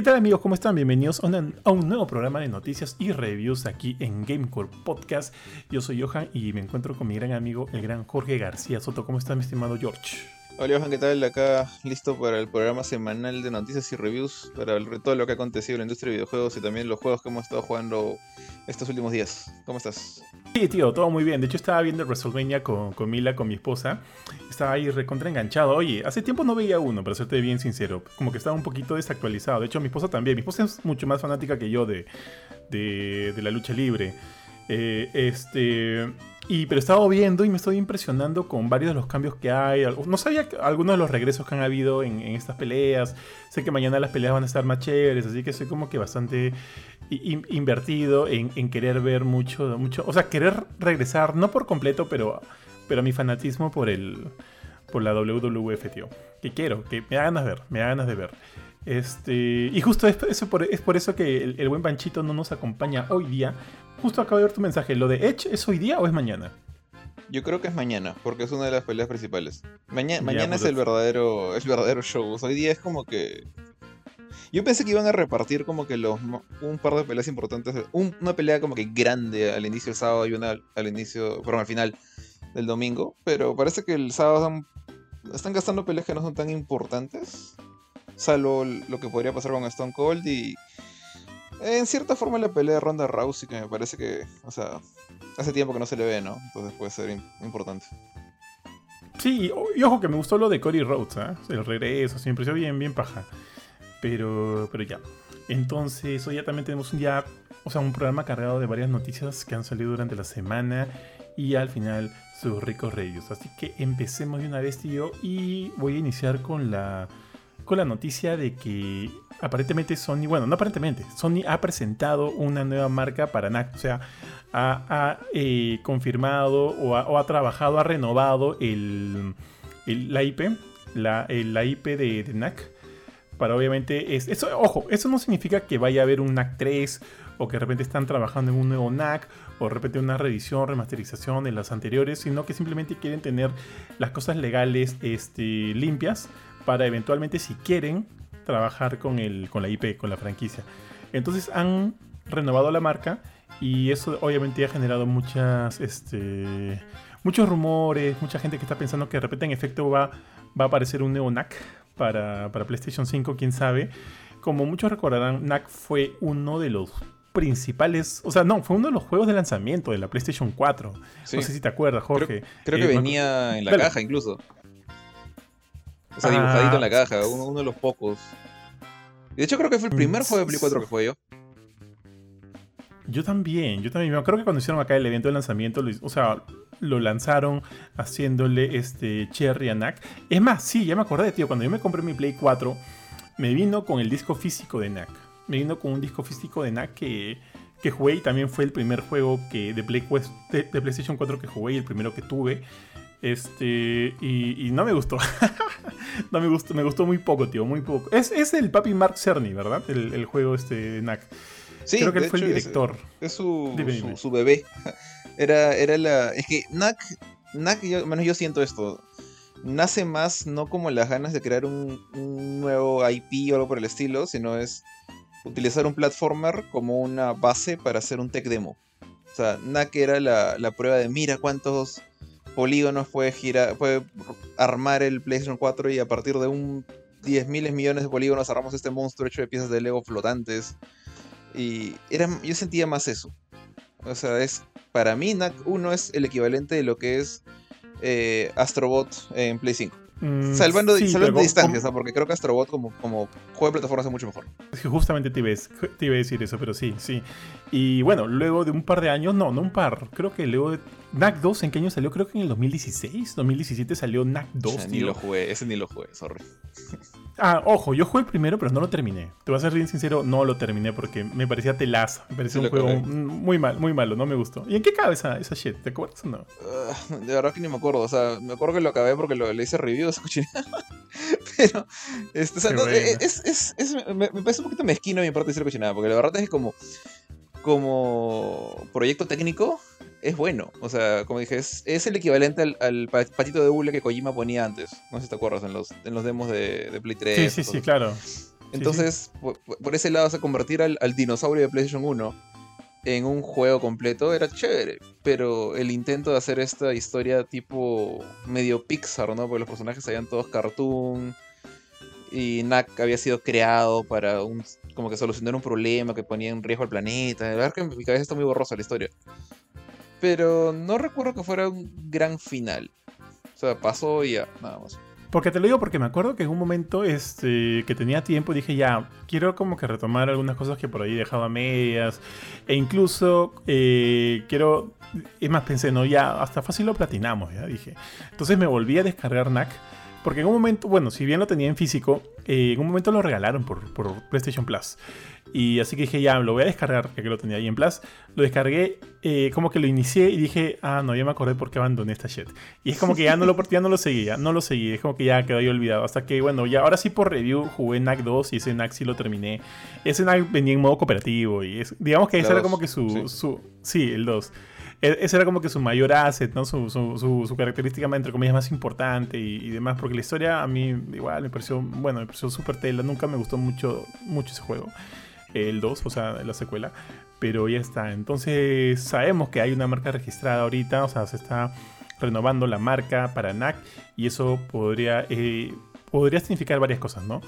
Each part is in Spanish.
¿Qué tal amigos? ¿Cómo están? Bienvenidos a, un nuevo programa de noticias y reviews aquí en Gamecore Podcast. Yo soy Johan y me encuentro con mi gran amigo, el gran Jorge García Soto. ¿Cómo está mi estimado George? Hola Johan, ¿qué tal? Acá listo para el programa semanal de noticias y reviews para todo lo que ha acontecido en la industria de videojuegos y también los juegos que hemos estado jugando estos últimos días. ¿Cómo estás? Sí, tío, todo muy bien. De hecho, estaba viendo WrestleMania con, con Mila, con mi esposa. Estaba ahí recontra enganchado. Oye, hace tiempo no veía uno, para serte bien sincero. Como que estaba un poquito desactualizado. De hecho, mi esposa también. Mi esposa es mucho más fanática que yo de, de, de la lucha libre. Eh, este. Y, pero he estado viendo y me estoy impresionando con varios de los cambios que hay. No sabía algunos de los regresos que han habido en, estas peleas. Sé que mañana las peleas van a estar más chéveres, así que soy como que bastante invertido en, querer ver mucho, mucho. O sea, querer regresar, no por completo, pero, pero mi fanatismo por el. por la WWF, tío. Que quiero, que me da ganas ver, me da ganas de ver. Este, y justo es, por, es por eso que el, el, buen Panchito no nos acompaña hoy día, Justo acabo de ver tu mensaje. ¿Lo de Edge es hoy día o es mañana? Yo creo que es mañana, porque es una de las peleas principales. mañana pues es el verdadero, el verdadero show. hoy día es como que. Yo pensé que iban a repartir como que los un par de peleas importantes. una pelea como que grande al inicio del sábado y una al inicio, perdón, al final del domingo. Pero parece que el sábado están, están gastando peleas que no son tan importantes. Salvo lo que podría pasar con Stone Cold y en cierta forma la pelea de Ronda Rousey, que me parece que, o sea, hace tiempo que no se le ve, ¿no? Entonces puede ser importante. Sí, y ojo que me gustó lo de Cody Rhodes, ¿eh? El regreso, siempre se bien, bien paja. Pero, pero ya. Entonces, hoy ya también tenemos un día, o sea, un programa cargado de varias noticias que han salido durante la semana y al final sus ricos reviews. Así que empecemos de una vez, tío, y voy a iniciar con la con la noticia de que aparentemente Sony, bueno, no aparentemente, Sony ha presentado una nueva marca para NAC, o sea, ha, eh, confirmado o ha, trabajado, ha renovado el, la IP, la, IP de, NAC. Para obviamente, es, eso, ojo, eso no significa que vaya a haber un NAC 3 o que de repente están trabajando en un nuevo NAC o de repente una revisión, remasterización de las anteriores, sino que simplemente quieren tener las cosas legales este, limpias para eventualmente, si quieren, trabajar con, el, con la IP, con la franquicia. Entonces han renovado la marca y eso obviamente ha generado muchas, este, muchos rumores, mucha gente que está pensando que de repente en efecto va, va a aparecer un nuevo NAC para, para PlayStation 5, quién sabe. Como muchos recordarán, NAC fue uno de los principales, o sea, no, fue uno de los juegos de lanzamiento de la PlayStation 4. No sé si te acuerdas, Jorge. Creo, que eh, venía en la caja incluso. O sea, dibujadito en la caja, uno, de los pocos. De hecho, creo que fue el primer juego de Play 4 que fue yo. Yo también, yo también. Creo que cuando hicieron acá el evento de lanzamiento, o sea, lo lanzaron haciéndole este Cherry a NAC. Es más, sí, ya me acordé, tío. Cuando yo me compré mi Play 4, me vino con el disco físico de NAC. Me vino con un disco físico de NAC que, que jugué y también fue el primer juego que de, Play, de, de PlayStation 4 que jugué y el primero que tuve. Este, y, no me gustó. no me gustó, me gustó muy poco, tío, muy poco. Es, es el papi Mark Cerny, ¿verdad? El, juego este NAC. Sí, creo que él fue el director. Es, su, su, bebé. Era, era la. Es que NAC, NAC yo, menos yo siento esto. Nace más no como las ganas de crear un, un nuevo IP o algo por el estilo, sino es utilizar un platformer como una base para hacer un tech demo. O sea, NAC era la, la prueba de mira cuántos polígonos puede girar, puede armar el PlayStation 4 y a partir de un 10 miles millones de polígonos armamos este monstruo hecho de piezas de Lego flotantes. Y era, yo sentía más eso. O sea, es para mí NAC 1 es el equivalente de lo que es eh, Astrobot en Play 5. Mm, salvando, distancias, porque creo que Astrobot como, como juego de plataforma es mucho mejor. Es que justamente te iba, te iba, a decir eso, pero sí, sí. Y bueno, luego de un par de años, no, no un par, creo que luego de NAC 2, ¿en qué año salió? Creo que en el 2016, 2017 salió NAC 2. Ese ni lo jugué, ese ni lo jugué, sorry. Ah, ojo, yo jugué el primero, pero no lo terminé. Te voy a ser bien sincero, no lo terminé porque me parecía telaza. Me parecía un juego muy mal, muy malo, no me gustó. ¿Y en qué cabe esa, esa shit? ¿Te acuerdas o no? Ah, de verdad que ni me acuerdo. O sea, me acuerdo que lo acabé porque lo, le hice review cochinada. pero, este, o sea, es, es, es, me, parece un poquito mezquino mi parte de decir cochinada, porque la verdad es que como, como proyecto técnico es bueno. O sea, como dije, es, el equivalente al, patito de hule que Kojima ponía antes. No sé si te acuerdas en los, en los demos de, Play 3. Sí, sí, sí, claro. Entonces, Por, ese lado, o convertir al, dinosaurio de PlayStation 1 en un juego completo era chévere. Pero el intento de hacer esta historia tipo medio Pixar, ¿no? Porque los personajes habían todos cartoon. Y Knack había sido creado para un, como que solucionar un problema que ponía en riesgo al planeta. La verdad que mi cabeza está muy borrosa la historia. Pero no recuerdo que fuera un gran final. O sea, pasó y ya, nada más. Porque te lo digo porque me acuerdo que en un momento este, que tenía tiempo dije ya, quiero como que retomar algunas cosas que por ahí dejaba medias. E incluso eh, quiero, es más, pensé, no, ya, hasta fácil lo platinamos, ya dije. Entonces me volví a descargar NAC. Porque en un momento, bueno, si bien lo tenía en físico, eh, en un momento lo regalaron por, por PlayStation Plus. Y así que dije, ya, lo voy a descargar, ya que lo tenía ahí en Plus. Lo descargué, eh, como que lo inicié y dije, ah, no, ya me acordé por qué abandoné esta shit. Y es como que ya no lo, ya no lo seguía, no lo seguí, es como que ya quedó ahí olvidado. Hasta que, bueno, ya ahora sí por review jugué NAC 2 y ese NAC sí lo terminé. Ese NAC venía en modo cooperativo y es, digamos que ese era como que su, sí. su, sí, el 2 e, ese era como que su mayor asset, ¿no? Su, su, su, característica, entre comillas, más importante y, y, demás. Porque la historia a mí igual me pareció, bueno, me pareció súper tela. Nunca me gustó mucho, mucho ese juego el 2, o sea, la secuela. Pero ya está. Entonces sabemos que hay una marca registrada ahorita, o sea, se está renovando la marca para NAC y eso podría, eh, podría significar varias cosas, ¿no?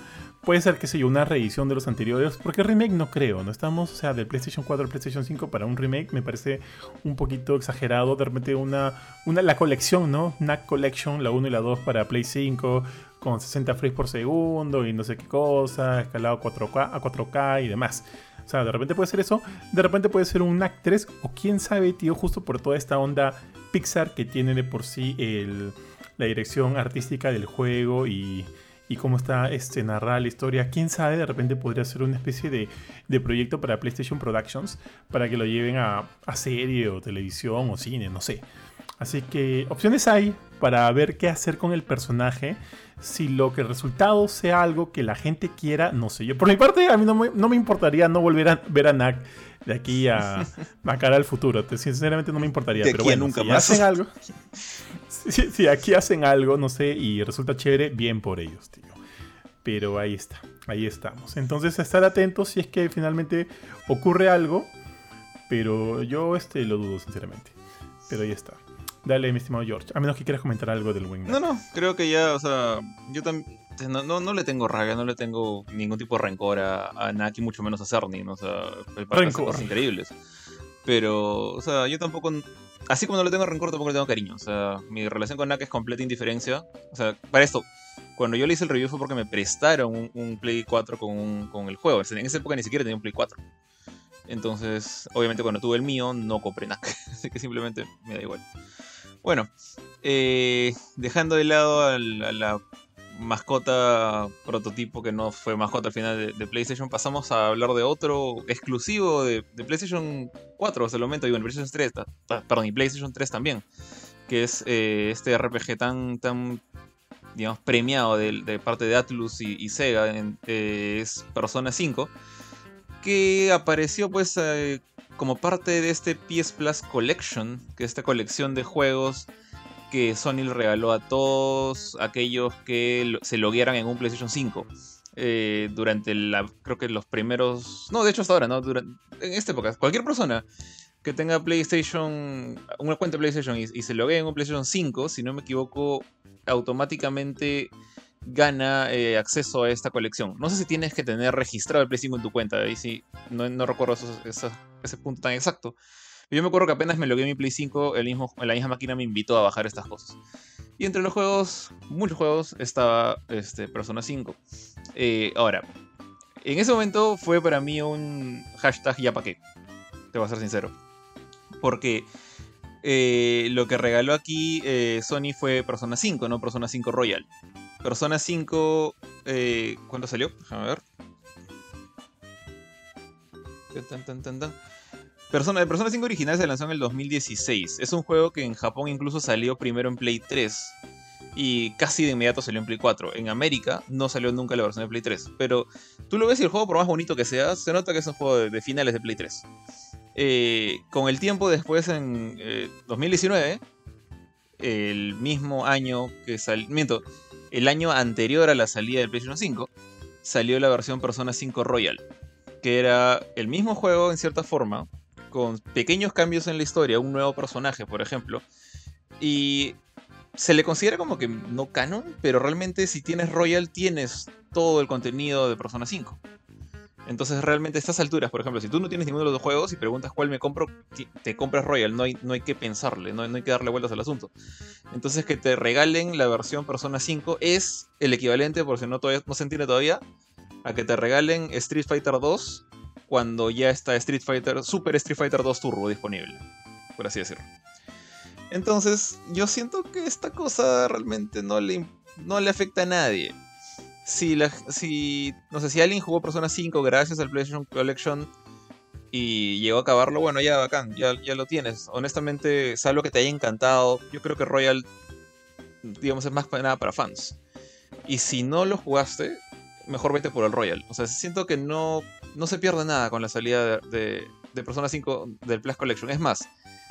Puede ser, que sea una reedición de los anteriores, porque remake no creo, no estamos, o sea, del PlayStation 4 al PlayStation 5 para un remake me parece un poquito exagerado, de repente una, una la colección, ¿no? NAC Collection, la 1 y la 2 para Play 5, con 60 frames por segundo y no sé qué cosa, escalado 4K, a 4K y demás. O sea, de repente puede ser eso, de repente puede ser un NAC 3 o quién sabe, tío, justo por toda esta onda Pixar que tiene de por sí el, la dirección artística del juego y, y cómo está este, narrada la historia. Quién sabe, de repente podría ser una especie de, de proyecto para PlayStation Productions para que lo lleven a, a serie o televisión o cine, no sé. Así que opciones hay para ver qué hacer con el personaje. Si lo que el resultado sea algo que la gente quiera, no sé. Yo, por mi parte, a mí no me, importaría no volver a ver a Nak de aquí a, a cara al futuro. Sinceramente no me importaría. pero bueno, nunca si más. hacen algo. Si, aquí hacen algo, no sé, y resulta chévere, bien por ellos, tío. Pero ahí está, ahí estamos. Entonces, estar atentos si es que finalmente ocurre algo. Pero yo este, lo dudo, sinceramente. Pero ahí está. Dale, mi estimado George. A menos que quieras comentar algo del Wing. No, no, creo que ya, o sea, yo también. No, no, le tengo rabia, no le tengo ningún tipo de rencor a, a Naki, mucho menos a Cerny, ¿no? O sea, para cosas increíbles. Pero, o sea, yo tampoco. Así como no le tengo rencor, tampoco le tengo cariño. O sea, mi relación con Naki es completa indiferencia. O sea, para esto, cuando yo le hice el review fue porque me prestaron un, Play 4 con, con el juego. En esa época ni siquiera tenía un Play 4. Entonces, obviamente cuando tuve el mío, no compré NAC. Así que simplemente me da igual. Bueno, eh, dejando de lado a la, mascota prototipo que no fue mascota al final de, PlayStation, pasamos a hablar de otro exclusivo de, PlayStation 4 hasta el momento, y bueno, PlayStation 3, perdón, y PlayStation 3 también, que es eh, este RPG tan, tan digamos, premiado de, parte de Atlus y, Sega, eh, es Persona 5, que apareció pues como parte de este PS Plus Collection, que es esta colección de juegos que Sony le regaló a todos aquellos que se loguearan en un PlayStation 5. Eh, durante la, creo que los primeros, no, de hecho hasta ahora, ¿no? Durante, en esta época, cualquier persona que tenga PlayStation, una cuenta de PlayStation y, se loguee en un PlayStation 5, si no me equivoco, automáticamente gana eh, acceso a esta colección. No sé si tienes que tener registrado el Play 5 en tu cuenta, ahí sí, no, recuerdo ese punto tan exacto. Yo me acuerdo que apenas me logué mi Play 5, el mismo, la misma máquina me invitó a bajar estas cosas. Y entre los juegos, muchos juegos, estaba este, Persona 5. Eh, ahora, en ese momento fue para mí un hashtag ya pa' qué. Te voy a ser sincero. Porque eh, lo que regaló aquí Sony fue Persona 5, no Persona 5 Royal. Persona 5. Eh, ¿Cuándo salió? Déjame ver. Persona, Persona 5 original se lanzó en el 2016. Es un juego que en Japón incluso salió primero en Play 3. Y casi de inmediato salió en Play 4. En América no salió nunca la versión de Play 3. Pero tú lo ves y el juego, por más bonito que sea, se nota que es un juego de, finales de Play 3. Eh, con el tiempo después, en 2019, eh, el mismo año que salió. Miento, el año anterior a la salida del PlayStation 5, salió la versión Persona 5 Royal, que era el mismo juego en cierta forma, con pequeños cambios en la historia, un nuevo personaje, por ejemplo, y se le considera como que no canon, pero realmente si tienes Royal tienes todo el contenido de Persona 5. Entonces realmente a estas alturas, por ejemplo, si tú no tienes ninguno de los dos juegos y preguntas cuál me compro, te compras Royal, no hay, no hay que pensarle, no, hay que darle vueltas al asunto. Entonces que te regalen la versión Persona 5 es el equivalente, por si no, todavía, no se entiende todavía, a que te regalen Street Fighter 2 cuando ya está Street Fighter, Super Street Fighter 2 Turbo disponible, por así decirlo. Entonces, yo siento que esta cosa realmente no le, no le afecta a nadie si, la, si, no sé, si alguien jugó Persona 5 gracias al PlayStation Collection y llegó a acabarlo, bueno, ya bacán, ya, ya lo tienes. Honestamente, salvo que te haya encantado, yo creo que Royal, digamos, es más para nada para fans. Y si no lo jugaste, mejor vete por el Royal. O sea, siento que no, no se pierde nada con la salida de, Persona 5 del Plus Collection. Es más,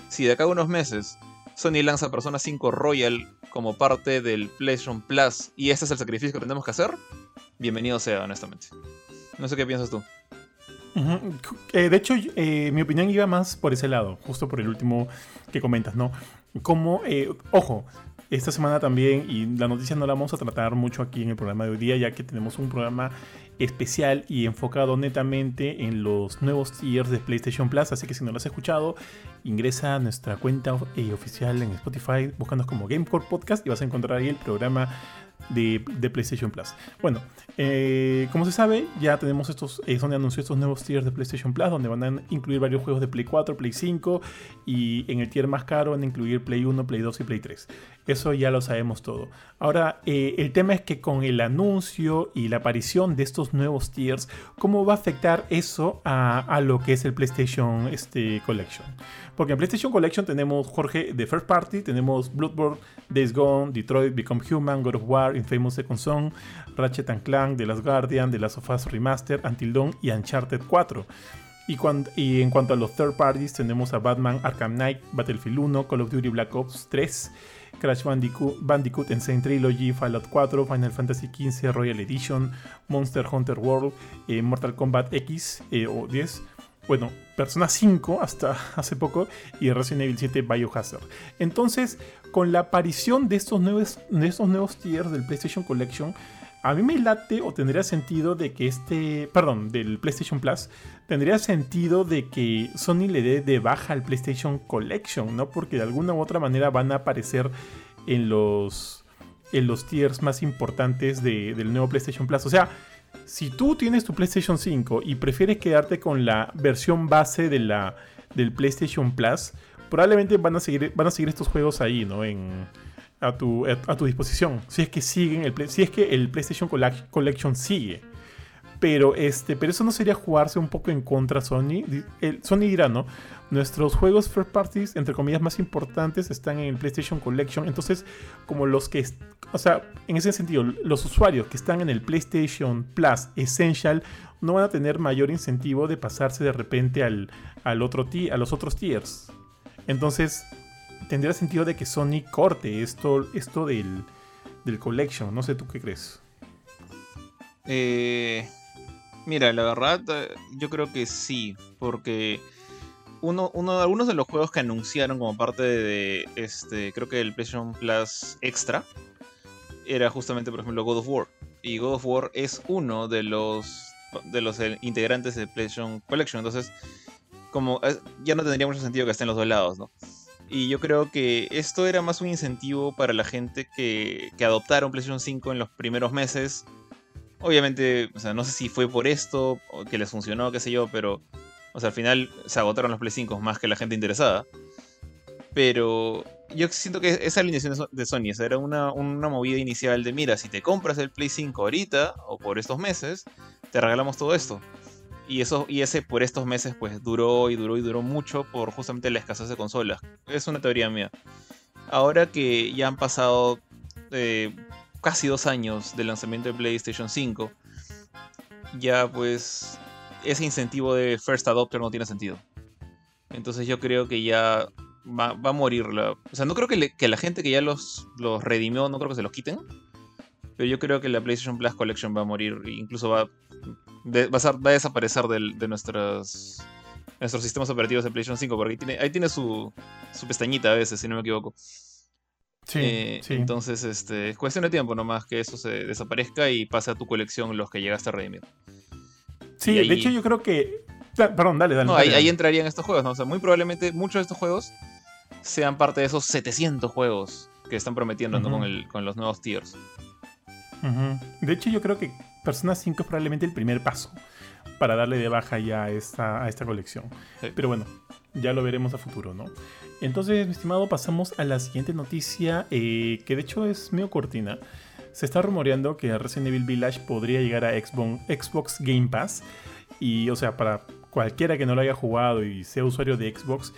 si de acá a unos meses Sony lanza Persona 5 Royal como parte del PlayStation Plus y este es el sacrificio que tenemos que hacer, bienvenido sea, honestamente. No sé qué piensas tú. Eh, de hecho, eh, mi opinión iba más por ese lado, justo por el último que comentas, ¿no? Como, eh, ojo, esta semana también, y la noticia no la vamos a tratar mucho aquí en el programa de hoy día, ya que tenemos un programa especial y enfocado netamente en los nuevos tiers de PlayStation Plus. Así que si no lo has escuchado, ingresa a nuestra cuenta eh, oficial en Spotify, buscándonos como Gamecore Podcast y vas a encontrar ahí el programa de, PlayStation Plus. Bueno, eh, como se sabe, ya tenemos estos, eh, Sony anunció estos nuevos tiers de PlayStation Plus, donde van a incluir varios juegos de Play 4, Play 5 y en el tier más caro van a incluir Play 1, Play 2 y Play 3. Eso ya lo sabemos todo. Ahora, eh, el tema es que con el anuncio y la aparición de estos nuevos tiers, ¿cómo va a afectar eso a, lo que es el PlayStation este, Collection? Porque en PlayStation Collection tenemos, Jorge, de First Party, tenemos Bloodborne, Days Gone, Detroit, Become Human, God of War, Infamous Second Son, Ratchet Clank, The Last Guardian, The Last of Us Remaster, Until Dawn y Uncharted 4. Y, y, en cuanto a los third parties, tenemos a Batman Arkham Knight, Battlefield 1, Call of Duty Black Ops 3, Crash Bandicoot, Bandicoot Insane Trilogy, Fallout 4, Final Fantasy XV Royal Edition, Monster Hunter World, eh, Mortal Kombat X eh, o 10, bueno, Persona 5 hasta hace poco y Resident Evil 7 Biohazard. Entonces, con la aparición de estos nuevos, de estos nuevos tiers del PlayStation Collection, a mí me late o tendría sentido de que este, perdón, del PlayStation Plus, tendría sentido de que Sony le dé de baja al PlayStation Collection, ¿no? Porque de alguna u otra manera van a aparecer en los, en los tiers más importantes del nuevo PlayStation Plus. O sea, si tú tienes tu PlayStation 5 y prefieres quedarte con la versión base de la, del PlayStation Plus, probablemente van a seguir, van a seguir estos juegos ahí, ¿no? En, a tu, a, tu disposición. Si es que siguen el si es que el PlayStation Collection sigue. Pero este, pero eso no sería jugarse un poco en contra Sony. Sony dirá, ¿no? Nuestros juegos first parties, entre comillas, más importantes están en el PlayStation Collection. Entonces, como los que, o sea, en ese sentido, los usuarios que están en el PlayStation Plus Essential no van a tener mayor incentivo de pasarse de repente al, al otro a los otros tiers. Entonces, tendría sentido de que Sony corte esto, esto del, del collection. No sé tú qué crees. Eh, mira, la verdad, eh, yo creo que sí, porque uno, uno, algunos de los juegos que anunciaron como parte de, este, creo que el PlayStation Plus Extra, era justamente, por ejemplo, God of War. Y God of War es uno de los, de los integrantes de PlayStation Collection. Entonces, como eh, ya no tendría mucho sentido que estén los dos lados, ¿no? Y yo creo que esto era más un incentivo para la gente que, que adoptaron PlayStation 5 en los primeros meses. Obviamente, o sea, no sé si fue por esto o que les funcionó, qué sé yo, pero o sea, al final se agotaron los Play 5 más que la gente interesada. Pero yo siento que esa alineación de Sony, era una, una, movida inicial de, mira, si te compras el Play 5 ahorita o por estos meses, te regalamos todo esto. Y, eso, y ese por estos meses pues duró y duró y duró mucho por justamente la escasez de consolas. Es una teoría mía. Ahora que ya han pasado eh, casi dos años del lanzamiento de PlayStation 5, ya pues ese incentivo de First Adopter no tiene sentido. Entonces yo creo que ya va, a morir. La, o sea, no creo que, que, la gente que ya los, los redimió, no creo que se los quiten. Pero yo creo que la PlayStation Plus Collection va a morir, incluso va, va, a, desaparecer de nuestros, nuestros sistemas operativos de PlayStation 5, porque ahí tiene, ahí tiene su, su pestañita a veces, si no me equivoco. Sí, eh, sí, Entonces, este, es cuestión de tiempo nomás que eso se desaparezca y pase a tu colección los que llegaste a redimir. Sí, de hecho yo creo que... Perdón, dale, dale. No, ahí, entrarían estos juegos, ¿no? O sea, muy probablemente muchos de estos juegos sean parte de esos 700 juegos que están prometiendo con, el, con los nuevos tiers. De hecho, yo creo que Persona 5 es probablemente el primer paso para darle de baja ya a esta, a esta colección. Pero bueno, ya lo veremos a futuro, ¿no? Entonces, mi estimado, pasamos a la siguiente noticia, eh, que de hecho es medio cortina. Se está rumoreando que Resident Evil Village podría llegar a Xbox, Game Pass. Y, o sea, para cualquiera que no lo haya jugado y sea usuario de Xbox,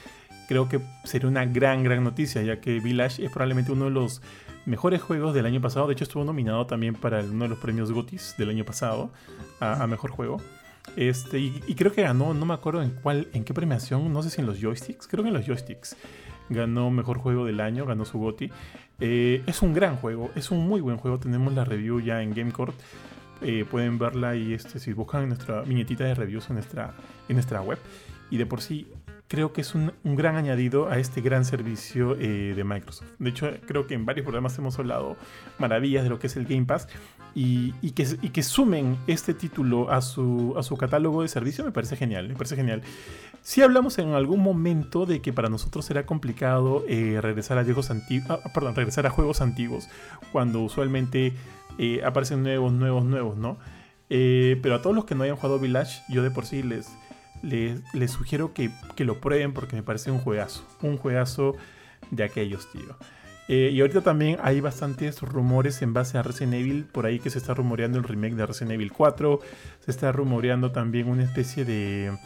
creo que sería una gran, gran noticia, ya que Village es probablemente uno de los mejores juegos del año pasado. De hecho, estuvo nominado también para uno de los premios GOTYS del año pasado a, mejor juego. Este, y, creo que ganó, no me acuerdo en cuál, en qué premiación, no sé si en los joysticks, creo que en los joysticks. Ganó mejor juego del año, ganó su GOTY. Eh, es un gran juego, es un muy buen juego. Tenemos la review ya en GameCourt. Eh, pueden verla y este, si buscan nuestra viñetita de reviews en nuestra, en nuestra web. Y de por sí creo que es un, gran añadido a este gran servicio eh, de Microsoft. De hecho, creo que en varios programas hemos hablado maravillas de lo que es el Game Pass y, que, sumen este título a su, catálogo de servicio me parece genial, me parece genial. Si hablamos en algún momento de que para nosotros será complicado eh, regresar a viejos antiguos, ah, perdón, regresar a juegos antiguos cuando usualmente eh, aparecen nuevos, nuevos, nuevos, ¿no? pero a todos los que no hayan jugado Village, yo de por sí les, les, sugiero que, lo prueben porque me parece un juegazo. Un juegazo de aquellos, tío. Eh, y ahorita también hay bastantes rumores en base a Resident Evil. Por ahí que se está rumoreando el remake de Resident Evil 4. Se está rumoreando también una especie de,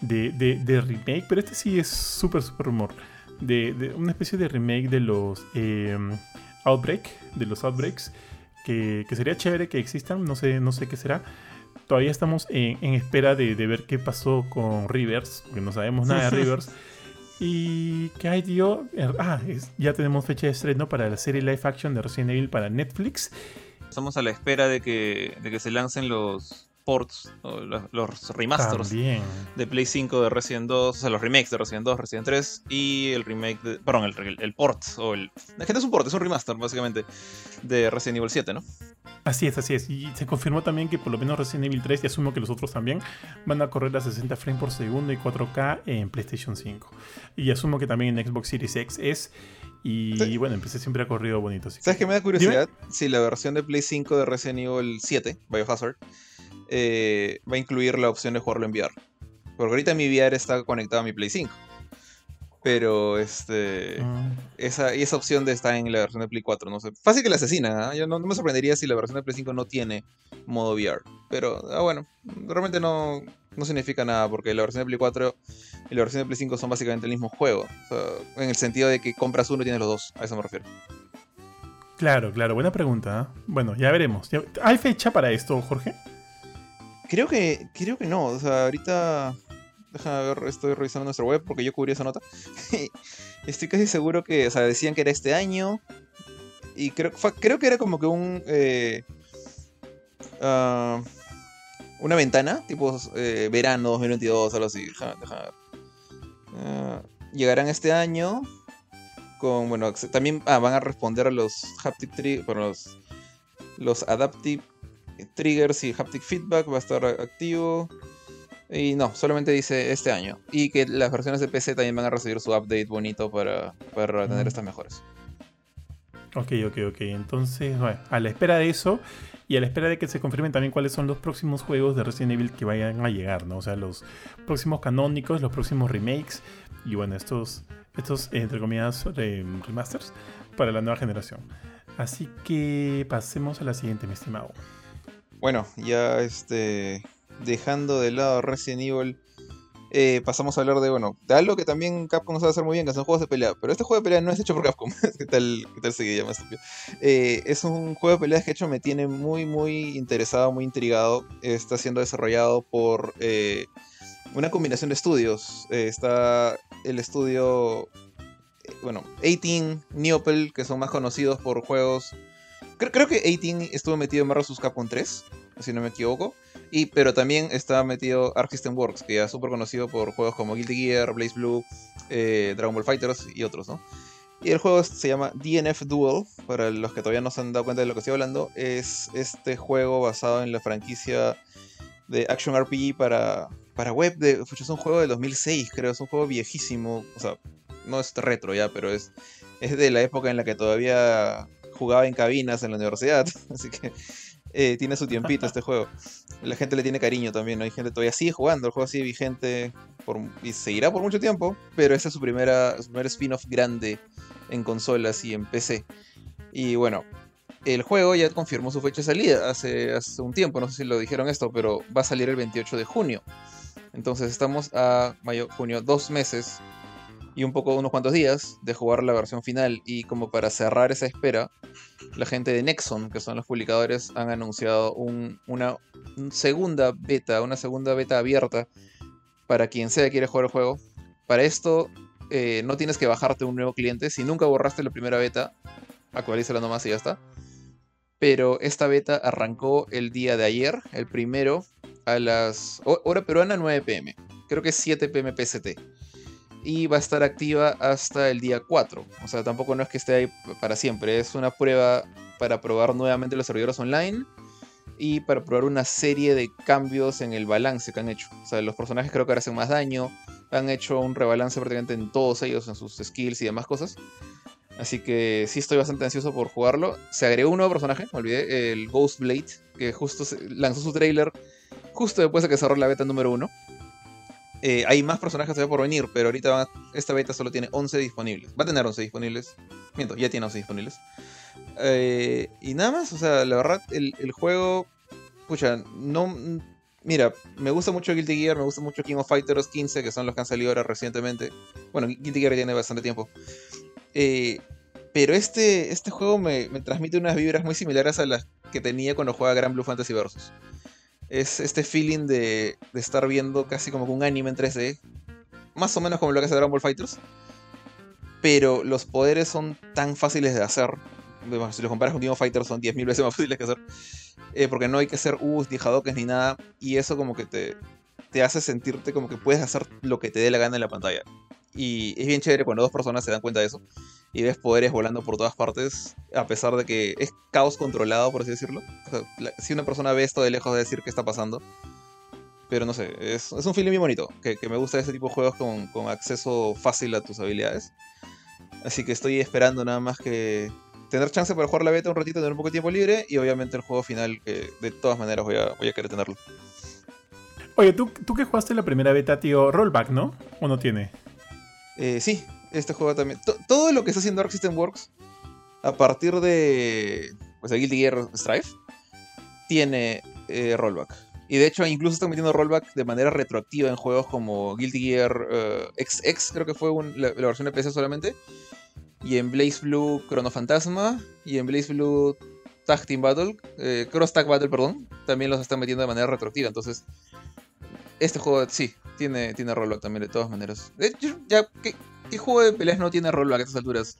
de, remake. Pero este sí es súper, súper rumor. De, una especie de remake de los eh, Outbreak. De los Outbreaks. Que, que, sería chévere que existan. No sé, no sé qué será todavía estamos en, espera de, ver qué pasó con Rivers, porque no sabemos nada de Rivers. Y qué hay, tío. Er, ah, ya tenemos fecha de estreno para la serie live action de Resident Evil para Netflix. Estamos a la espera de que, de que se lancen los ports, los, remasters de Play 5 de Resident 2, o sea, los remakes de Resident 2, Resident 3 y el remake de. Perdón, el, el, port, o el. Que no es un port, es un remaster, básicamente, de Resident Evil 7, ¿no? Así es, así es. Y se confirmó también que por lo menos Resident Evil 3, y asumo que los otros también, van a correr a 60 frames por segundo y 4K en PlayStation 5. Y asumo que también en Xbox Series X es. Y bueno, empecé siempre ha corrido bonito. ¿Sabes qué me da curiosidad? Si la versión de Play 5 de Resident Evil 7, Biohazard, eh, va a incluir la opción de jugarlo en VR. Porque ahorita mi VR está conectado a mi Play 5. Pero este. Ah. Esa, y esa opción de estar en la versión de Play 4, no sé. Fácil que la asesina, ¿ah? Yo no, me sorprendería si la versión de Play 5 no tiene modo VR. Pero, ah, bueno, realmente no, no significa nada, porque la versión de Play 4 y la versión de Play 5 son básicamente el mismo juego. en el sentido de que compras uno y tienes los dos, a eso me refiero. Claro, claro, buena pregunta. Bueno, ya veremos. ¿Hay fecha para esto, Jorge? Creo que, creo que no. O sea, ahorita Déjame ver, estoy revisando nuestra web porque yo cubrí esa nota. estoy casi seguro que, o sea, decían que era este año. Y creo, creo que era como que un... Eh, ah, una ventana, tipo eh, verano 2022, algo así. Déjame, ver. Ah, llegarán este año con, bueno, también ah, van a responder a los haptic triggers, los, los adaptive triggers y haptic feedback, va a estar activo. Y no, solamente dice este año. Y que las versiones de PC también van a recibir su update bonito para, para tener estas mejores. Ok, ok, ok. Entonces, bueno, a la espera de eso y a la espera de que se confirmen también cuáles son los próximos juegos de Resident Evil que vayan a llegar, ¿no? O sea, los próximos canónicos, los próximos remakes y bueno, estos, estos entre comillas, remasters para la nueva generación. Así que pasemos a la siguiente, mi estimado. Bueno, ya este dejando de lado Resident Evil, eh, pasamos a hablar de, bueno, de algo que también Capcom sabe hacer muy bien, que son juegos de pelea. Pero este juego de pelea no es hecho por Capcom. ¿Qué tal, qué tal se llama eh, es un juego de peleas que hecho me tiene muy, muy interesado, muy intrigado. Está siendo desarrollado por eh, una combinación de estudios. está el estudio, bueno, 18, Neopel, que son más conocidos por juegos creo, que 18 estuvo metido en Marvel vs. Capcom 3, si no me equivoco. Y, pero también estaba metido Arc System Works, que es súper conocido por juegos como Guilty Gear, Blaze Blue, eh, Dragon Ball Fighters y otros, ¿no? Y el juego se llama DNF Duel, para los que todavía no se han dado cuenta de lo que estoy hablando. Es este juego basado en la franquicia de Action RPG para, para web. De, es un juego de 2006, creo. Es un juego viejísimo. O sea, no es retro ya, pero es, es de la época en la que todavía jugaba en cabinas en la universidad. Así que eh, tiene su tiempito este juego. La gente le tiene cariño también, Hay gente todavía sigue jugando, el juego sigue vigente por, y seguirá por mucho tiempo, pero ese es su, primera, su primer spin-off grande en consolas y en PC. Y bueno, el juego ya confirmó su fecha de salida hace un tiempo, no sé si lo dijeron esto, pero va a salir el 28 de junio. Entonces estamos a mayo, junio, dos meses y un poco unos cuantos días de jugar la versión final y como para cerrar esa espera, la gente de Nexon, que son los publicadores, han anunciado una segunda beta, una segunda beta abierta para quien sea quiere jugar el juego. Para esto eh, no tienes que bajarte un nuevo cliente. Si nunca borraste la primera beta, actualízala nomás y ya está. Pero esta beta arrancó el día de ayer, el primero, a las hora peruana 9 pm. Creo que es 7 pm PST y va a estar activa hasta el día 4. O sea, tampoco no es que esté ahí para siempre, es una prueba para probar nuevamente los servidores online y para probar una serie de cambios en el balance que han hecho. O sea, los personajes creo que ahora hacen más daño, han hecho un rebalance prácticamente en todos ellos, en sus skills y demás cosas. Así que sí estoy bastante ansioso por jugarlo. Se agregó un nuevo personaje, me olvidé, el Ghost Blade, que justo lanzó su trailer justo después de que cerró la beta número 1. Eh, hay más personajes por venir, pero ahorita esta beta solo tiene 11 disponibles. Va a tener 11 disponibles. Miento, ya tiene 11 disponibles. Eh, y nada más, o sea, la verdad, el, juego. Pucha, no. Mira, me gusta mucho Guilty Gear, me gusta mucho King of Fighters 15, que son los que han salido ahora recientemente. Bueno, Guilty Gear tiene bastante tiempo. Eh, pero este, este juego me, me, transmite unas vibras muy similares a las que tenía cuando jugaba Gran Blue Fantasy Versus es este feeling de, estar viendo casi como un anime en 3D. Más o menos como lo que hace Dragon Ball Fighters. Pero los poderes son tan fáciles de hacer. Si los comparas con King of Fighters son 10.000 veces más fáciles que hacer. Eh, porque no hay que hacer U's ni Hadokens ni nada. Y eso como que te, te hace sentirte como que puedes hacer lo que te dé la gana en la pantalla. Y es bien chévere cuando dos personas se dan cuenta de eso. Y ves poderes volando por todas partes, a pesar de que es caos controlado, por así decirlo. si una persona ve esto de lejos de decir qué está pasando. Pero no sé, es, un feeling muy bonito. Que, me gusta ese tipo de juegos con, con acceso fácil a tus habilidades. Así que estoy esperando nada más que tener chance para jugar la beta un ratito, tener un poco de tiempo libre y obviamente el juego final que de todas maneras voy a, voy a querer tenerlo. Oye, ¿tú, tú que jugaste la primera beta, tío, rollback, ¿no? ¿O no tiene? Eh, sí, este juego también. todo lo que está haciendo Arc System Works a partir de pues, Guilty Gear Strife tiene eh, rollback. Y de hecho, incluso están metiendo rollback de manera retroactiva en juegos como Guilty Gear XX, eh, creo que fue la, versión de PC solamente. Y en Blaze Blue Chrono Fantasma. Y en Blaze Blue Tag Team Battle. Cross Tag Battle, perdón. También los están metiendo de manera retroactiva. Entonces, este juego sí, tiene, tiene rollback también, de todas maneras. De hecho, ya, ¿qué, juego de peleas no tiene rollback a estas alturas?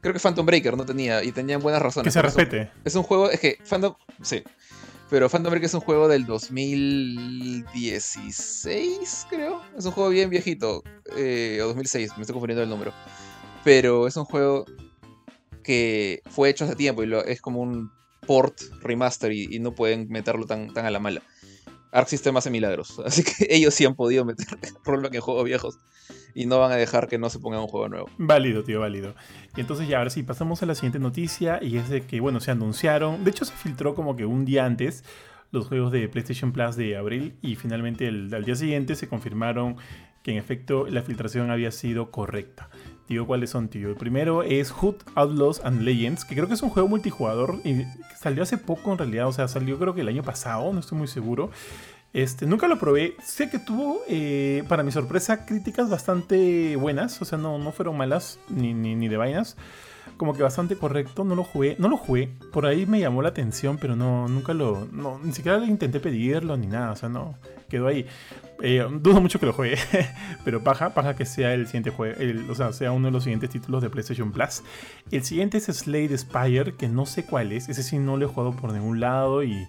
Creo que Phantom Breaker no tenía, y tenían buenas razones. Que se respete. Es un, juego, es que Phantom, sí. Pero Phantom Breaker es un juego del 2016, creo. Es un juego bien viejito. Eh, o 2006, me estoy confundiendo el número. Pero es un juego que fue hecho hace tiempo y es como un port remaster y, no pueden meterlo tan, tan a la mala. Arc System hace milagros. Así que ellos sí han podido meter rollback en juegos viejos. Y no van a dejar que no se ponga un juego nuevo. Válido, tío, válido. Y entonces ya, ahora sí, pasamos a la siguiente noticia. Y es de que, bueno, se anunciaron. De hecho, se filtró como que un día antes los juegos de PlayStation Plus de abril. Y finalmente, el, al día siguiente, se confirmaron que en efecto la filtración había sido correcta. Tío, ¿cuáles son, tío? El primero es Hood Outlaws and Legends, que creo que es un juego multijugador y salió hace poco en realidad, o sea, salió creo que el año pasado, no estoy muy seguro. Este, nunca lo probé. Sé que tuvo, eh, para mi sorpresa, críticas bastante buenas. O sea, no, no fueron malas ni, ni, de vainas. Como que bastante correcto. No lo jugué, no lo jugué. Por ahí me llamó la atención, pero no, nunca lo, no, ni siquiera intenté pedirlo ni nada. O sea, no, quedó ahí. Eh, dudo mucho que lo juegue, pero paja, paja que sea el siguiente juego, o sea, sea uno de los siguientes títulos de PlayStation Plus. El siguiente es Slade Spire, que no sé cuál es. Ese sí no lo he jugado por ningún lado y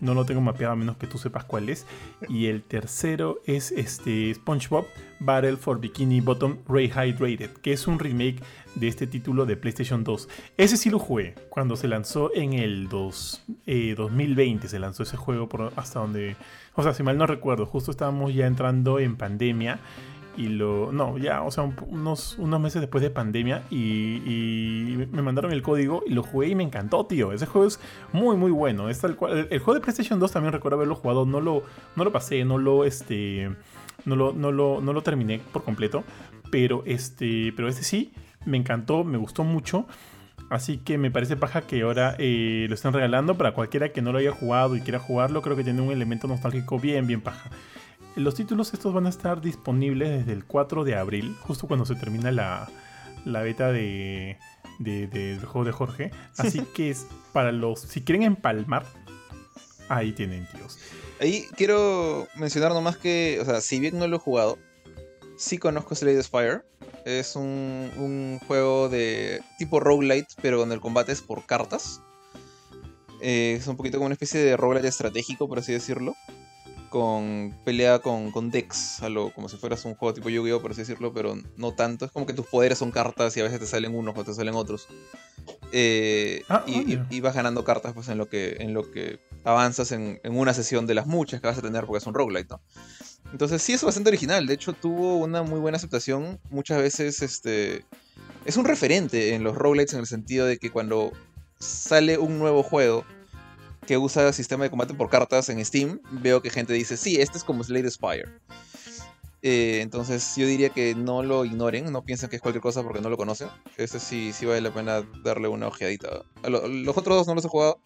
no lo tengo mapeado a menos que tú sepas cuál es. Y el tercero es este SpongeBob Battle for Bikini Bottom Rehydrated, que es un remake de este título de PlayStation 2. Ese sí lo jugué cuando se lanzó en el 2020. Eh, se lanzó ese juego hasta donde. O sea, si mal no recuerdo, justo estábamos ya entrando en pandemia y lo. No, ya, o sea, unos, unos meses después de pandemia. Y, me mandaron el código y lo jugué y me encantó, tío. Ese juego es muy, muy bueno. Es el, juego de PlayStation 2 también recuerdo haberlo jugado. No lo, no lo pasé, no lo, este, no lo, no lo, no lo terminé por completo. Pero este, pero este sí, me encantó, me gustó mucho. Así que me parece paja que ahora eh, lo están regalando para cualquiera que no lo haya jugado y quiera jugarlo. Creo que tiene un elemento nostálgico bien, bien paja. Los títulos estos van a estar disponibles desde el 4 de abril, justo cuando se termina la, beta de, del juego de Jorge. Así que es para los, si quieren empalmar, ahí tienen, tíos. Ahí quiero mencionar nomás que, o sea, si bien no lo he jugado, sí conozco Slade Spire. Es un, un juego de tipo roguelite, pero donde el combate es por cartas. Eh, es un poquito como una especie de roguelite estratégico, por así decirlo con pelea con, con decks, como si fueras un juego tipo Yu-Gi-Oh, por así decirlo, pero no tanto. Es como que tus poderes son cartas y a veces te salen unos o te salen otros. Eh, ah, y, vas ganando cartas pues en lo que, en lo que avanzas en, una sesión de las muchas que vas a tener porque es un roguelite, ¿no? Entonces sí es bastante original. De hecho tuvo una muy buena aceptación. Muchas veces este es un referente en los roguelites en el sentido de que cuando sale un nuevo juego que usa sistema de combate por cartas en Steam, veo que gente dice, sí, este es como Slade Spire. Eh, entonces yo diría que no lo ignoren, no piensen que es cualquier cosa porque no lo conocen. Este sí, sí vale la pena darle una ojeadita. los otros dos no los he jugado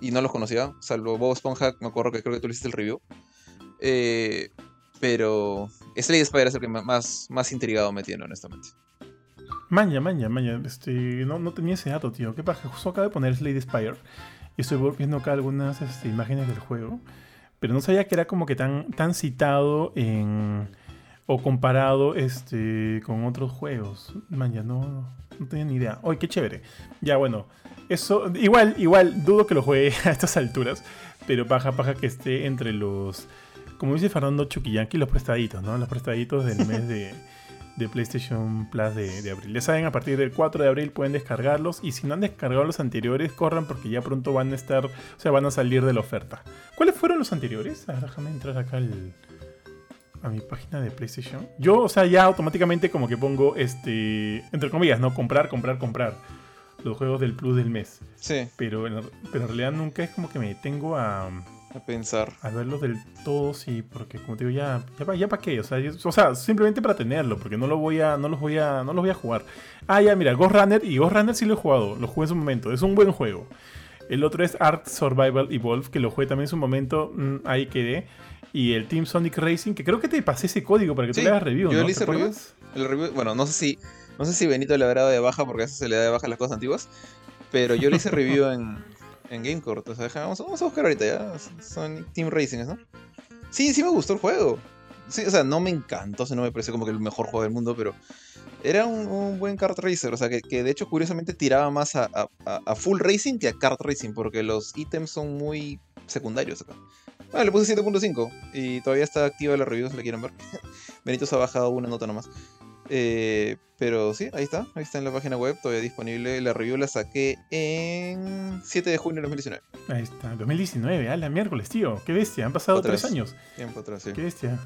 y no los conocía, salvo Bob Esponja, me acuerdo que creo que tú le hiciste el review. Eh, pero Slade Spire es el que más, más intrigado me tiene, honestamente. Maña, maña, maña. Este, no, no tenía ese dato, tío. ¿Qué pasa? Justo acabo de poner Slade Spire. Y estoy viendo acá algunas este, imágenes del juego. Pero no sabía que era como que tan, tan citado en. O comparado este, con otros juegos. Man, ya no, no tenía ni idea. ¡Ay, qué chévere! Ya, bueno. Eso, igual, igual, dudo que lo juegue a estas alturas. Pero paja, paja que esté entre los. Como dice Fernando Chuquillanqui, los prestaditos, ¿no? Los prestaditos del mes de de PlayStation Plus de, abril. Ya saben, a partir del 4 de abril pueden descargarlos y si no han descargado los anteriores, corran porque ya pronto van a estar, o sea, van a salir de la oferta. ¿Cuáles fueron los anteriores? déjame entrar acá a mi página de PlayStation. Yo, o sea, ya automáticamente como que pongo, este, entre comillas, ¿no? Comprar, comprar, comprar. Los juegos del Plus del mes. Sí. Pero, pero en realidad nunca es como que me tengo a a pensar. A verlo del todo, sí, porque como te digo, ya, ya, ya para qué, o sea, o sea, simplemente para tenerlo, porque no lo voy a, no los voy a, no los voy a jugar. Ah, ya, mira, Ghost Runner y Ghost Runner sí lo he jugado, lo jugué en su momento, es un buen juego. El otro es Art Survival Evolve, que lo jugué también en su momento, mm, ahí quedé. Y el Team Sonic Racing, que creo que te pasé ese código para que tú le hagas review, yo ¿no? le hice review, el review, bueno, no sé si, no sé si Benito le habrá dado de baja porque a veces se le da de baja las cosas antiguas, pero yo le hice review en, en GameCourt. O sea, vamos, a buscar ahorita ya. Son Team Racing, ¿no? Sí, sí me gustó el juego. Sí, o sea, no me encantó, o sea, no me pareció como que el mejor juego del mundo, pero era un, buen kart racer. O sea, que, de hecho, curiosamente, tiraba más a, full racing que a kart racing, porque los ítems son muy secundarios acá. Bueno, le puse 7.5 y todavía está activa la review si la quieren ver. Benito se ha bajado una nota nomás. Eh, pero sí, ahí está, ahí está en la página web, todavía disponible. La review la saqué en 7 de junio de 2019. Ahí está, 2019, a la miércoles, tío. Qué bestia, han pasado tres años. Tiempo atrás, sí. Qué bestia.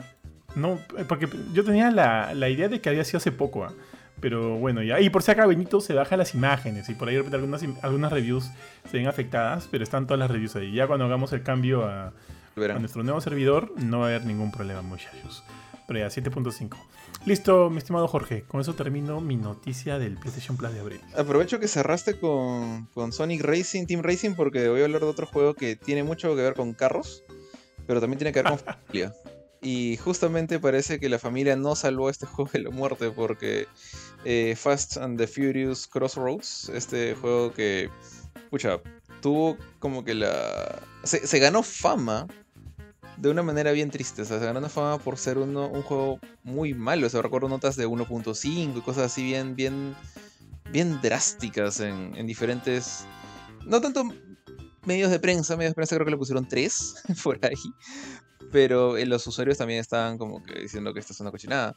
No, eh, porque yo tenía la, idea de que había sido hace poco, ¿ah? pero bueno, ya. Y por si acá Benito se baja las imágenes y por ahí algunas, algunas reviews se ven afectadas, pero están todas las reviews ahí. Ya cuando hagamos el cambio a, a nuestro nuevo servidor, no va a haber ningún problema, muchachos. Pero ya, 7.5. Listo, mi estimado Jorge. Con eso termino mi noticia del PlayStation Plus de abril. Aprovecho que cerraste con, Sonic Racing, Team Racing, porque voy a hablar de otro juego que tiene mucho que ver con carros, pero también tiene que ver con familia. Y justamente parece que la familia no salvó este juego de la muerte porque eh, Fast and the Furious Crossroads, este juego que, pucha, tuvo como que la... Se, ganó fama de una manera bien triste, o sea, se ganó fama por ser uno, un juego muy malo, o sea, recuerdo notas de 1.5 y cosas así bien, bien, bien drásticas en, en diferentes... No tanto medios de prensa, medios de prensa creo que le pusieron 3 por ahí, pero eh, los usuarios también estaban como que diciendo que esta es una cochinada.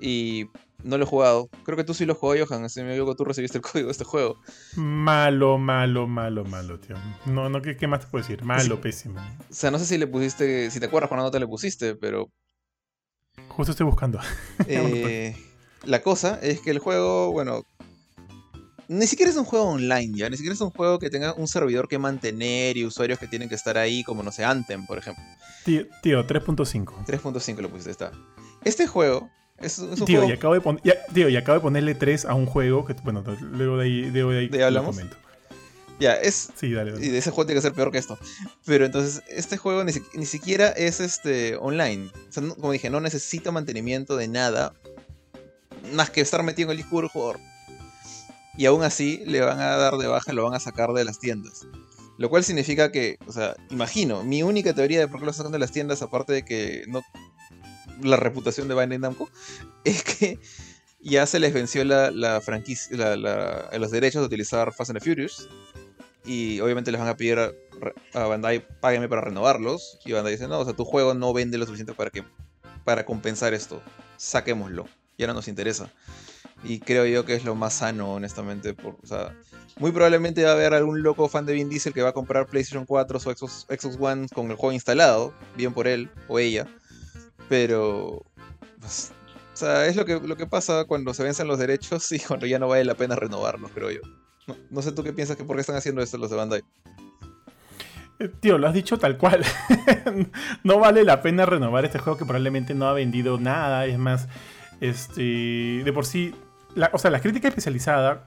Y no lo he jugado. Creo que tú sí lo jugó, Johan. Si me que tú recibiste el código de este juego. Malo, malo, malo, malo, tío. No, no, ¿qué, más te puedo decir? Malo, pésimo. O sea, no sé si le pusiste, si te acuerdas cuando no te le pusiste, pero. Justo estoy buscando. Eh, la cosa es que el juego, bueno. Ni siquiera es un juego online, ya. Ni siquiera es un juego que tenga un servidor que mantener y usuarios que tienen que estar ahí, como no sé, Anthem, por ejemplo. Tío, tío 3.5. 3.5 lo pusiste, está. Este juego tío, y acabo de tío, y acabo de ponerle 3 a un juego que, bueno, luego de ahí, de ahí, ¿De hablamos? Ya, es. Sí, dale, Y de ese juego tiene que ser peor que esto. Pero entonces, este juego ni, ni siquiera es este online. O sea, como dije, no necesita mantenimiento de nada. Más que estar metido en el disco del jugador. Y aún así, le van a dar de baja, lo van a sacar de las tiendas. Lo cual significa que, o sea, imagino, mi única teoría de por qué lo sacan de las tiendas, aparte de que no la reputación de Bandai Namco, es que ya se les venció la, franquicia, los derechos de utilizar Fast and the Furious. Y obviamente les van a pedir a, Bandai, págueme para renovarlos. Y Bandai dice, no, o sea, tu juego no vende lo suficiente para, que, para compensar esto. Saquémoslo. Ya no nos interesa. Y creo yo que es lo más sano, honestamente. Por, o sea, muy probablemente va a haber algún loco fan de Vin Diesel que va a comprar PlayStation 4 o Xbox, Xbox One con el juego instalado. Bien por él o ella. Pero. Pues, o sea, es lo que, lo que pasa cuando se vencen los derechos y cuando ya no vale la pena renovarlos, creo yo. No, sé tú qué piensas que por qué están haciendo esto los de Bandai. Eh, tío, lo has dicho tal cual. no vale la pena renovar este juego que probablemente no ha vendido nada. Es más, este, de por sí, o sea, la crítica especializada,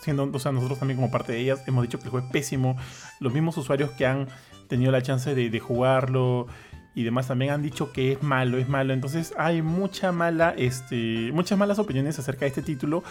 siendo, o sea, nosotros también como parte de ellas, hemos dicho que el juego es pésimo. Los mismos usuarios que han tenido la chance de, de jugarlo y demás también han dicho que es malo, es malo. Entonces hay mucha mala, este, muchas malas opiniones acerca de este título,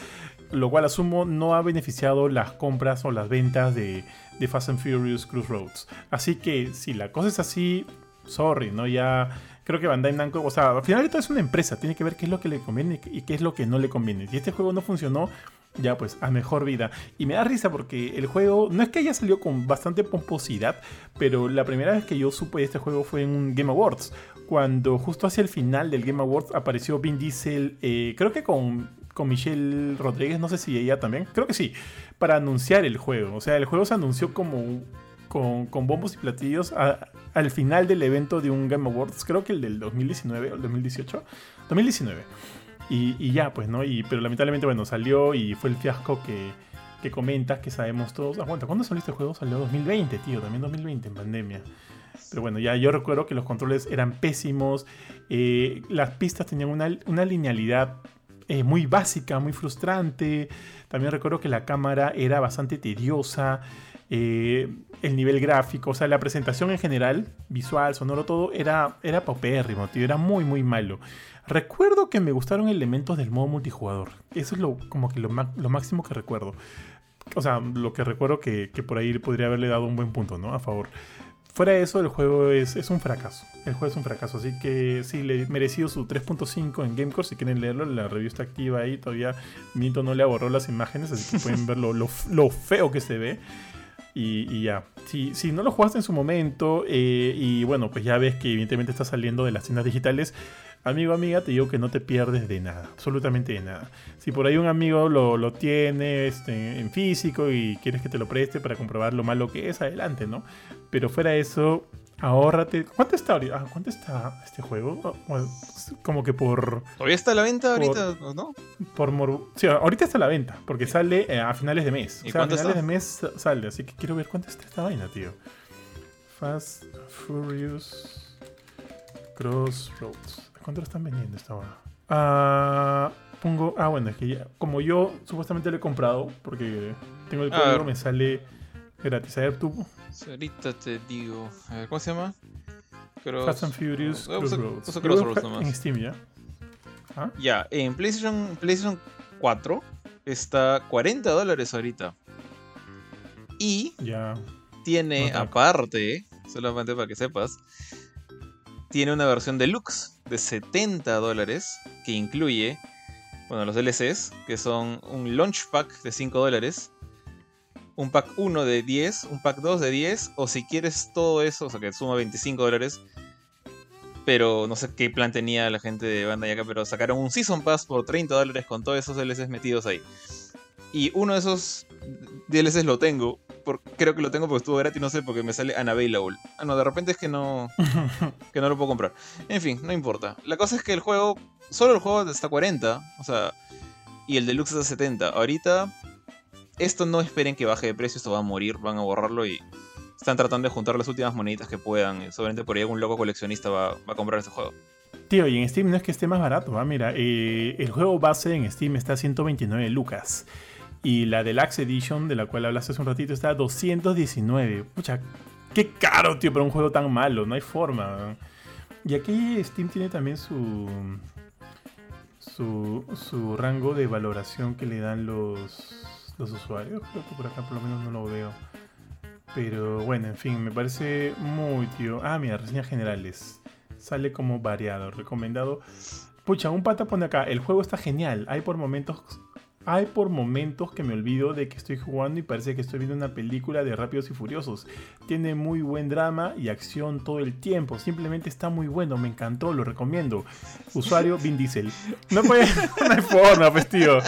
lo cual asumo no ha beneficiado las compras o las ventas de, de Fast and Furious Cruise Roads. Así que si la cosa es así, sorry, ¿no? Ya creo que Bandai Namco, o sea, al final de todo es una empresa, tiene que ver qué es lo que le conviene y qué es lo que no le conviene. Si este juego no funcionó, ya pues a mejor vida. Y me da risa porque el juego no es que haya salido con bastante pomposidad, pero la primera vez que yo supe de este juego fue en un Game Awards, cuando justo hacia el final del Game Awards apareció Vin Diesel, eh, creo que con, con Michelle Rodríguez, no sé si ella también, creo que sí, para anunciar el juego. O sea, el juego se anunció como con, bombos y platillos al final del evento de un Game Awards, creo que el del 2019 o el 2018, 2019. Y, ya, pues, ¿no? Y, pero lamentablemente, bueno, salió y fue el fiasco que, que comentas, que sabemos todos. Aguanta, ¿cuándo salió este juego? Salió 2020, tío, también 2020 en pandemia. Pero bueno, ya yo recuerdo que los controles eran pésimos, eh, las pistas tenían una, una linealidad eh, muy básica, muy frustrante. También recuerdo que la cámara era bastante tediosa. Eh, el nivel gráfico, o sea, la presentación en general, visual, sonoro, todo, era, era tío, era muy, muy malo. Recuerdo que me gustaron elementos del modo multijugador. Eso es lo, como que lo, máximo que recuerdo. O sea, lo que recuerdo que, por ahí podría haberle dado un buen punto, ¿no? A favor. Fuera de eso, el juego es, es, un fracaso. El juego es un fracaso. Así que sí, le he merecido su 3.5 en Gamecore. Si quieren leerlo, la review está activa ahí. Todavía Minto no le borró las imágenes, así que pueden ver lo, feo que se ve. Y, ya, si, si, no lo jugaste en su momento, eh, y bueno, pues ya ves que evidentemente está saliendo de las tiendas digitales, amigo, amiga, te digo que no te pierdes de nada, absolutamente de nada. Si por ahí un amigo lo, tiene este, en físico y quieres que te lo preste para comprobar lo malo que es, adelante, ¿no? Pero fuera eso, ahórrate. ¿Cuánto está ahorita? Ah, ¿Cuánto está este juego? Como que por. ¿Todavía está a la venta ahorita, no? Por Sí, ahorita está a la venta, porque sale eh, a finales de mes. o sea, a finales de mes sale, así que quiero ver cuánto está esta vaina, tío. Fast Furious Crossroads. ¿Cuánto lo están vendiendo esta hora? Ah, pongo. Ah, bueno, es que ya. Como yo supuestamente lo he comprado, porque tengo el código, me sale gratis. A ver tú. Ahorita te digo. A ver, ¿cómo se llama? Fast and Furious Crossroads. Crossroads nomás. En Steam ya. ¿Ah? Ya, en PlayStation, PlayStation 4 está 40 dólares ahorita. Y ya. tiene aparte, solamente para que sepas, tiene una versión deluxe de 70 dólares que incluye, bueno, los DLCs, que son un launch pack de 5 dólares, un pack 1 de 10, un pack 2 de 10, o si quieres todo eso, o sea que suma 25 dólares, pero no sé qué plan tenía la gente de Banda Yaka, pero sacaron un Season Pass por 30 dólares con todos esos DLCs metidos ahí. Y uno de esos DLCs lo tengo, creo que lo tengo porque estuvo gratis, no sé, porque me sale unavailable. Ah, no, de repente es que no, que no lo puedo comprar. En fin, no importa. La cosa es que el juego, solo el juego está a 40, o sea, y el deluxe está a 70. Ahorita, esto no esperen que baje de precio, esto va a morir, van a borrarlo y están tratando de juntar las últimas moneditas que puedan. Seguramente por ahí algún loco coleccionista va, a comprar este juego. Tío, y en Steam no es que esté más barato, ¿va? Mira, eh, el juego base en Steam está a 129 lucas. Y la Deluxe Edition, de la cual hablaste hace un ratito, está a 219. Pucha, qué caro, tío, para un juego tan malo. No hay forma. Y aquí Steam tiene también su, su, su rango de valoración que le dan los, los usuarios. Creo que por acá por lo menos no lo veo. Pero bueno, en fin, me parece muy, tío. Ah, mira, reseñas generales. Sale como variado, recomendado. Pucha, un pata pone acá, el juego está genial. Hay por momentos hay por momentos que me olvido de que estoy jugando y parece que estoy viendo una película de Rápidos y Furiosos. Tiene muy buen drama y acción todo el tiempo. Simplemente está muy bueno, me encantó, lo recomiendo. Usuario Vin Diesel. No puede, no hay forma, pues tío.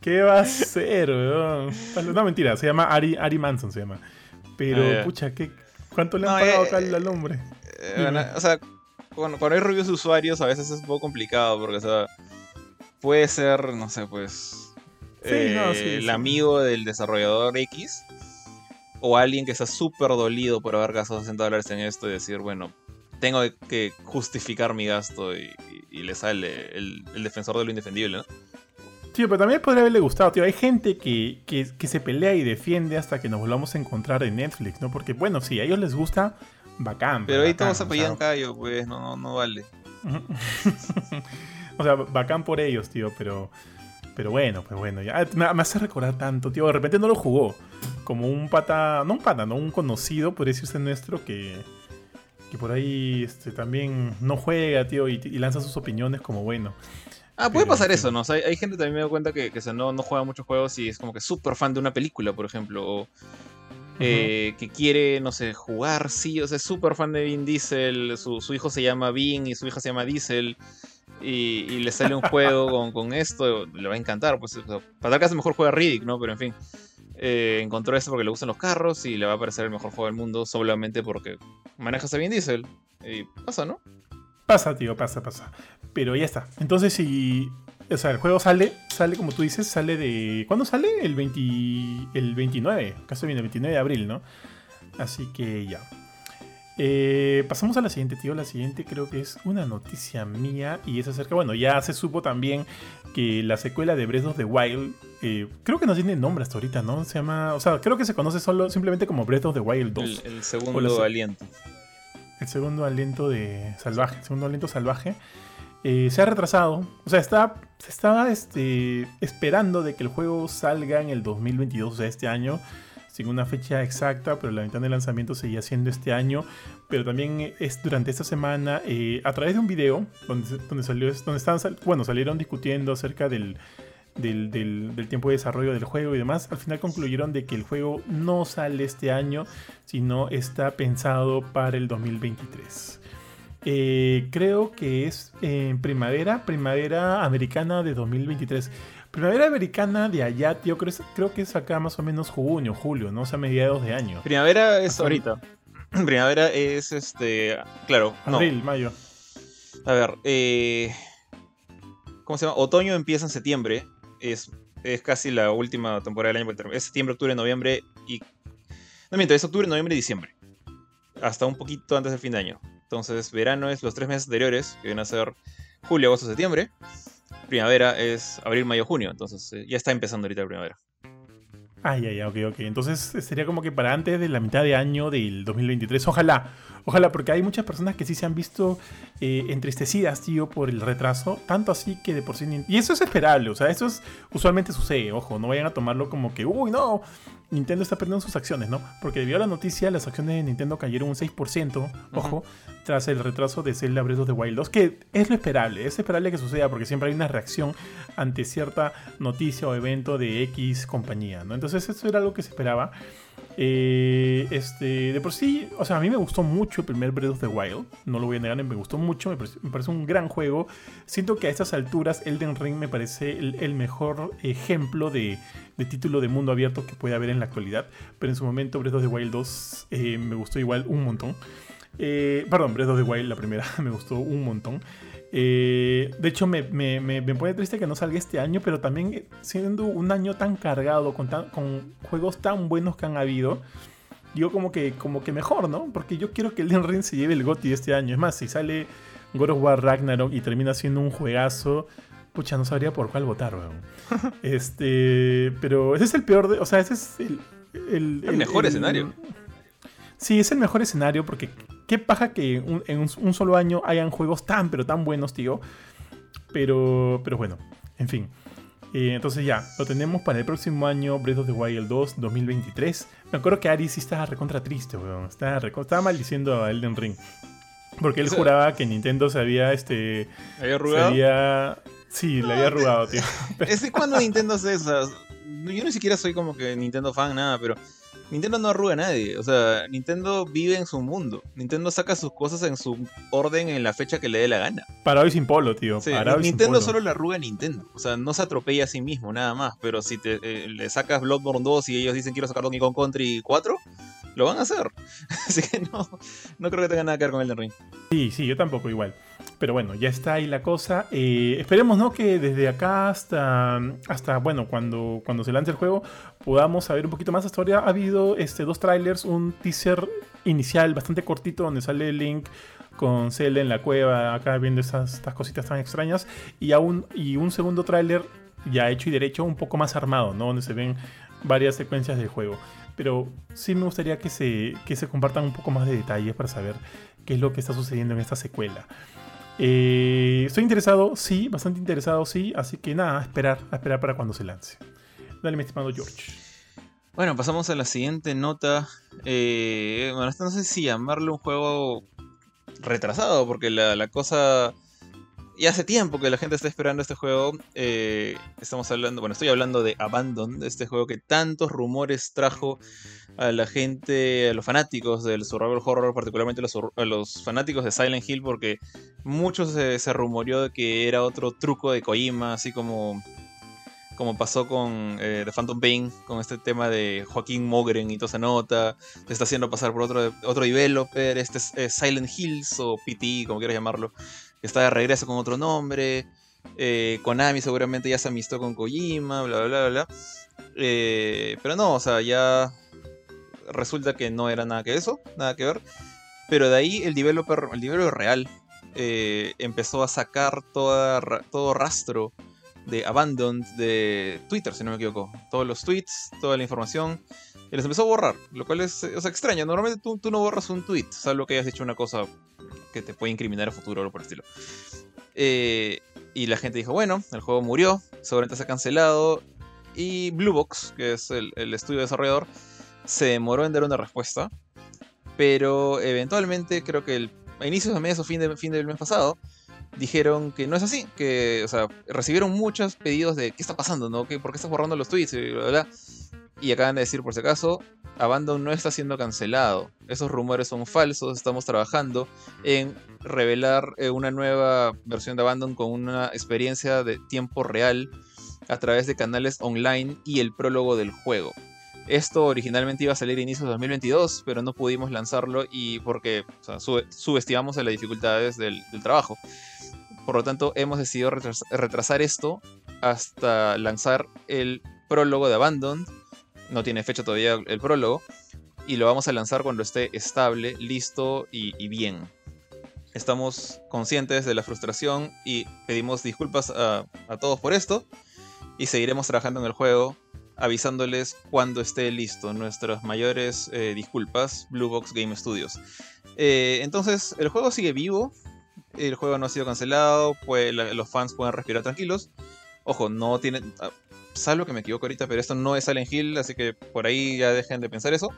¿Qué va a ser, No, mentira, se llama Ari, Ari Manson, se llama. Pero, ah, pucha, ¿qué, ¿cuánto le han pagado acá al hombre? Eh, o sea, cuando, cuando hay reviews de usuarios a veces es un poco complicado porque, o sea, puede ser, no sé, pues eh, el amigo del desarrollador X o alguien que está súper dolido por haber gastado 60 dólares en esto y decir, bueno, tengo que justificar mi gasto y, le sale el, defensor de lo indefendible, ¿no? Tío, pero también podría haberle gustado, tío. Hay gente que, se pelea y defiende hasta que nos volvamos a encontrar en Netflix, ¿no? Porque, bueno, si a ellos les gusta, bacán. Pero ahí todos apellidan callo, pues, no, no, no vale. o sea, bacán por ellos, tío, pero pero bueno, pues bueno, ya me, hace recordar tanto, tío. De repente no lo jugó. Como un pata, no un pata, no un conocido, podría decirse nuestro, que, que por ahí este, también no juega, tío, y, lanza sus opiniones como bueno. Ah, puede pasar eso, ¿no? O sea, hay, gente también me da cuenta que, que no, no, juega muchos juegos y es como que súper fan de una película, por ejemplo. O eh, que quiere, no sé, jugar, sí, o sea, es súper fan de Vin Diesel. Su, su, hijo se llama Vin y su hija se llama Diesel y, le sale un juego con, esto, le va a encantar. Pues, para tal caso mejor juega Riddick, ¿no? Pero en fin. Eh, encontró esto porque le gustan los carros y le va a parecer el mejor juego del mundo solamente porque manejas a Vin Diesel. Y pasa, ¿no? Pasa, tío, pasa, pasa. Pero ya está. Entonces, si. O sea, el juego sale, sale como tú dices, sale de. ¿Cuándo sale? El, 20, el 29. Casi viene el 29 de abril, ¿no? Así que ya. Eh, pasamos a la siguiente, tío. La siguiente creo que es una noticia mía y es acerca, bueno, ya se supo también que la secuela de Breath of the Wild, eh, creo que no tiene nombre hasta ahorita, ¿no? Se llama, o sea, creo que se conoce solo simplemente como Breath of the Wild 2. El, segundo aliento. El segundo aliento de salvaje, el segundo aliento salvaje. Eh, se ha retrasado, o sea, está, se estaba este, esperando de que el juego salga en el 2022, o sea, este año sin una fecha exacta, pero la ventana de lanzamiento seguía siendo este año. Pero también es durante esta semana, eh, a través de un video donde, donde salió, donde están, bueno, salieron discutiendo acerca del, del, tiempo de desarrollo del juego y demás, al final concluyeron de que el juego no sale este año, sino está pensado para el 2023. Eh, creo que es en primavera, primavera americana de 2023. Primavera americana de allá, tío, creo, creo que es acá más o menos junio, julio, ¿no? O sea, mediados de año. Primavera es ahorita. Primavera es este. Claro. Abril, mayo. A ver, eh. ¿Cómo se llama? Otoño empieza en septiembre. Es, es casi la última temporada del año. Es septiembre, octubre, noviembre y. No miento, es octubre, noviembre y diciembre. Hasta un poquito antes del fin de año. Entonces, verano es los tres meses anteriores, que vienen a ser julio, agosto, septiembre primavera es abril, mayo, junio. Entonces eh, ya está empezando ahorita la primavera. Ay, ay, ok, ok. Entonces sería como que para antes de la mitad de año del 2023. Ojalá, ojalá, porque hay muchas personas que sí se han visto eh, entristecidas, tío, por el retraso. Tanto así que de por sí. Y eso es esperable, o sea, eso es usualmente sucede. Ojo, no vayan a tomarlo como que, uy, no, Nintendo está perdiendo sus acciones, ¿no? Porque debido a la noticia, las acciones de Nintendo cayeron un 6%, ojo, tras el retraso de Zelda Breath of the Wild 2, que es lo esperable, es esperable que suceda porque siempre hay una reacción ante cierta noticia o evento de X compañía, ¿no? Entonces eso era algo que se esperaba. Eh, este, de por sí, o sea, a mí me gustó mucho el primer Breath of the Wild, no lo voy a negar, me gustó mucho, me parece, un gran juego. Siento que a estas alturas Elden Ring me parece el, mejor ejemplo de, título de mundo abierto que puede haber en la actualidad, pero en su momento Breath of the Wild 2 eh, me gustó igual un montón. Eh, perdón, Breath of the Wild, la primera, me gustó un montón. Eh, de hecho, me, pone triste que no salga este año, pero también eh, siendo un año tan cargado, con, con juegos tan buenos que han habido, digo como que, como que mejor, ¿no? Porque yo quiero que Elden Ring se lleve el GOTY este año. Es más, si sale God of War Ragnarok y termina siendo un juegazo, pucha, no sabría por cuál votar, weón. este, pero ese es el peor, de, o sea, ese es el... El, mejor escenario. Sí, es el mejor escenario porque qué paja que en un, solo año hayan juegos tan, pero tan buenos, tío. Pero, pero bueno, en fin. Eh, entonces ya, lo tenemos para el próximo año, Breath of the Wild 2, 2023. Me acuerdo que Ari sí estaba recontra triste, weón. Estaba, estaba maldiciendo a Elden Ring. Porque él juraba que Nintendo se había, este... ¿Había arrugado? Sí, le había arrugado, tío. Es cuando Nintendo hace esas... Yo ni siquiera soy como que Nintendo fan, nada, pero Nintendo no arruga a nadie. O sea, Nintendo vive en su mundo. Nintendo saca sus cosas en su orden en la fecha que le dé la gana. Para hoy sin polo, tío. Nintendo solo le arruga a Nintendo. O sea, no se atropella a sí mismo, nada más. Pero si te, eh, le sacas Bloodborne 2 y ellos dicen quiero sacar Donkey Kong Country 4, lo van a hacer. Así que no, no creo que tenga nada que ver con el Ring. Sí, sí, yo tampoco igual. Pero bueno, ya está ahí la cosa. Eh, esperemos, ¿no? Que desde acá hasta, hasta bueno, cuando, cuando se lance el juego, podamos saber un poquito más. Hasta ahora ha habido este, dos trailers, un teaser inicial bastante cortito donde sale Link con Cell en la cueva, acá viendo estas, estas cositas tan extrañas, y, aún, y un segundo tráiler ya hecho y derecho, un poco más armado, ¿no? Donde se ven varias secuencias del juego. Pero sí me gustaría que se, que se compartan un poco más de detalles para saber qué es lo que está sucediendo en esta secuela. Eh, estoy interesado, sí, bastante interesado, sí. Así que nada, esperar, a esperar para cuando se lance. Dale, mi estimado George. Bueno, pasamos a la siguiente nota. Eh, bueno, no sé si llamarle un juego retrasado, porque la, cosa. Y hace tiempo que la gente está esperando este juego. Eh, estamos hablando, bueno, estoy hablando de Abandon, este juego que tantos rumores trajo a la gente, a los fanáticos del survival horror, particularmente a los fanáticos de Silent Hill, porque muchos se, se rumoreó de que era otro truco de Kojima, así como como pasó con eh, The Phantom Pain, con este tema de Joaquín Mogren y toda esa nota, se está haciendo pasar por otro, otro developer, este es Silent Hills o PT, como quieras llamarlo, que está de regreso con otro nombre, eh, Konami seguramente ya se amistó con Kojima, bla, bla, bla, bla. Eh, pero no, o sea, ya resulta que no era nada que eso, nada que ver. Pero de ahí el developer, el developer real empezó a sacar toda, todo rastro de Abandoned de Twitter, si no me equivoco. Todos los tweets, toda la información. Y les empezó a borrar, lo cual es sea, extraño. Normalmente tú, tú no borras un tweet, salvo que hayas hecho una cosa que te puede incriminar a futuro o algo por el estilo. Eh, y la gente dijo, bueno, el juego murió, seguramente se ha cancelado. Y Bluebox, que es el, el estudio desarrollador, se demoró en dar una respuesta, pero eventualmente, creo que el, a inicios de mes o fin, de, fin del mes pasado, dijeron que no es así, que, o sea, recibieron muchos pedidos de qué está pasando, ¿no? ¿Por qué estás borrando los tweets? Y, y acaban de decir, por si acaso, Abandon no está siendo cancelado. Esos rumores son falsos, estamos trabajando en revelar eh, una nueva versión de Abandon con una experiencia de tiempo real a través de canales online y el prólogo del juego. Esto originalmente iba a salir a inicios de 2022, pero no pudimos lanzarlo y porque subestimamos las dificultades del, trabajo. Por lo tanto, hemos decidido retrasar esto hasta lanzar el prólogo de Abandon. No tiene fecha todavía el prólogo. Y lo vamos a lanzar cuando esté estable, listo y, bien. Estamos conscientes de la frustración y pedimos disculpas a todos por esto. Y seguiremos trabajando en el juego avisándoles cuando esté listo. Nuestras mayores eh, disculpas, Blue Box Game Studios. Eh, entonces, el juego sigue vivo. El juego no ha sido cancelado. Pues los fans pueden respirar tranquilos. Ojo, no tienen. Ah, salvo que me equivoco ahorita, pero esto no es Silent Hill, así que por ahí ya dejen de pensar eso.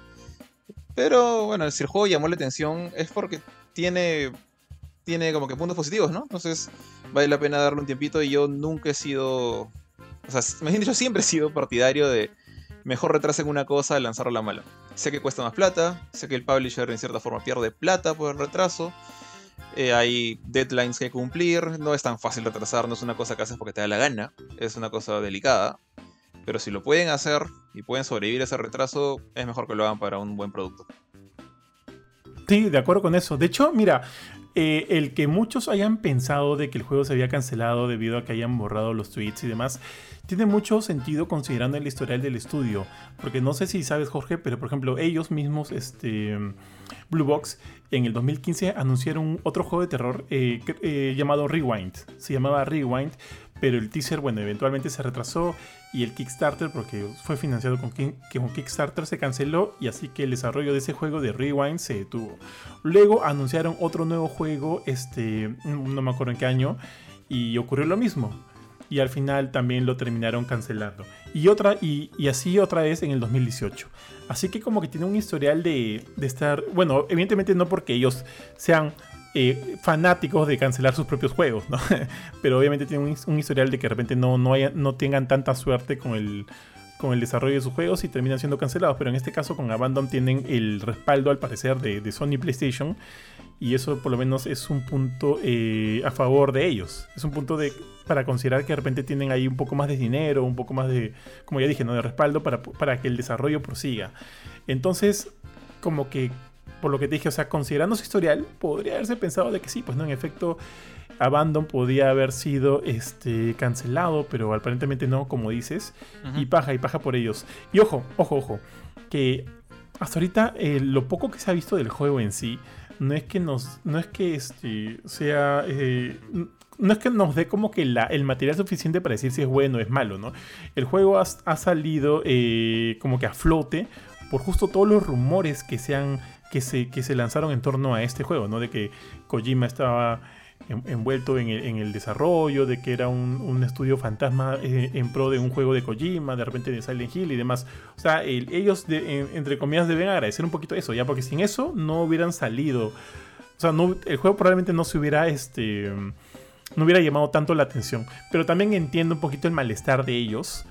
Pero bueno, si el juego llamó la atención es porque tiene tiene como que puntos positivos, ¿no? Entonces vale la pena darle un tiempito y yo nunca he sido, o sea, han dicho, siempre he sido partidario de mejor retrasen una cosa a lanzarla la mala. Sé que cuesta más plata, sé que el publisher en cierta forma pierde plata por el retraso, eh, hay deadlines que cumplir, no es tan fácil retrasar, no es una cosa que haces porque te da la gana, es una cosa delicada. Pero si lo pueden hacer y pueden sobrevivir a ese retraso, es mejor que lo hagan para un buen producto. Sí, de acuerdo con eso. De hecho, mira, eh, el que muchos hayan pensado de que el juego se había cancelado debido a que hayan borrado los tweets y demás, tiene mucho sentido considerando el historial del estudio. Porque no sé si sabes, Jorge, pero por ejemplo, ellos mismos, este, Blue Box, en el 2015 anunciaron otro juego de terror eh, eh, llamado Rewind. Se llamaba Rewind, pero el teaser, bueno, eventualmente se retrasó y el Kickstarter, porque fue financiado con, con Kickstarter, se canceló y así que el desarrollo de ese juego de Rewind se detuvo. Luego anunciaron otro nuevo juego, este, no me acuerdo en qué año, y ocurrió lo mismo. Y al final también lo terminaron cancelando. Y, otra, y, así otra vez en el 2018. Así que como que tiene un historial de, de estar, bueno, evidentemente no porque ellos sean eh, fanáticos de cancelar sus propios juegos, ¿no? Pero obviamente tienen un, historial de que de repente no, no, no tengan tanta suerte con el, con el desarrollo de sus juegos y terminan siendo cancelados. Pero en este caso con Abandon tienen el respaldo al parecer de, Sony PlayStation y eso por lo menos es un punto eh, a favor de ellos. Es un punto de, para considerar que de repente tienen ahí un poco más de dinero, un poco más de, como ya dije, ¿no? de respaldo para, para que el desarrollo prosiga. Entonces, como que por lo que te dije, o sea, considerando su historial, podría haberse pensado de que sí, pues no, en efecto, Abandon podía haber sido este, cancelado, pero aparentemente no, como dices, y paja, y paja por ellos. Y ojo, ojo, ojo, que hasta ahorita eh, lo poco que se ha visto del juego en sí, no es que nos, no es que este, sea... Eh, no es que nos dé como que la, el material suficiente para decir si es bueno o es malo, ¿no? El juego ha, salido eh, como que a flote por justo todos los rumores que se han que se, que se lanzaron en torno a este juego, ¿no? De que Kojima estaba envuelto en el, desarrollo, de que era un, estudio fantasma eh, en pro de un juego de Kojima, de repente de Silent Hill y demás. O sea, ellos, entre comillas, deben agradecer un poquito eso, ya, porque sin eso no hubieran salido. O sea, no, el juego probablemente no se hubiera, este, no hubiera llamado tanto la atención. Pero también entiendo un poquito el malestar de ellos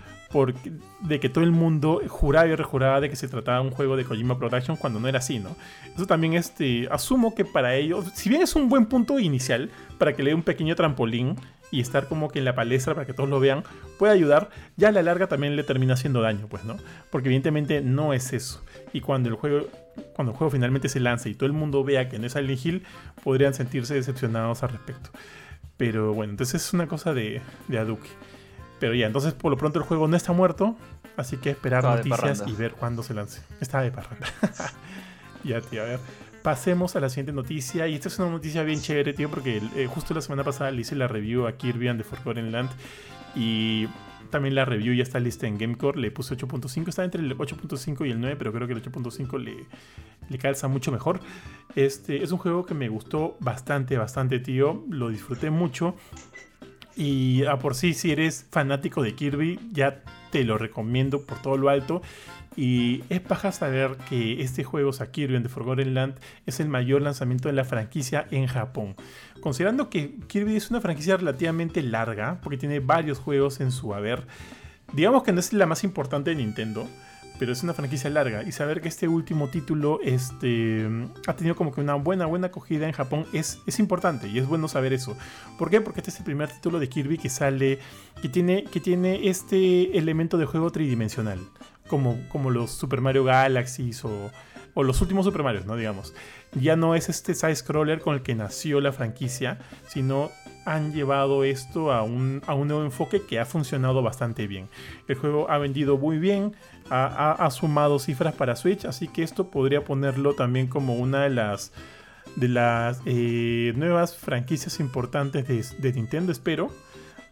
de que todo el mundo juraba y rejuraba de que se trataba de un juego de Kojima Production cuando no era así, ¿no? Eso también este, asumo que para ellos, si bien es un buen punto inicial para que le dé un pequeño trampolín y estar como que en la palestra para que todos lo vean, puede ayudar, ya a la larga también le termina haciendo daño, pues, ¿no? Porque evidentemente no es eso. Y cuando el juego, cuando el juego finalmente se lanza y todo el mundo vea que no es Silent Hill, podrían sentirse decepcionados al respecto. Pero bueno, entonces es una cosa de, de Aduki. Pero ya, entonces por lo pronto el juego no está muerto, así que esperar noticias y ver cuándo se lance. Está de parranda. ya, tío, a ver. Pasemos a la siguiente noticia. Y esta es una noticia bien chévere, tío, porque eh, justo la semana pasada le hice la review a Kirby and the Forgotten Land. Y también la review ya está lista en Gamecore. Le puse 8.5. Está entre el 8.5 y el 9, pero creo que el 8.5 le, le calza mucho mejor. Este es un juego que me gustó bastante, bastante, tío. Lo disfruté mucho. Y a por sí, si eres fanático de Kirby, ya te lo recomiendo por todo lo alto. Y es paja saber que este juego, Kirby and the Forgotten Land, es el mayor lanzamiento de la franquicia en Japón. Considerando que Kirby es una franquicia relativamente larga, porque tiene varios juegos en su haber, digamos que no es la más importante de Nintendo pero es una franquicia larga y saber que este último título este, ha tenido como que una buena, buena acogida en Japón es, es importante y es bueno saber eso. ¿Por qué? Porque este es el primer título de Kirby que sale, que tiene, que tiene este elemento de juego tridimensional, como, como los Super Mario Galaxies o, o los últimos Super Mario, ¿no? Digamos. Ya no es este side-scroller con el que nació la franquicia, sino han llevado esto a un, a un nuevo enfoque que ha funcionado bastante bien. El juego ha vendido muy bien, ha, sumado cifras para Switch, así que esto podría ponerlo también como una de las de las eh, nuevas franquicias importantes de, Nintendo, espero,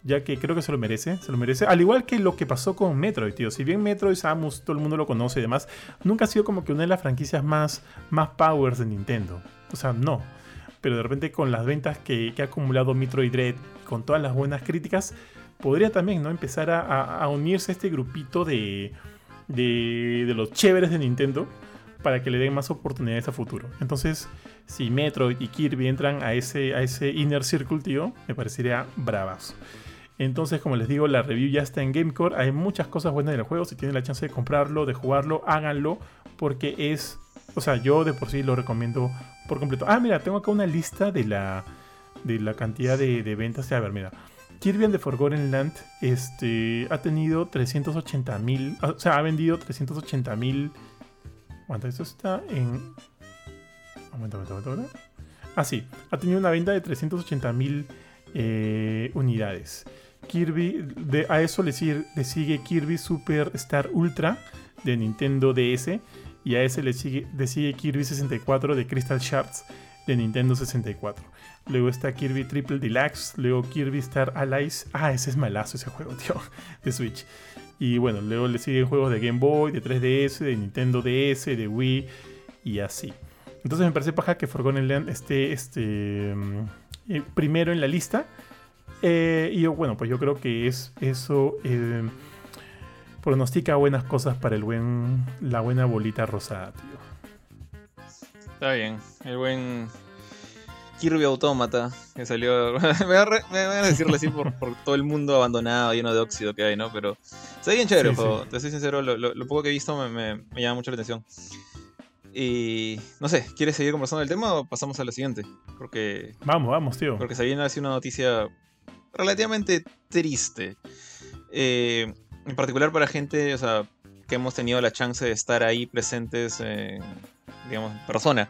ya que creo que se lo merece, se lo merece. Al igual que lo que pasó con Metroid, tío. Si bien Metroid, Samus, todo el mundo lo conoce y demás, nunca ha sido como que una de las franquicias más, más powers de Nintendo. O sea, no. Pero de repente con las ventas que, ha acumulado Metroid Dread, con todas las buenas críticas, podría también, ¿no? Empezar a, unirse a este grupito de, de, los chéveres de Nintendo para que le den más oportunidades a futuro. Entonces, si Metroid y Kirby entran a ese, Inner Circle, tío, me parecería bravas. Entonces, como les digo, la review ya está en Gamecore. Hay muchas cosas buenas en el juego. Si tienen la chance de comprarlo, de jugarlo, háganlo. Porque es. O sea, yo de por sí lo recomiendo por completo. Ah, mira, tengo acá una lista de la, de la cantidad de, ventas. A ver, mira. Kirby and the Forgotten Land este, ha tenido 380 mil. O sea, ha vendido 380 mil. ¿Cuánto? Esto está en. Aumenta, aumenta, aumenta. Ah, sí. Ha tenido una venta de 380 mil eh, unidades. Kirby, de, a eso le sigue, Kirby Super Star Ultra de Nintendo DS y a ese le sigue, Kirby 64 de Crystal Shards de Nintendo 64. Luego está Kirby Triple Deluxe, luego Kirby Star Allies. Ah, ese es malazo ese juego, tío, de Switch. Y bueno, luego le siguen juegos de Game Boy, de 3DS, de Nintendo DS, de Wii y así. Entonces me parece paja que Forgotten Land esté este, mm, eh, primero en la lista. Eh, y bueno, pues yo creo que es eso eh, pronostica buenas cosas para el buen, la buena bolita rosada, tío. Está bien, el buen Kirby Autómata que salió. me, voy a, decirlo así por, todo el mundo abandonado, lleno de óxido que hay, ¿no? Pero está bien chévere Te soy sincero, lo, poco que he visto me, me, llama mucho la atención. Y no sé, ¿quieres seguir conversando del tema o pasamos a la siguiente? Porque. Vamos, vamos, tío. Porque se viene así una noticia relativamente triste. Eh, en particular para gente, o sea, que hemos tenido la chance de estar ahí presentes, digamos, en persona,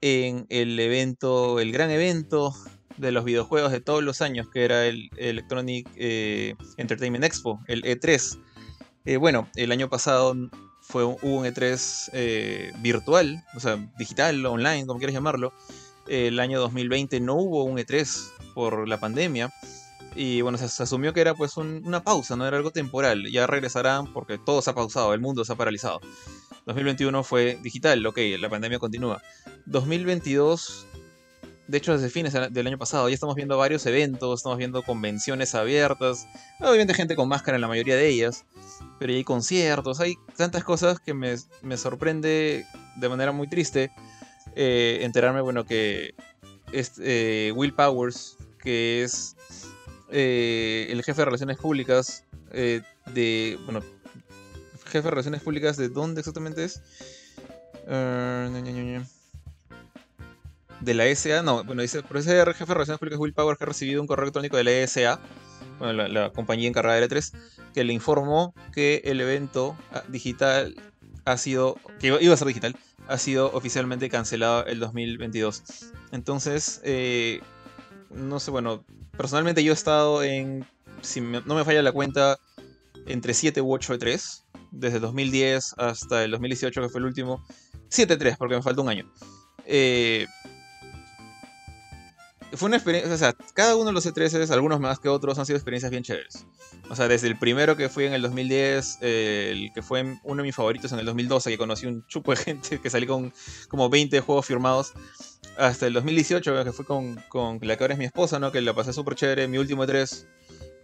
en el evento, el gran evento de los videojuegos de todos los años, que era el Electronic eh, Entertainment Expo, el E3. Eh, bueno, el año pasado fue un, hubo un E3 virtual, o sea, digital, online, como quieras llamarlo. El año 2020 no hubo un E3 por la pandemia. Y bueno, se, asumió que era pues una pausa, no era algo temporal. Ya regresarán porque todo se ha pausado, el mundo se ha paralizado. 2021 fue digital, ok, la pandemia continúa. 2022, de hecho desde fines del año pasado, ya estamos viendo varios eventos, estamos viendo convenciones abiertas. Obviamente gente con máscara en la mayoría de ellas, pero hay conciertos, hay tantas cosas que me, sorprende de manera muy triste eh, enterarme, bueno, que este, Will Powers, que es eh, el jefe de relaciones públicas eh, de. Bueno, jefe de relaciones públicas de dónde exactamente es. Uh, de la ESA, no, bueno, dice, por ese jefe de relaciones públicas Will Power que ha recibido un correo electrónico de la ESA, bueno, la, compañía encargada de L3, que le informó que el evento ah, digital ha sido, que iba, a ser digital, ha sido oficialmente cancelado el 2022. Entonces, eh, no sé, bueno, Personalmente yo he estado en, si no me falla la cuenta, entre 7 u 8 de 3. Desde 2010 hasta el 2018, que fue el último. 7 3, porque me falta un año. Eh, fue una experiencia, o sea, cada uno de los E3, algunos más que otros, han sido experiencias bien chéveres. O sea, desde el primero que fui en el 2010, el que fue uno de mis favoritos en el 2012, que conocí un chupo de gente, que salí con como 20 juegos firmados hasta el 2018, que fue con, con, la que ahora es mi esposa, ¿no? Que la pasé súper chévere, mi último E3,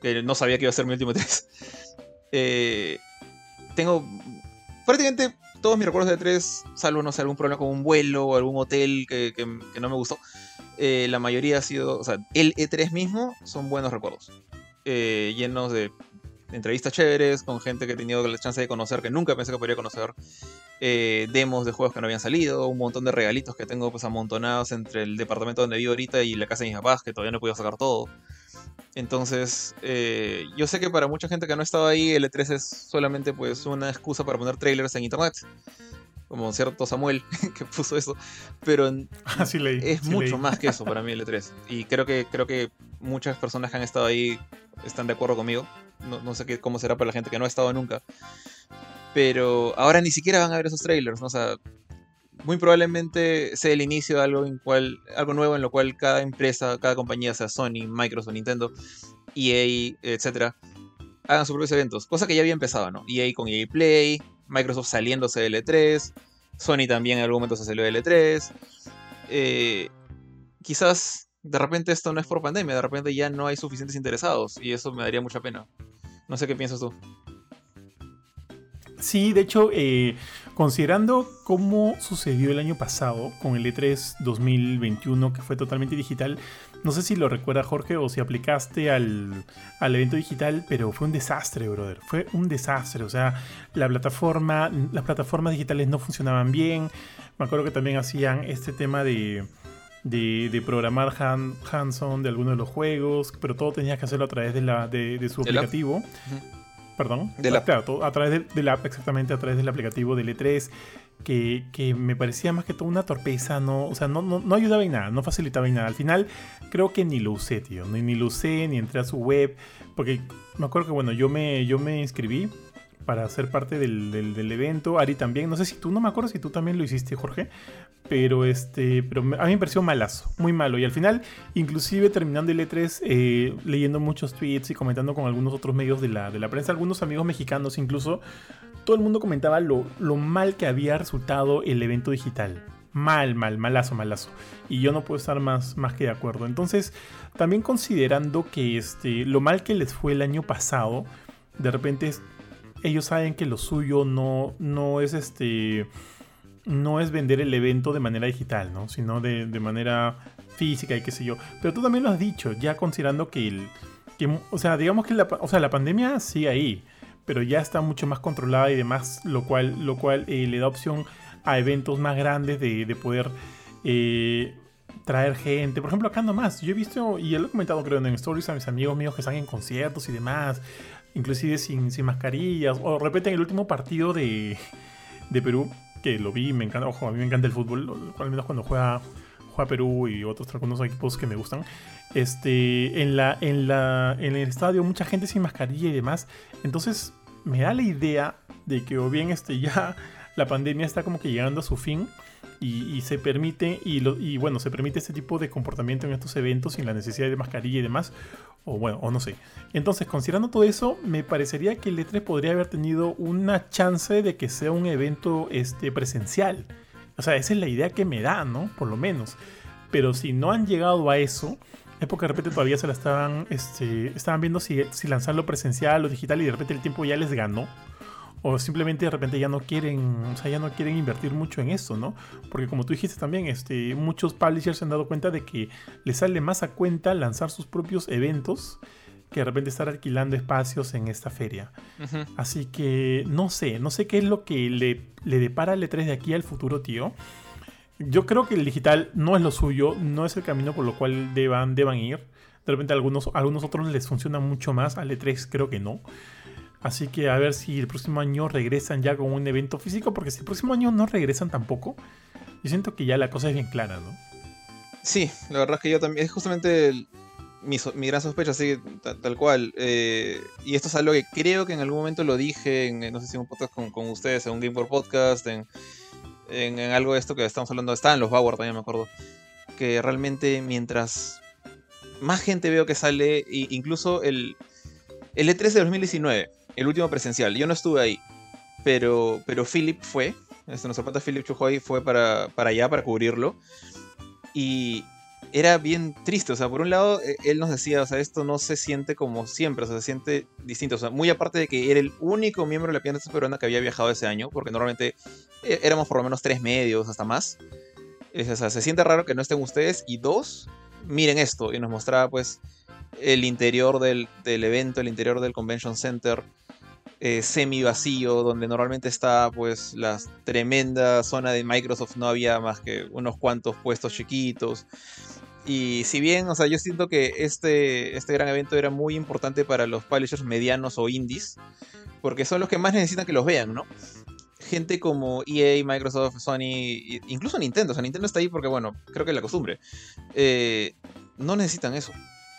que no sabía que iba a ser mi último E3. Eh, tengo prácticamente todos mis recuerdos de E3, salvo, no sé, algún problema con un vuelo o algún hotel que, no me gustó. Eh, la mayoría ha sido, o sea, el E3 mismo son buenos recuerdos. Eh, llenos de entrevistas chéveres, con gente que he tenido la chance de conocer, que nunca pensé que podría conocer, eh, demos de juegos que no habían salido, un montón de regalitos que tengo pues amontonados entre el departamento donde vivo ahorita y la casa de mis papás, que todavía no he podido sacar todo. Entonces, eh, yo sé que para mucha gente que no ha estado ahí, el E3 es solamente pues una excusa para poner trailers en internet. Como cierto Samuel que puso eso. Pero ah, es mucho más que eso para mí el E3. Y creo que, creo que muchas personas que han estado ahí están de acuerdo conmigo. No, sé qué, cómo será para la gente que no ha estado nunca. Pero ahora ni siquiera van a ver esos trailers, ¿no? O sea, muy probablemente sea el inicio de algo, en cual, algo nuevo en lo cual cada empresa, cada compañía, sea Sony, Microsoft, Nintendo, EA, etcétera, hagan sus propios eventos. Cosa que ya había empezado, ¿no? EA con EA Play, Microsoft saliéndose de L3, Sony también en algún momento se salió de L3. Eh, quizás de repente esto no es por pandemia, de repente ya no hay suficientes interesados y eso me daría mucha pena. No sé qué piensas tú. Sí, de hecho, eh, considerando cómo sucedió el año pasado con el E3 2021, que fue totalmente digital, no sé si lo recuerda Jorge o si aplicaste al, al, evento digital, pero fue un desastre, brother. Fue un desastre. O sea, la plataforma, las plataformas digitales no funcionaban bien. Me acuerdo que también hacían este tema de de, programar hands-on de algunos de los juegos, pero todo tenías que hacerlo a través de, la, de, su aplicativo. Perdón. De la... Claro, a través de, la exactamente a través del aplicativo del E3, que, me parecía más que todo una torpeza, no, o sea, no, no, no, ayudaba en nada, no facilitaba en nada. Al final, creo que ni lo usé, tío. Ni, ni lo usé, ni entré a su web. Porque me acuerdo que, bueno, yo me, yo me inscribí para ser parte del, del, evento. Ari también, no sé si tú, no me acuerdo si tú también lo hiciste, Jorge, pero este, pero a mí me pareció malazo, muy malo. Y al final, inclusive terminando el E3, eh, leyendo muchos tweets y comentando con algunos otros medios de la, de la prensa, algunos amigos mexicanos incluso, todo el mundo comentaba lo, lo mal que había resultado el evento digital. Mal, mal, malazo, malazo. Y yo no puedo estar más, más que de acuerdo. Entonces, también considerando que este, lo mal que les fue el año pasado, de repente ellos saben que lo suyo no, no es este. No es vender el evento de manera digital, ¿no? Sino de, manera física y qué sé yo. Pero tú también lo has dicho, ya considerando que el. o sea, digamos que la, o sea, la pandemia sigue ahí. Pero ya está mucho más controlada y demás. Lo cual, lo cual eh, le da opción a eventos más grandes de, poder. Eh, traer gente. Por ejemplo, acá nomás, yo he visto, y lo he comentado creo en stories a mis amigos míos que están en conciertos y demás, inclusive sin, sin mascarillas. O repeten el último partido de, de Perú, que lo vi, me encanta, ojo, a mí me encanta el fútbol, al menos cuando juega, juega Perú y otros algunos equipos que me gustan. Este, en, la, en, la, en el estadio mucha gente sin mascarilla y demás. Entonces me da la idea de que o bien este, ya la pandemia está como que llegando a su fin y, se permite, y, lo, y, bueno, se permite este tipo de comportamiento en estos eventos sin la necesidad de mascarilla y demás, o bueno, o no sé. Entonces, considerando todo eso, me parecería que el E3 podría haber tenido una chance de que sea un evento este, presencial. O sea, esa es la idea que me da, ¿no? Por lo menos. Pero si no han llegado a eso, es porque de repente todavía se la estaban, este, estaban viendo si, si lanzarlo presencial o digital y de repente el tiempo ya les ganó o simplemente de repente ya no quieren, o sea, ya no quieren invertir mucho en eso, ¿no? Porque como tú dijiste también, este, muchos publishers se han dado cuenta de que les sale más a cuenta lanzar sus propios eventos que de repente estar alquilando espacios en esta feria. Así que no sé, no sé qué es lo que le, le depara el E3 de aquí al futuro, tío. Yo creo que el digital no es lo suyo, no es el camino por lo cual deban, deban ir. De repente a algunos, a algunos otros les funciona mucho más, al E3 creo que no. Así que a ver si el próximo año regresan ya con un evento físico, porque si el próximo año no regresan tampoco, yo siento que ya la cosa es bien clara, ¿no? Sí, la verdad es que yo también, es justamente mi, gran sospecha, así tal, cual. Eh, y esto es algo que creo que en algún momento lo dije, en, no sé si en un podcast con, ustedes, en un Game Podcast, en, en, algo de esto que estamos hablando, está en los Bauer también me acuerdo, que realmente mientras más gente veo que sale, incluso el, el E3 de 2019, el último presencial. Yo no estuve ahí, pero, pero Philip fue. Este, nuestro pata Philip Chujoy fue para, para allá para cubrirlo. Y era bien triste. O sea, por un lado, e, él nos decía, o sea, esto no se siente como siempre, o sea, se siente distinto. O sea, muy aparte de que era el único miembro de la pianista peruana que había viajado ese año, porque normalmente e, éramos por lo menos tres medios, hasta más. O sea, se siente raro que no estén ustedes. Y dos, miren esto. Y nos mostraba, pues, el interior del, del evento, el interior del Convention Center eh, semi vacío, donde normalmente está pues la tremenda zona de Microsoft, no había más que unos cuantos puestos chiquitos. Y si bien, o sea, yo siento que este, este gran evento era muy importante para los publishers medianos o indies, porque son los que más necesitan que los vean, ¿no? Gente como EA, Microsoft, Sony, incluso Nintendo, o sea, Nintendo está ahí porque, bueno, creo que es la costumbre. Eh, no necesitan eso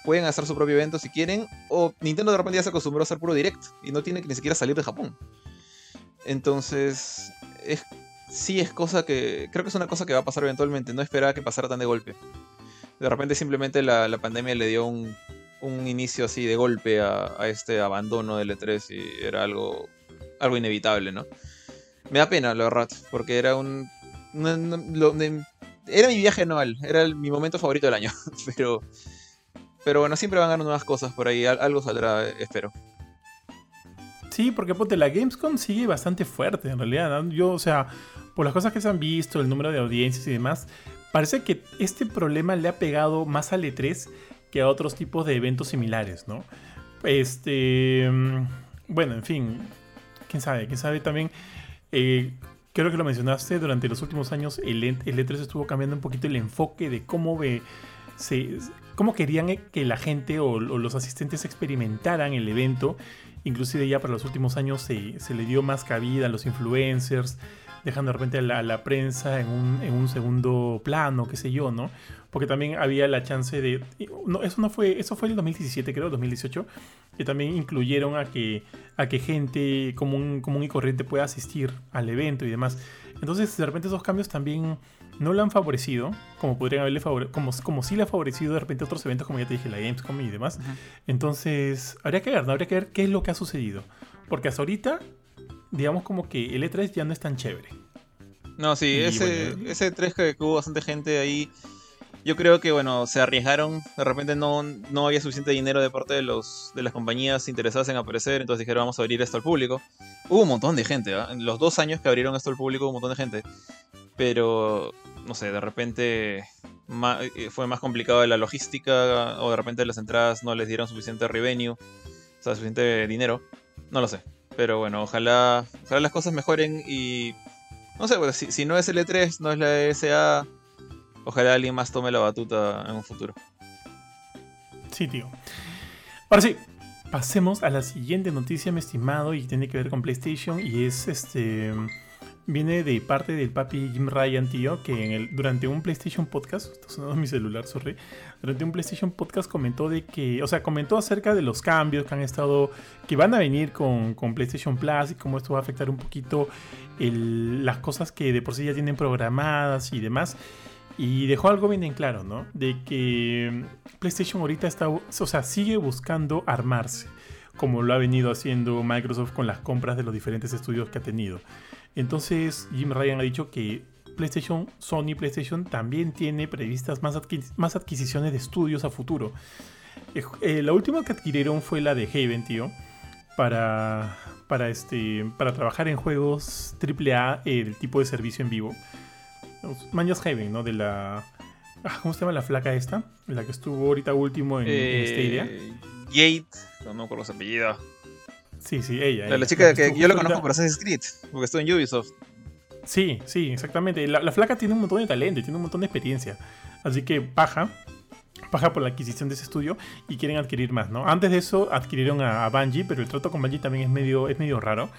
pueden hacer su propio evento si quieren, o Nintendo de repente ya se acostumbró a hacer puro direct y no tiene que ni siquiera salir de Japón. Entonces, es sí es cosa que. Creo que es una cosa que va a pasar eventualmente. No esperaba que pasara tan de golpe. De repente simplemente la, pandemia le dio un, inicio así de golpe a, este abandono del E3 y era algo, algo inevitable, ¿no? Me da pena, la verdad, porque era un. era mi viaje anual, era mi momento favorito del año, pero. Pero bueno, siempre van a ganar nuevas cosas por ahí, algo saldrá, espero. Sí, porque ponte, la Gamescom sigue bastante fuerte en realidad. Yo, o sea, por las cosas que se han visto, el número de audiencias y demás, parece que este problema le ha pegado más al E3 que a otros tipos de eventos similares, ¿no? Este. Mm, bueno, en fin. Quién sabe, quién sabe también. Eh, creo que lo mencionaste, durante los últimos años el, E3 e estuvo cambiando un poquito el enfoque de cómo ve, cómo querían que la gente o, los asistentes experimentaran el evento. Inclusive ya para los últimos años se le dio más cabida a los influencers, dejando de repente a la, prensa en un, segundo plano, qué sé yo, ¿no? Porque también había la chance de... No, eso no fue, eso fue el 2017, creo, 2018, que también incluyeron a que, a que gente común, común y corriente pueda asistir al evento y demás. Entonces, de repente esos cambios también no lo han favorecido, como podrían haberle favorecido, como, como sí le ha favorecido de repente otros eventos, como ya te dije, la Gamescom y demás. Entonces, habría que ver, ¿no? Habría que ver qué es lo que ha sucedido. Porque hasta ahorita digamos como que el E3 ya no es tan chévere. No, sí, ese, ese 3 que hubo bastante gente ahí. Yo creo que, bueno, se arriesgaron. De repente no, no había suficiente dinero de parte de, los, de las compañías interesadas en aparecer. Entonces dijeron, vamos a abrir esto al público. Hubo un montón de gente. ¿eh? En los dos años que abrieron esto al público, hubo un montón de gente. Pero, no sé, de repente eh, fue más complicado la logística. O de repente las entradas no les dieron suficiente revenue. O sea, suficiente dinero. No lo sé. Pero bueno, ojalá, ojalá las cosas mejoren y... No sé, pues, si, no es el E3, no es la ESA, ojalá alguien más tome la batuta en un futuro. Sí, tío. Ahora sí, pasemos a la siguiente noticia, mi estimado, y tiene que ver con PlayStation, y es este viene de parte del papi Jim Ryan, tío, que en el, durante un PlayStation Podcast, está mi celular, sorry, durante un PlayStation Podcast comentó de que, o sea, comentó acerca de los cambios que han estado, que van a venir con, con PlayStation Plus y cómo esto va a afectar un poquito las cosas que de por sí ya tienen programadas y demás. Y dejó algo bien en claro, ¿no? De que PlayStation ahorita está, o sea, sigue buscando armarse, como lo ha venido haciendo Microsoft con las compras de los diferentes estudios que ha tenido. Entonces Jim Ryan ha dicho que PlayStation, Sony PlayStation también tiene previstas más, adquisiciones de estudios a futuro. Eh, eh, la última que adquirieron fue la de Haven, tío, para, para, este, para trabajar en juegos AAA, el tipo de servicio en vivo. Manjas Haven, ¿no? De la... Ah, ¿Cómo se llama la flaca esta? La que estuvo ahorita último en, eh, Stadia. Jade, no me acuerdo su apellido. Sí, sí, ella. La, chica que, yo la conozco por Assassin's Creed, porque estuvo en Ubisoft. Sí, sí, exactamente. La, flaca tiene un montón de talento y tiene un montón de experiencia. Así que paja, paja por la adquisición de ese estudio y quieren adquirir más, ¿no? Antes de eso adquirieron a, Bungie, pero el trato con Bungie también es medio, es medio raro.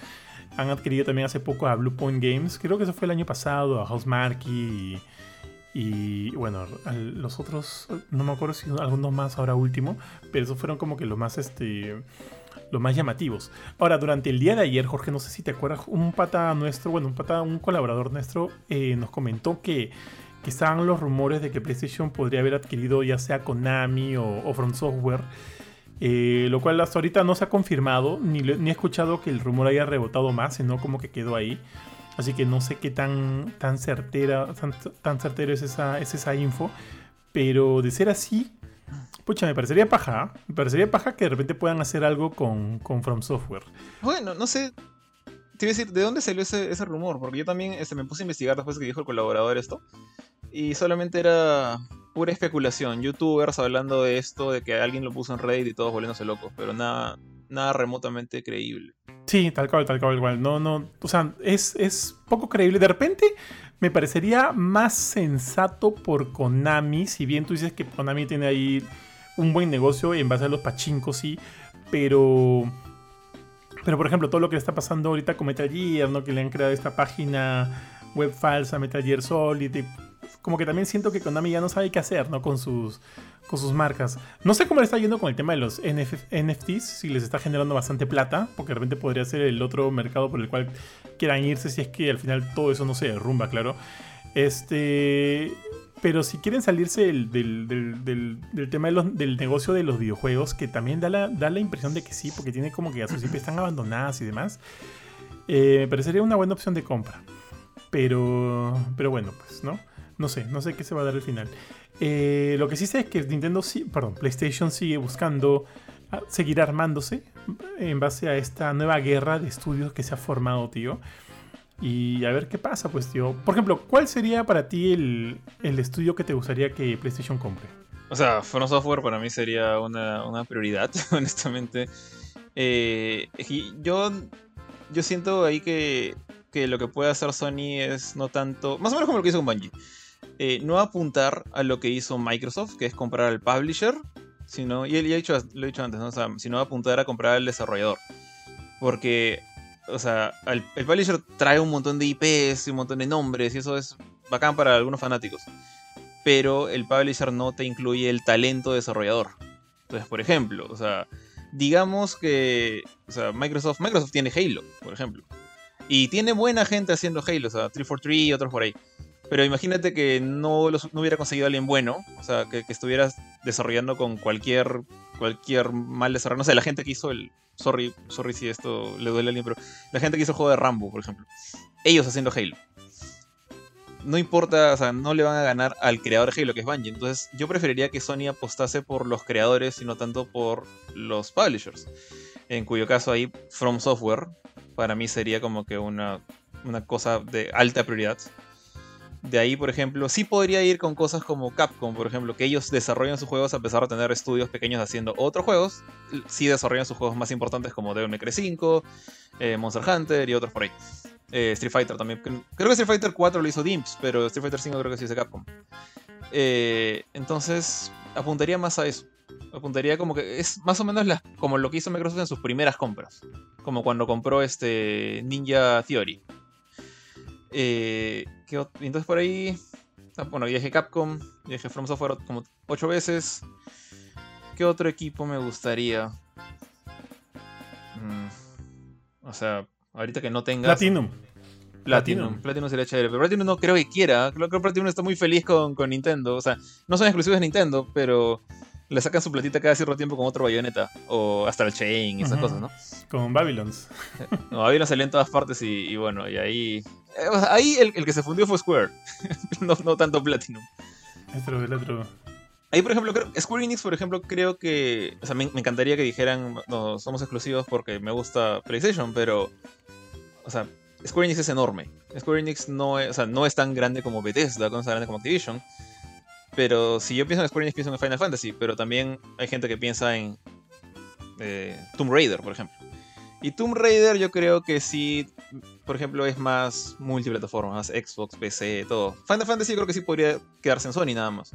Han adquirido también hace poco a Blue Point Games, creo que eso fue el año pasado, a Housemarque y, y bueno, los otros, no me acuerdo si algunos más ahora último, pero esos fueron como que los más, este los más llamativos. Ahora, durante el día de ayer, Jorge, no sé si te acuerdas, un pata nuestro, bueno, un pata, un colaborador nuestro, eh, nos comentó que, que, estaban los rumores de que PlayStation podría haber adquirido ya sea Konami o, From Software. Eh, lo cual hasta ahorita no se ha confirmado, ni, ni he escuchado que el rumor haya rebotado más, sino como que quedó ahí. Así que no sé qué tan, tan certera, tan, tan certero es esa, es esa info. Pero de ser así, Pucha, me parecería paja. Me parecería paja que de repente puedan hacer algo con, con From Software. Bueno, no sé. Te iba a decir, ¿de dónde salió ese, ese rumor? Porque yo también este, me puse a investigar después de que dijo el colaborador esto. Y solamente era pura especulación. Youtubers hablando de esto, de que alguien lo puso en Reddit y todos volviéndose locos. Pero nada, nada remotamente creíble. Sí, tal cual, tal cual, igual. No, no. O sea, es, es poco creíble. De repente me parecería más sensato por Konami. Si bien tú dices que Konami tiene ahí un buen negocio en base a los pachincos, sí, pero... Pero por ejemplo, todo lo que le está pasando ahorita con Metal Gear, ¿no? Que le han creado esta página web falsa, Metal Gear Solid, como que también siento que Konami ya no sabe qué hacer, ¿no? Con sus, con sus marcas. No sé cómo le está yendo con el tema de los NFTs, si les está generando bastante plata, porque de repente podría ser el otro mercado por el cual quieran irse si es que al final todo eso no se derrumba, claro. Este. Pero si quieren salirse del, del, tema del negocio de los videojuegos, que también da la, da la impresión de que sí, porque tiene como que a sus IP están abandonadas y demás, eh, me parecería una buena opción de compra. Pero, pero bueno, pues, ¿no? No sé, no sé qué se va a dar al final. Eh, lo que sí sé es que Nintendo, sí, perdón, PlayStation sigue buscando ah, seguir armándose en base a esta nueva guerra de estudios que se ha formado, tío. Y a ver qué pasa, pues, tío. Por ejemplo, ¿cuál sería para ti el, estudio que te gustaría que PlayStation compre? O sea, From Software para mí sería una, prioridad, honestamente. Eh, yo, yo siento ahí que, que lo que puede hacer Sony es no tanto. Más o menos como lo que hizo con Bungie. Eh, no apuntar a lo que hizo Microsoft, que es comprar al publisher, sino, y él ya dicho, lo he dicho antes, ¿no? sino apuntar a comprar al desarrollador. Porque, o sea, el, publisher trae un montón de IPs y un montón de nombres, y eso es bacán para algunos fanáticos. Pero el publisher no te incluye el talento desarrollador. Entonces, por ejemplo, o sea, digamos que o sea, Microsoft, Microsoft tiene Halo, por ejemplo. Y tiene buena gente haciendo Halo, o sea, 343 y otros por ahí. Pero imagínate que no, no hubiera conseguido alguien bueno, o sea, que, estuvieras desarrollando con cualquier cualquier mal desarrollo. No sé, la gente que hizo el. Sorry, sorry si esto le duele a alguien, pero la gente que hizo el juego de Rambo, por ejemplo. Ellos haciendo Halo. No importa, o sea, no le van a ganar al creador de Halo, que es Bungie. Entonces, yo preferiría que Sony apostase por los creadores y no tanto por los publishers. En cuyo caso ahí, From Software, para mí sería como que una, una cosa de alta prioridad de ahí, por ejemplo, sí podría ir con cosas como Capcom, por ejemplo, que ellos desarrollan sus juegos a pesar de tener estudios pequeños haciendo otros juegos. Sí desarrollan sus juegos más importantes como Devil May Cry 5, eh, Monster Hunter y otros por ahí. Eh, Street Fighter también. Creo que Street Fighter 4 lo hizo Dimps, pero Street Fighter 5 creo que sí de Capcom. Eh, entonces, apuntaría más a eso. Apuntaría como que es más o menos como lo que hizo Microsoft en sus primeras compras. Como cuando compró este Ninja Theory. Eh, entonces por ahí, ah, bueno, dije Capcom, dije From Software como 8 veces. ¿Qué otro equipo me gustaría? Mm, o sea, ahorita que no tenga Platinum. Platinum. Platinum sería chévere. Pero Platinum no creo que quiera. Creo que Platinum está muy feliz con, con Nintendo. O sea, no son exclusivos de Nintendo, pero le sacan su platita cada cierto tiempo con otro bayoneta. O hasta el Chain y esas cosas, ¿no? Con Babylons. no, Babylon salió en todas partes y, bueno, y ahí. Eh, ahí el, que se fundió fue Square. no, tanto Platinum. Otro, el otro. Ahí, por ejemplo, creo, Square Enix, por ejemplo, creo que. O sea, me, encantaría que dijeran, no, somos exclusivos porque me gusta PlayStation, pero. O sea, Square Enix es enorme. Square Enix no es, o sea, no es tan grande como Bethesda, no es tan grande como Activision. Pero si yo pienso en Square Enix, pienso en Final Fantasy. Pero también hay gente que piensa en eh, Tomb Raider, por ejemplo. Y Tomb Raider yo creo que sí, por ejemplo, es más multiplataforma, más Xbox, PC, todo. Final Fantasy yo creo que sí podría quedarse en Sony nada más.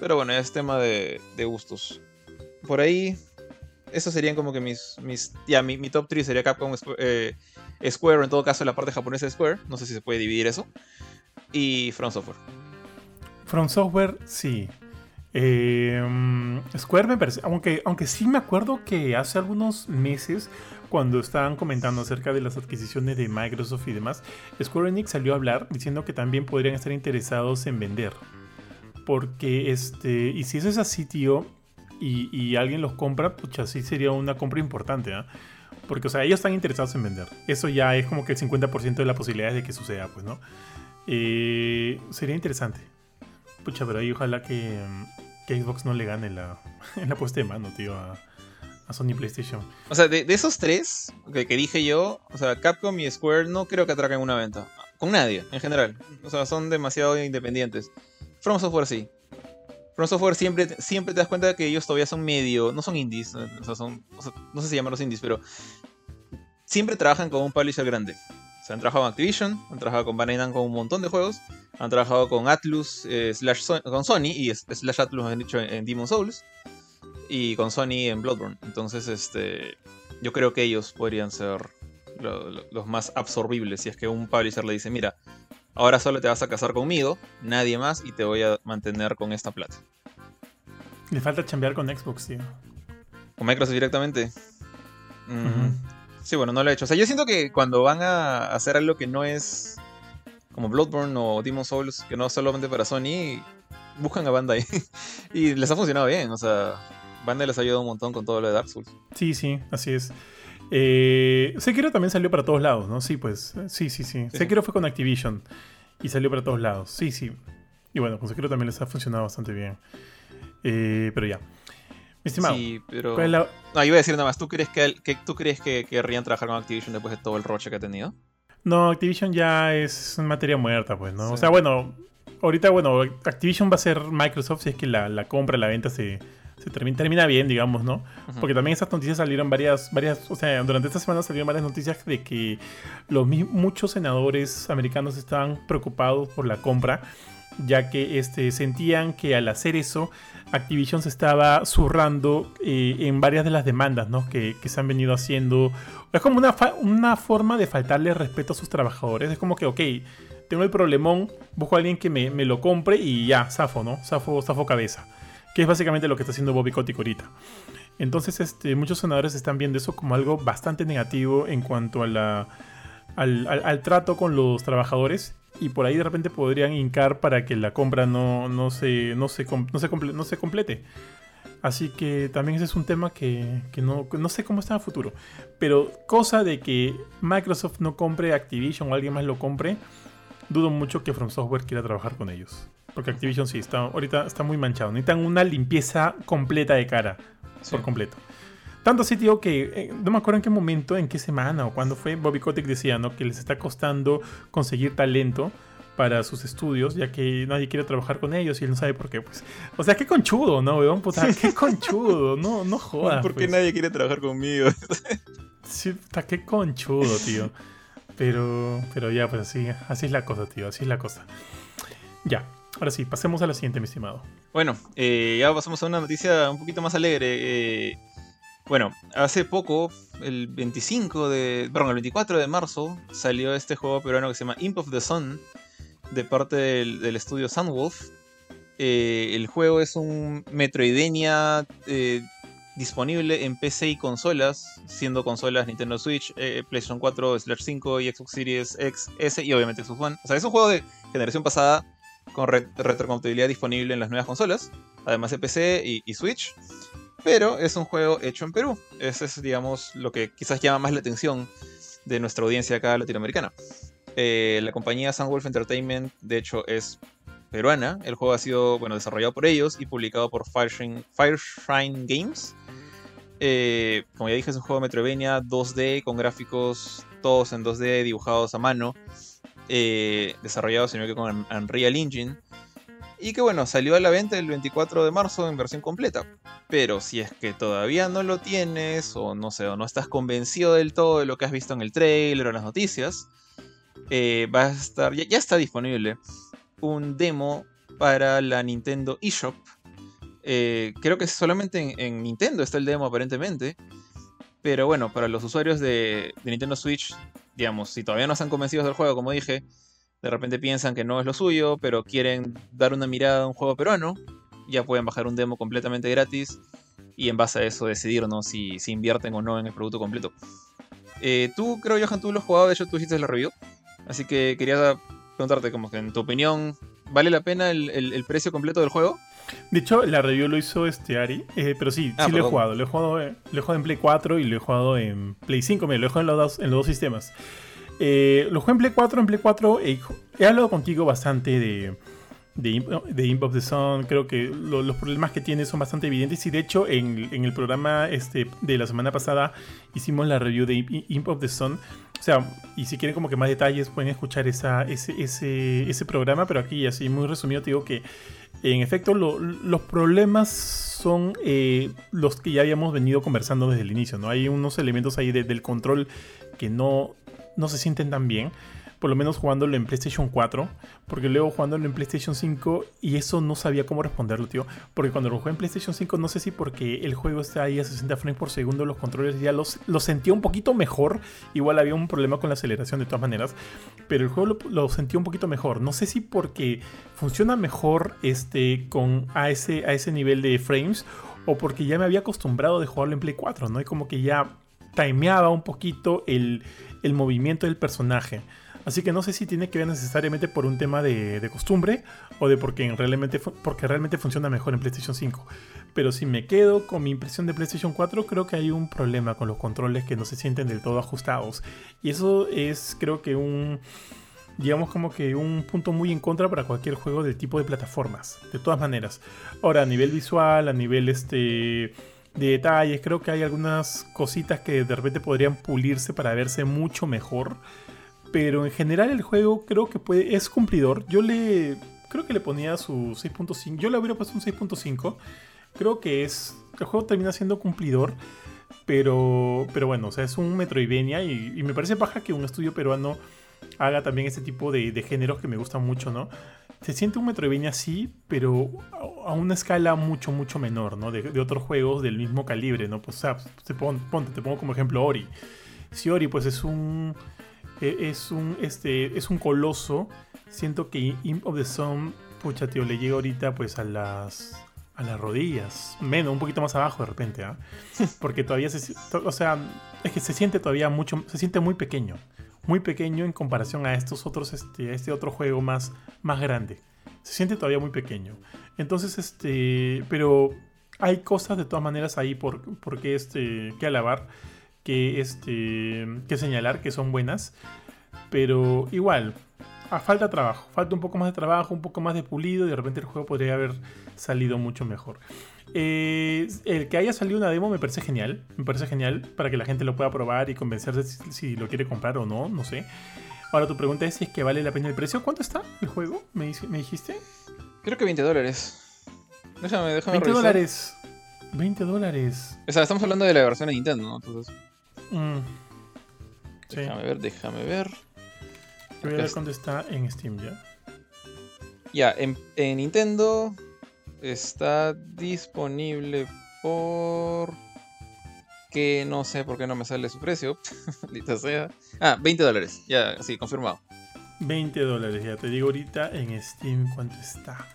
Pero bueno, es tema de, gustos. Por ahí, esos serían como que mis... mis ya, mi, top 3 sería Capcom, eh, Square, en todo caso la parte japonesa de Square. No sé si se puede dividir eso. Y From Software. From Software, sí. Em, Square me parece, aunque, aunque sí me acuerdo que hace algunos meses, cuando estaban comentando acerca de las adquisiciones de Microsoft y demás, Square Enix salió a hablar diciendo que también podrían estar interesados en vender. Porque, este, y si eso es así, tío, y, alguien los compra, pucha, sí sería una compra importante, ¿ah? Porque, o sea, ellos están interesados en vender. Eso ya es como que el 50% de la posibilidad de que suceda, pues, ¿no? Eh, sería interesante. Pucha, pero ahí ojalá que, Xbox no le gane la, la puesta de mano, tío, a, Sony PlayStation. O sea, de, esos tres que, dije yo, o sea, Capcom y Square no creo que atraquen una venta. Con nadie, en general. O sea, son demasiado independientes. From Software sí. From Software siempre, siempre te das cuenta que ellos todavía son medio. No son indies. O sea, son. no sé si llaman los indies, pero. Siempre trabajan con un publisher grande. O sea, han trabajado con Activision, han trabajado con Bandai con un montón de juegos, han trabajado con Atlus, eh, con Sony y slash Atlus han dicho en, Demon Souls y con Sony en Bloodborne. Entonces, este, yo creo que ellos podrían ser los más absorbibles si es que un publisher le dice, mira, ahora solo te vas a casar conmigo, nadie más, y te voy a mantener con esta plata. Le falta chambear con Xbox, tío. ¿Con Microsoft directamente? Mm, sí, bueno, no lo he hecho. O sea, yo siento que cuando van a hacer algo que no es como Bloodborne o Demon Souls, que no es solamente para Sony, buscan a Bandai. y les ha funcionado bien, o sea, Bandai les ha ayudado un montón con todo lo de Dark Souls. Sí, sí, así es. Eh, Sekiro también salió para todos lados, ¿no? Sí, pues, sí, sí, sí. Sekiro fue con Activision y salió para todos lados. Sí, sí. Y bueno, con Sekiro también les ha funcionado bastante bien. Eh, pero ya. Estimado. Sí, pero. No, iba a decir nada más. ¿Tú crees que, tú crees que querrían trabajar con Activision después de todo el roche que ha tenido? No, Activision ya es materia muerta, pues, ¿no? O sea, bueno, ahorita, bueno, Activision va a ser Microsoft si es que la, la compra, la venta se, se termina, termina, bien, digamos, ¿no? Porque también esas noticias salieron varias, varias, o sea, durante esta semana salieron varias noticias de que los muchos senadores americanos estaban preocupados por la compra, ya que este, sentían que al hacer eso, Activision se estaba zurrando eh, en varias de las demandas, ¿no? Que, que se han venido haciendo. Es como una, una forma de faltarle respeto a sus trabajadores. Es como que, ok, tengo el problemón, busco a alguien que me, me lo compre y ya, zafo, ¿no? Zafo, cabeza que es básicamente lo que está haciendo Bobby Kotick ahorita. Entonces, este, muchos senadores están viendo eso como algo bastante negativo en cuanto a la, al, trato con los trabajadores y por ahí de repente podrían hincar para que la compra no, no, se, no, se, no, se, no se complete. Así que también ese es un tema que, que no, no, sé cómo está en el futuro. Pero cosa de que Microsoft no compre Activision o alguien más lo compre, dudo mucho que From Software quiera trabajar con ellos. Porque Activision sí, está, ahorita está muy manchado. Necesitan una limpieza completa de cara. Por completo. Tanto así, tío, que eh, no me acuerdo en qué momento, en qué semana o cuándo fue, Bobby Kotick decía, ¿no? Que les está costando conseguir talento para sus estudios, ya que nadie quiere trabajar con ellos y él no sabe por qué, pues. O sea, qué conchudo, ¿no, weón? Puta, qué conchudo, no, no jodas. ¿Por qué pues. nadie quiere trabajar conmigo? sí, está qué conchudo, tío. Pero, pero ya, pues así, así es la cosa, tío, así es la cosa. Ya, Ahora sí, pasemos a la siguiente, mi estimado. Bueno, eh, ya pasamos a una noticia un poquito más alegre. Eh, bueno, hace poco, el 25 de. Perdón, el 24 de marzo, salió este juego peruano que se llama Imp of the Sun, de parte del, estudio Sunwolf. Eh, el juego es un Metroidvania disponible en PC y consolas, siendo consolas Nintendo Switch, PlayStation 4, Slash 5 y Xbox Series X, S y obviamente Xbox One. O sea, es un juego de generación pasada con retrocompatibilidad disponible en las nuevas consolas, además de PC y, Switch. Pero es un juego hecho en Perú. Ese es, digamos, lo que quizás llama más la atención de nuestra audiencia acá latinoamericana. Eh, la compañía Sunwolf Entertainment, de hecho, es peruana. El juego ha sido bueno, desarrollado por ellos y publicado por Fireshrine, Games. Eh, como ya dije, es un juego de Metroidvania 2D con gráficos todos en 2D dibujados a mano eh, desarrollado sino que con Unreal Engine. Y que bueno, salió a la venta el 24 de marzo en versión completa. Pero si es que todavía no lo tienes, o no sé, o no estás convencido del todo de lo que has visto en el trailer o en las noticias, eh, va a estar, ya, está disponible un demo para la Nintendo eShop. Eh, creo que solamente en, Nintendo está el demo aparentemente. Pero bueno, para los usuarios de, de Nintendo Switch digamos, si todavía no están convencidos del juego, como dije, de repente piensan que no es lo suyo, pero quieren dar una mirada a un juego peruano, ya pueden bajar un demo completamente gratis y en base a eso decidir ¿no? si, si invierten o no en el producto completo. Eh, tú, creo, Johan, tú lo has jugado, de hecho tú hiciste la review, así que quería preguntarte como que en tu opinión, ¿vale la pena el precio completo del juego? De hecho, la review lo hizo este Ari, eh, pero sí, ah, sí lo he jugado. Lo he jugado, eh, lo he jugado en Play 4 y lo he jugado en Play 5. Mira, lo he jugado en los dos, en los dos sistemas. Eh, lo jugué en Play 4. En Play 4 he hablado contigo bastante de, de, de Imp of the Sun. Creo que los problemas que tiene son bastante evidentes. Y de hecho, en, en, el programa este, de la semana pasada hicimos la review de Imp of the Sun. O sea, y si quieren como que más detalles pueden escuchar esa, ese, ese, ese programa. Pero aquí, así muy resumido, te digo que en efecto, los problemas son eh, los que ya habíamos venido conversando desde el inicio, ¿no? Hay unos elementos ahí del control que no, no se sienten tan bien. por lo menos jugándolo en PlayStation 4, porque luego jugándolo en PlayStation 5 y eso no sabía cómo responderlo, tío. Porque cuando lo jugué en PlayStation 5, no sé si porque el juego está ahí a 60 frames por segundo, los controles ya los, los sentía un poquito mejor. Igual había un problema con la aceleración de todas maneras, pero el juego lo, sentía un poquito mejor. No sé si porque funciona mejor este, con, a, ese, a ese nivel de frames o porque ya me había acostumbrado de jugarlo en Play 4, ¿no? Y como que ya timeaba un poquito el, el movimiento del personaje. Así que no sé si tiene que ver necesariamente por un tema de, costumbre o de porque realmente, porque realmente funciona mejor en PlayStation 5. Pero si me quedo con mi impresión de PlayStation 4, creo que hay un problema con los controles que no se sienten del todo ajustados. Y eso es creo que un digamos como que un punto muy en contra para cualquier juego del tipo de plataformas, de todas maneras. Ahora, a nivel visual, a nivel este de detalles, creo que hay algunas cositas que de repente podrían pulirse para verse mucho mejor. Pero en general el juego creo que puede, es cumplidor. Yo le creo que le ponía su 6.5. Yo le hubiera puesto un 6.5. Creo que es. El juego termina siendo cumplidor. Pero, pero bueno, o sea, es un Metroidvania y, y me parece paja que un estudio peruano haga también este tipo de, géneros que me gustan mucho, ¿no? Se siente un Metroidvania así, pero a una escala mucho, mucho menor, ¿no? De, otros juegos del mismo calibre, ¿no? Pues, o sea, te pongo, ponte, te pongo como ejemplo Ori. Si Ori, pues es un. E, es un, este, es un coloso. Siento que Imp of the Sun, pucha, tío, le llega ahorita pues a las a las rodillas, menos, un poquito más abajo de repente, ¿ah? Porque todavía se, o sea, es que se siente todavía mucho, se siente muy pequeño muy pequeño en comparación a estos otros, este, este otro juego más, más grande. Se siente todavía muy pequeño. Entonces, este, pero hay cosas de todas maneras ahí por, por qué, este, que alabar, que, este, que señalar que son buenas. Pero igual, a falta trabajo, falta un poco más de trabajo, un poco más de pulido y de repente el juego podría haber salido mucho mejor. Eh, el que haya salido una demo me parece genial. Me parece genial para que la gente lo pueda probar y convencerse si, lo quiere comprar o no, no sé. Ahora tu pregunta es si es que vale la pena el precio. ¿Cuánto está el juego? ¿Me, dijiste? Creo que 20 dólares. Déjame, déjame 20 dólares. 20 dólares. O sea, estamos hablando de la versión de Nintendo, ¿no? Entonces... Mm. Déjame ver, déjame ver. Voy a ver cuánto está en Steam ya. Ya, en, en Nintendo está disponible por... Que no sé por qué no me sale su precio. sea. Ah, 20 dólares. Ya, sí, confirmado. 20 dólares, ya te digo ahorita en Steam cuánto está.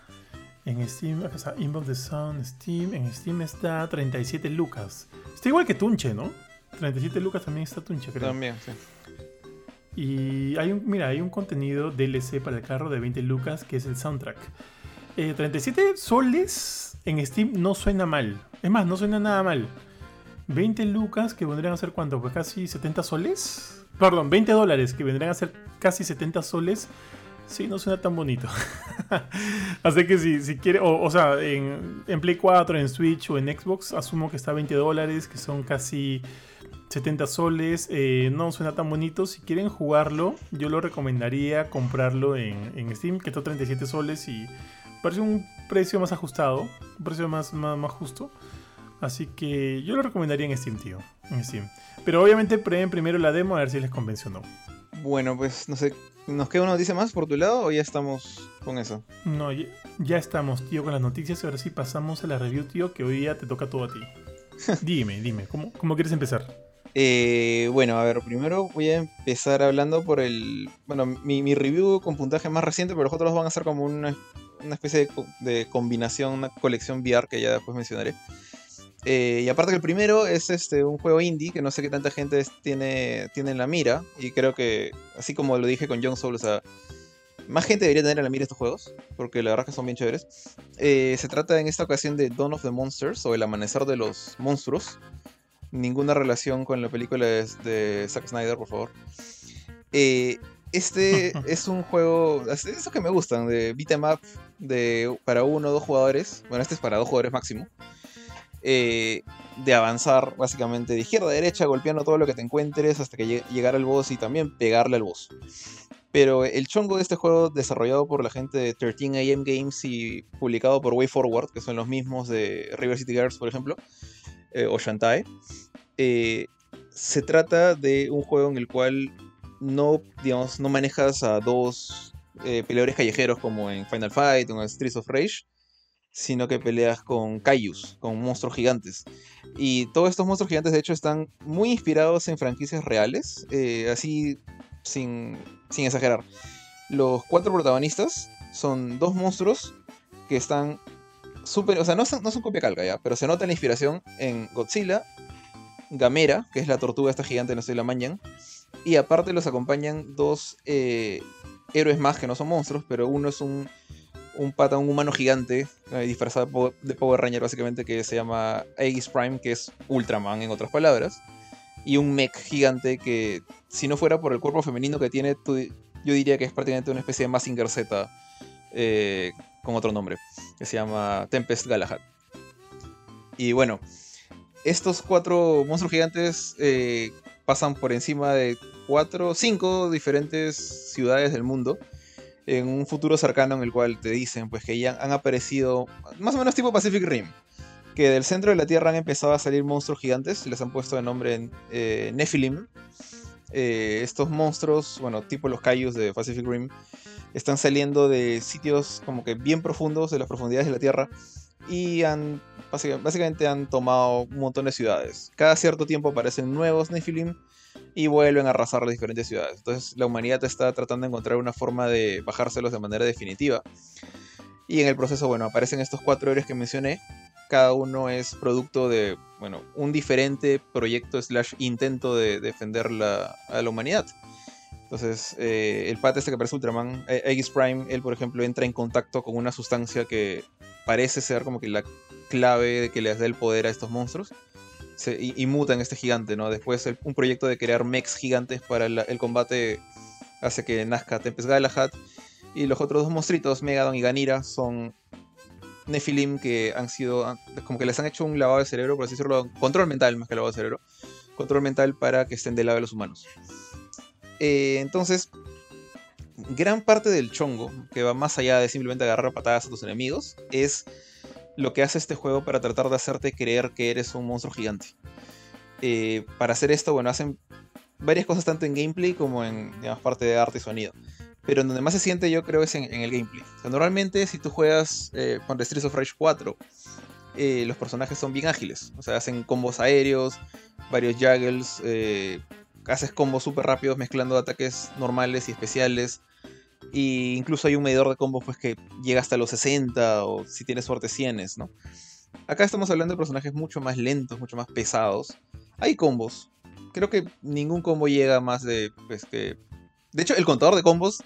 En Steam, o sea, Inbox the Sun, Steam, en Steam está 37 lucas. Está igual que Tunche, ¿no? 37 lucas también está Tunche, creo. También, sí. Y hay un, mira, hay un contenido DLC para el carro de 20 lucas que es el soundtrack. 37 eh, soles en Steam no suena mal. Es más, no suena nada mal. 20 lucas que vendrían a ser cuánto? Pues casi 70 soles. Perdón, 20 dólares que vendrían a ser casi 70 soles. Sí, no suena tan bonito. Así que si, si quiere, o, sea, en, en, Play 4, en Switch o en Xbox, asumo que está 20 dólares, que son casi 70 soles. Eh, no suena tan bonito. Si quieren jugarlo, yo lo recomendaría comprarlo en, en Steam, que está 37 soles y parece un precio más ajustado, un precio más, más, justo. Así que yo lo recomendaría en Steam, tío. En Steam. Pero obviamente prueben primero la demo a ver si les convence o no. Bueno, pues no sé. ¿Nos queda una noticia más por tu lado o ya estamos con eso? No, ya, estamos, tío, con las noticias. Y ahora sí pasamos a la review, tío, que hoy día te toca todo a ti. dime, dime, ¿cómo, ¿cómo, quieres empezar? Eh, bueno, a ver, primero voy a empezar hablando por el. Bueno, mi, mi review con puntaje más reciente, pero los otros van a ser como una una especie de, combinación, una colección VR que ya después mencionaré. Eh, y aparte que el primero es este, un juego indie que no sé qué tanta gente tiene, tiene en la mira. Y creo que, así como lo dije con Young Soul, o sea, más gente debería tener en la mira estos juegos, porque la verdad que son bien chéveres. Eh, se trata en esta ocasión de Dawn of the Monsters, o El Amanecer de los Monstruos. Ninguna relación con la película de, de Zack Snyder, por favor. Eh, este es un juego, eso que me gustan, de beat em up de, para uno o dos jugadores. Bueno, este es para dos jugadores máximo. Eh, de avanzar básicamente de izquierda a derecha, golpeando todo lo que te encuentres hasta que llegar al boss y también pegarle al boss. Pero el chongo de este juego, desarrollado por la gente de 13AM Games y publicado por WayForward, que son los mismos de River City Girls, por ejemplo, eh, o Shantae, eh, se trata de un juego en el cual no, digamos, no manejas a dos eh, peleadores callejeros como en Final Fight o en Streets of Rage, sino que peleas con Kaijus, con monstruos gigantes. Y todos estos monstruos gigantes, de hecho, están muy inspirados en franquicias reales, eh, así sin, sin exagerar. Los cuatro protagonistas son dos monstruos que están súper. O sea, no son, no son copia calca ya, pero se nota la inspiración en Godzilla, Gamera, que es la tortuga esta gigante, no sé, la mañan. Y aparte los acompañan dos eh, héroes más que no son monstruos, pero uno es un, un pata, un humano gigante, eh, disfrazado de Power Ranger básicamente, que se llama Aegis Prime, que es Ultraman en otras palabras. Y un mech gigante que, si no fuera por el cuerpo femenino que tiene, yo diría que es prácticamente una especie de Massinger Z eh, con otro nombre, que se llama Tempest Galahad. Y bueno, estos cuatro monstruos gigantes eh, pasan por encima de cuatro, cinco diferentes ciudades del mundo en un futuro cercano en el cual te dicen pues que ya han aparecido más o menos tipo Pacific Rim que del centro de la Tierra han empezado a salir monstruos gigantes les han puesto de nombre eh, Nephilim. Eh, estos monstruos bueno tipo los Kaijus de Pacific Rim están saliendo de sitios como que bien profundos de las profundidades de la Tierra y han básicamente han tomado un montón de ciudades. Cada cierto tiempo aparecen nuevos Nephilim y vuelven a arrasar las diferentes ciudades. Entonces la humanidad está tratando de encontrar una forma de bajárselos de manera definitiva. Y en el proceso, bueno, aparecen estos cuatro héroes que mencioné. Cada uno es producto de, bueno, un diferente proyecto slash intento de defender la, a la humanidad. Entonces, eh, el pata este que parece Ultraman, Aegis Prime, él por ejemplo entra en contacto con una sustancia que parece ser como que la clave de que les dé el poder a estos monstruos. y, muta en este gigante, ¿no? Después un proyecto de crear mechs gigantes para el, combate hace que nazca Tempest Galahad. Y los otros dos monstruitos, Megadon y Ganira, son Nephilim que han sido, como que les han hecho un lavado de cerebro, por así decirlo, control mental más que lavado de cerebro. Control mental para que estén del lado de los humanos. Eh, entonces, gran parte del chongo, que va más allá de simplemente agarrar patadas a tus enemigos, es lo que hace este juego para tratar de hacerte creer que eres un monstruo gigante. Eh, para hacer esto, bueno, hacen varias cosas tanto en gameplay como en digamos, parte de arte y sonido. Pero donde más se siente yo creo es en, el gameplay. normalmente si tú juegas eh, con Streets of Rage 4, los personajes son bien ágiles. O sea, hacen combos aéreos, varios juggles, haces combos súper rápidos mezclando ataques normales y especiales. Y incluso hay un medidor de combos pues, que llega hasta los 60 o si tienes suerte 100, ¿no? Acá estamos hablando de personajes mucho más lentos, mucho más pesados. Hay combos. Creo que ningún combo llega más de. Pues, que... De hecho, el contador de combos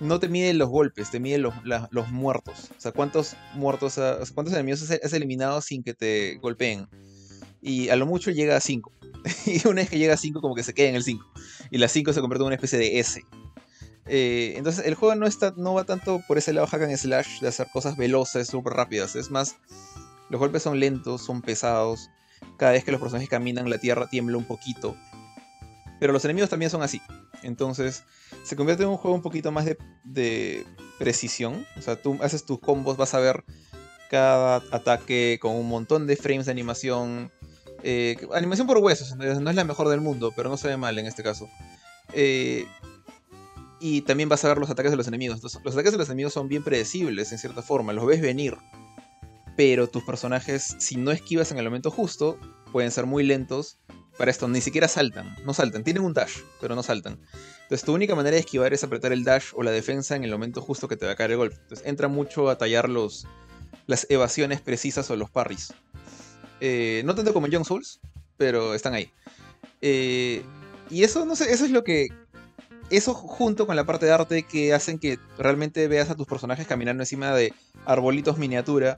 no te mide los golpes, te mide los, los muertos. O sea, cuántos muertos, cuántos enemigos has, eliminado sin que te golpeen. Y a lo mucho llega a 5. y una vez que llega a 5, como que se queda en el 5. Y la 5 se convierte en una especie de S. Eh, entonces el juego no, está, no va tanto por ese lado hack and slash de hacer cosas veloces, súper rápidas. Es más, los golpes son lentos, son pesados. Cada vez que los personajes caminan, la tierra tiembla un poquito. Pero los enemigos también son así. Entonces se convierte en un juego un poquito más de, precisión. O sea, tú haces tus combos, vas a ver cada ataque con un montón de frames de animación. Eh, animación por huesos, no es la mejor del mundo, pero no se ve mal en este caso. Eh, y también vas a ver los ataques de los enemigos. los ataques de los enemigos son bien predecibles en cierta forma, los ves venir. Pero tus personajes, si no esquivas en el momento justo, pueden ser muy lentos. Para esto, ni siquiera saltan, no saltan, tienen un dash, pero no saltan. Entonces tu única manera de esquivar es apretar el dash o la defensa en el momento justo que te va a caer el golpe. Entonces entra mucho a tallar los, las evasiones precisas o los parries. Eh, no tanto como en Young Souls, pero están ahí. Eh, y eso, no sé, eso es lo que eso junto con la parte de arte que hacen que realmente veas a tus personajes caminando encima de arbolitos miniatura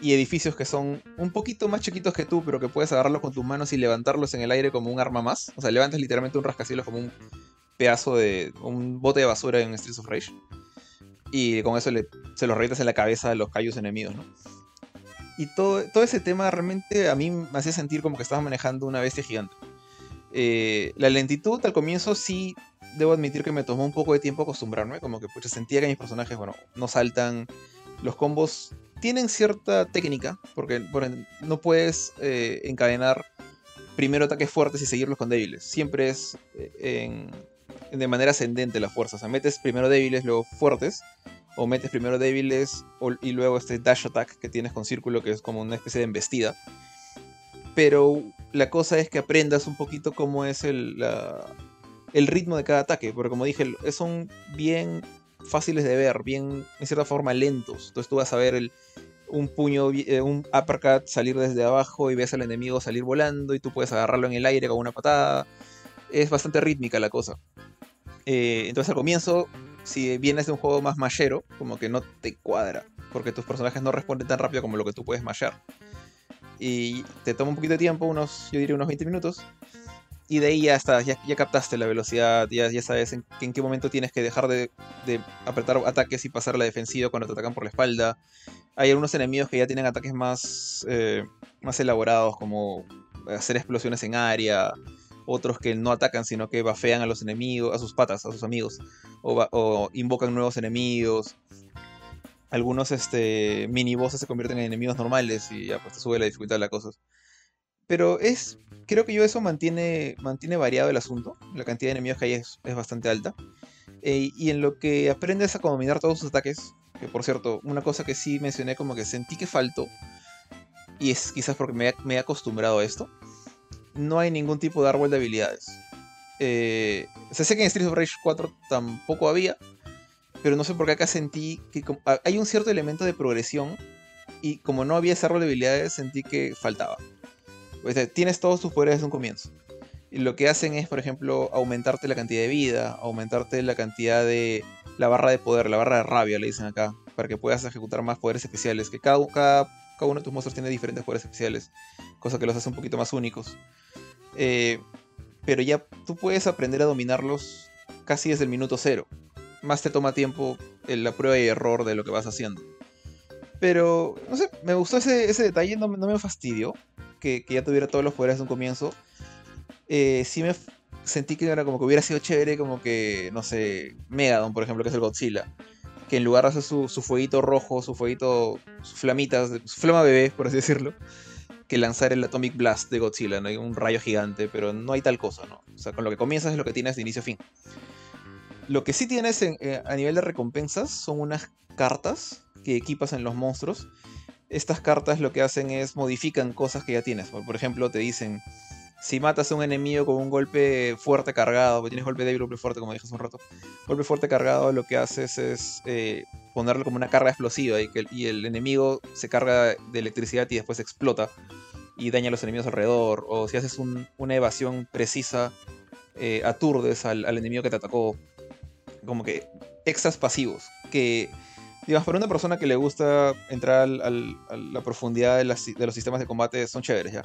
y edificios que son un poquito más chiquitos que tú, pero que puedes agarrarlos con tus manos y levantarlos en el aire como un arma más. O sea, levantas literalmente un rascacielos como un pedazo de. un bote de basura en Streets of Rage. Y con eso se los revientas en la cabeza a los callos enemigos, ¿no? Y todo, todo ese tema realmente a mí me hacía sentir como que estaba manejando una bestia gigante. Eh, la lentitud al comienzo sí debo admitir que me tomó un poco de tiempo acostumbrarme, como que pues, sentía que mis personajes, bueno, no saltan, los combos tienen cierta técnica, porque no puedes eh, encadenar primero ataques fuertes y seguirlos con débiles. Siempre es eh, de manera ascendente la fuerza. O sea, metes primero débiles, luego fuertes. O metes primero débiles y luego este dash attack que tienes con círculo, que es como una especie de embestida. Pero la cosa es que aprendas un poquito cómo es el, el ritmo de cada ataque. Porque como dije, son bien fáciles de ver, bien en cierta forma lentos. Entonces tú vas a ver un puño, eh, un uppercut salir desde abajo y ves al enemigo salir volando y tú puedes agarrarlo en el aire con una patada. Es bastante rítmica la cosa. Eh, entonces al comienzo, si vienes de un juego más mashero, como que no te cuadra, porque tus personajes no responden tan rápido como lo que tú puedes mashear. Y te toma un poquito de tiempo, unos, yo diría unos 20 minutos, y de ahí ya estás, ya, captaste la velocidad, ya, sabes en, qué momento tienes que dejar de, apretar ataques y pasar a la defensiva cuando te atacan por la espalda. Hay algunos enemigos que ya tienen ataques más, eh, más elaborados, como hacer explosiones en área, otros que no atacan, sino que bafean a los enemigos, a sus patas, a sus amigos, o, invocan nuevos enemigos. Algunos este, mini se convierten en enemigos normales y ya pues te sube la dificultad de las cosas. Pero es. Creo que yo eso mantiene, mantiene variado el asunto. La cantidad de enemigos que hay es, bastante alta. Eh, y en lo que aprendes a combinar todos sus ataques. Que por cierto, una cosa que sí mencioné como que sentí que faltó. Y es quizás porque me, he acostumbrado a esto. No hay ningún tipo de árbol de habilidades. Eh, sé que en Street of Rage 4 tampoco había. Pero no sé por qué acá sentí que hay un cierto elemento de progresión. Y como no había ese árbol de habilidades, sentí que faltaba. Tienes todos tus poderes desde un comienzo. Y lo que hacen es, por ejemplo, aumentarte la cantidad de vida, aumentarte la cantidad de. la barra de poder, la barra de rabia, le dicen acá, para que puedas ejecutar más poderes especiales. Que cada, uno de tus monstruos tiene diferentes poderes especiales, cosa que los hace un poquito más únicos. Eh, pero ya tú puedes aprender a dominarlos casi desde el minuto cero. Más te toma tiempo la prueba y error de lo que vas haciendo. Pero, no sé, me gustó ese, ese detalle, no, no me fastidió que, ya tuviera todos los poderes de un comienzo, eh, sí me sentí que era como que hubiera sido chévere, como que, no sé, Megadon, por ejemplo, que es el Godzilla. Que en lugar de hacer su, su fueguito rojo, su fueguito, sus flamitas, su flama bebé, por así decirlo, que lanzar el Atomic Blast de Godzilla, ¿no? Un rayo gigante, pero no hay tal cosa, ¿no? O sea, con lo que comienzas es lo que tienes de inicio a fin. Lo que sí tienes eh, a nivel de recompensas son unas cartas que equipas en los monstruos estas cartas lo que hacen es modifican cosas que ya tienes. Por ejemplo, te dicen, si matas a un enemigo con un golpe fuerte cargado, porque tienes golpe débil, golpe fuerte, como dije hace un rato, golpe fuerte cargado, lo que haces es eh, ponerlo como una carga explosiva y, que, el enemigo se carga de electricidad y después explota y daña a los enemigos alrededor. O si haces una evasión precisa, eh, aturdes al, al enemigo que te atacó. Como que extras pasivos que digamos, para una persona que le gusta entrar a la profundidad de, los sistemas de combate, son chéveres ya.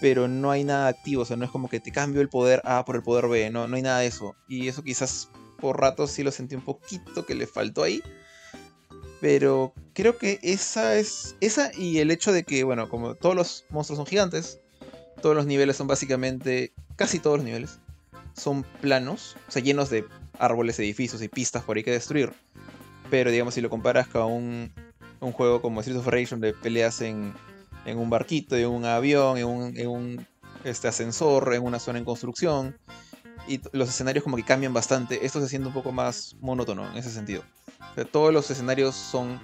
Pero no hay nada activo, o sea, no es como que te cambio el poder A por el poder B, no, no hay nada de eso. Y eso quizás por ratos sí lo sentí un poquito que le faltó ahí. Pero creo que esa es. Esa y el hecho de que, bueno, como todos los monstruos son gigantes, todos los niveles son básicamente. casi todos los niveles. Son planos, o sea, llenos de árboles, edificios y pistas por ahí que destruir. Pero digamos, si lo comparas con un, un juego como Street of Rage, donde peleas en, en un barquito, en un avión, en un, en un este, ascensor, en una zona en construcción, y los escenarios como que cambian bastante, esto se siente un poco más monótono en ese sentido. todos los escenarios son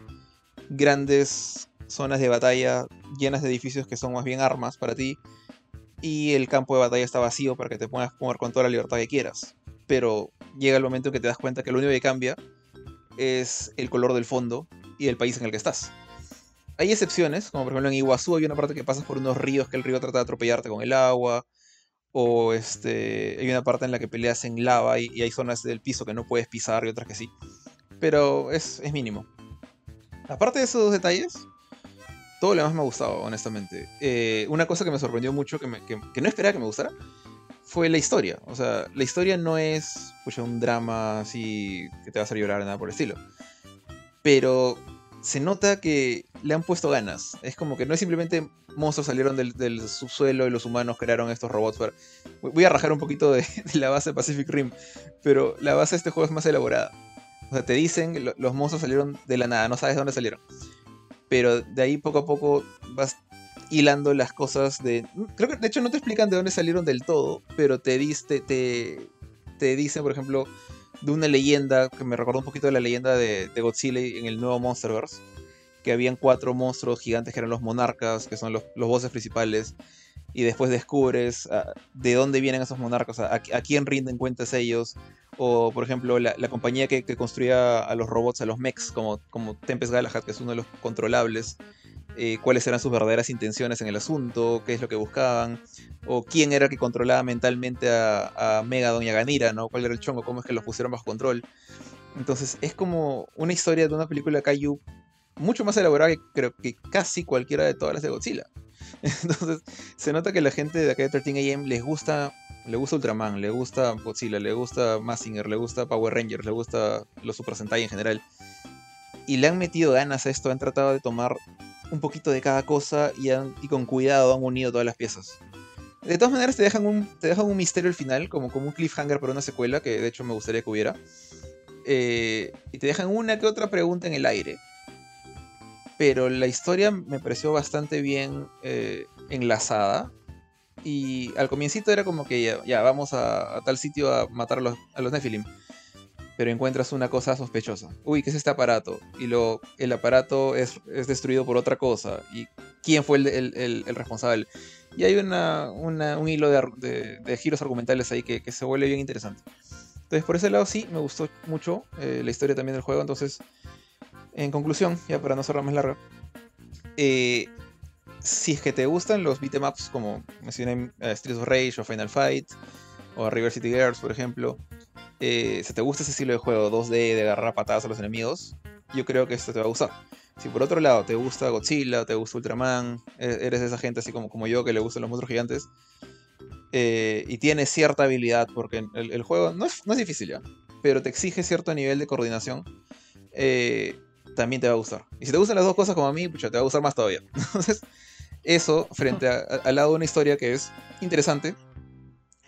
grandes zonas de batalla llenas de edificios que son más bien armas para ti, y el campo de batalla está vacío para que te puedas jugar con toda la libertad que quieras. Pero llega el momento en que te das cuenta que lo único que cambia es el color del fondo y el país en el que estás. Hay excepciones, como por ejemplo en Iguazú hay una parte que pasas por unos ríos que el río trata de atropellarte con el agua. O este, hay una parte en la que peleas en lava y, hay zonas del piso que no puedes pisar y otras que sí. Pero es, mínimo. Aparte de esos detalles, todo lo demás me ha gustado, honestamente. Eh, una cosa que me sorprendió mucho, que, que no esperaba que me gustara, fue la historia. O sea, la historia no es un drama así que te va a llorar, nada por el estilo. Pero se nota que le han puesto ganas. Es como que no es simplemente monstruos salieron del, subsuelo y los humanos crearon estos robots. Voy a rajar un poquito de, la base de Pacific Rim, pero la base de este juego es más elaborada. O sea, te dicen los monstruos salieron de la nada, no sabes de dónde salieron. Pero de ahí poco a poco vas hilando las cosas de. Creo que de hecho no te explican de dónde salieron del todo, pero te diste. Te, te dicen, por ejemplo, de una leyenda que me recordó un poquito de la leyenda de, Godzilla en el nuevo Monsterverse. Que habían cuatro monstruos gigantes que eran los monarcas, que son los, los voces principales. Y después descubres ah, de dónde vienen esos monarcas, a, quién rinden cuentas ellos. O, por ejemplo, la, compañía que, construía a los robots, a los mechs, como, como Tempest Galahad, que es uno de los controlables. Eh, cuáles eran sus verdaderas intenciones en el asunto, qué es lo que buscaban, o quién era el que controlaba mentalmente a, a Megadon y a Ganira, ¿no? ¿Cuál era el chongo? ¿Cómo es que los pusieron bajo control? Entonces es como una historia de una película Kaiju mucho más elaborada que creo que casi cualquiera de todas las de Godzilla. Entonces se nota que la gente de acá de 13AM les gusta, le gusta Ultraman, le gusta Godzilla, le gusta Massinger, le gusta Power Rangers, le gusta los Super Sentai en general. Y le han metido ganas a esto, han tratado de tomar un poquito de cada cosa y, con cuidado han unido todas las piezas. De todas maneras te dejan un, te dejan un misterio al final, como, como un cliffhanger para una secuela, que de hecho me gustaría que hubiera. Eh, y te dejan una que otra pregunta en el aire. Pero la historia me pareció bastante bien eh, enlazada. Y al comiencito era como que ya, vamos a, tal sitio a matar a los, a los Nephilim pero encuentras una cosa sospechosa. Uy, ¿qué es este aparato? Y lo, el aparato es, destruido por otra cosa. ¿Y quién fue el, responsable? Y hay una, un hilo de, giros argumentales ahí que, se vuelve bien interesante. Entonces, por ese lado sí, me gustó mucho eh, la historia también del juego. Entonces, en conclusión, ya para no cerrar más larga, eh, si es que te gustan los beatemaps como mencioné uh, Streets of Rage o Final Fight o River City Girls, por ejemplo, eh, si te gusta ese estilo de juego 2D de agarrar patadas a los enemigos, yo creo que esto te va a gustar. Si por otro lado te gusta Godzilla, te gusta Ultraman, e-, eres de esa gente así como, como yo que le gustan los monstruos gigantes, eh, y tienes cierta habilidad, porque el, juego no es, no es, difícil ya, pero te exige cierto nivel de coordinación, eh, también te va a gustar. Y si te gustan las dos cosas como a mí, te va a gustar más todavía. Entonces, eso frente al lado de una historia que es interesante,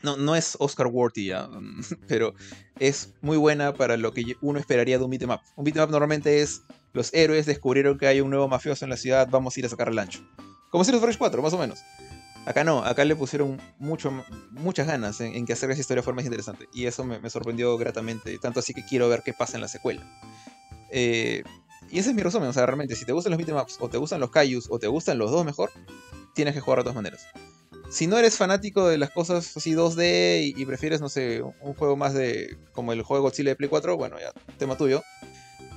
no, no es Oscar worthy ya, pero es muy buena para lo que uno esperaría de un beatmap. Un beatmap normalmente es los héroes descubrieron que hay un nuevo mafioso en la ciudad, vamos a ir a sacar el ancho. Como si los Fresh 4, más o menos. Acá no, acá le pusieron mucho, muchas ganas en, que hacer esa historia fuera más interesante. Y eso me, sorprendió gratamente, tanto así que quiero ver qué pasa en la secuela. Eh, y ese es mi resumen, o sea, realmente, si te gustan los beatmaps, o te gustan los Kaijus, o te gustan los dos mejor, tienes que jugar de todas maneras si no eres fanático de las cosas así 2D y, prefieres, no sé, un juego más de. como el juego Godzilla de Play 4, bueno, ya, tema tuyo.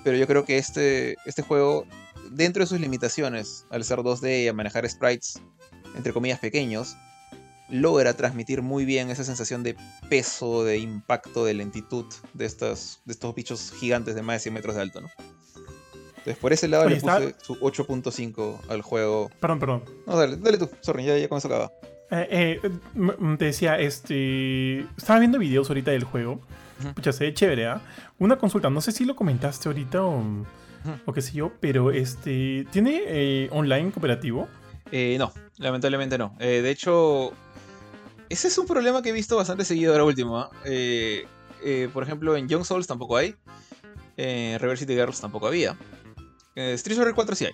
Pero yo creo que este, este juego, dentro de sus limitaciones, al ser 2D y a manejar sprites, entre comillas, pequeños, logra transmitir muy bien esa sensación de peso, de impacto, de lentitud de estos, de estos bichos gigantes de más de 100 metros de alto, ¿no? Entonces, por ese lado le puse su 8.5 al juego. Perdón, perdón. No, dale, dale tú, sorry, ya, ya con eso acaba. Eh, eh, te decía, este. Estaba viendo videos ahorita del juego. Pucha, se ve chévere, ¿ah? Una consulta, no sé si lo comentaste ahorita o, o qué sé yo, pero este. ¿Tiene eh, online cooperativo? no, lamentablemente no. de hecho, ese es un problema que he visto bastante seguido ahora último. ¿ah? por ejemplo, en Young Souls tampoco hay. En Reverse City Girls tampoco había. En Street Fighter 4 sí hay.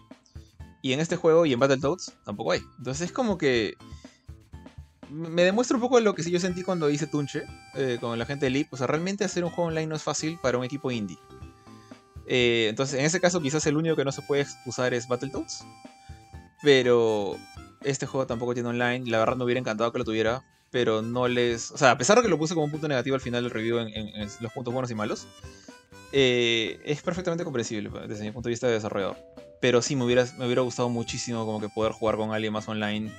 Y en este juego y en Battletoads tampoco hay. Entonces es como que me demuestra un poco lo que yo sentí cuando hice Tunche eh, con la gente de Leap. O sea, realmente hacer un juego online no es fácil para un equipo indie. Eh, entonces, en ese caso, quizás el único que no se puede usar es Battletoads. Pero este juego tampoco tiene online. La verdad, me hubiera encantado que lo tuviera. Pero no les. O sea, a pesar de que lo puse como un punto negativo al final del review en, los puntos buenos y malos, eh, es perfectamente comprensible desde mi punto de vista de desarrollador. Pero sí, me hubiera, me hubiera gustado muchísimo como que poder jugar con alguien más online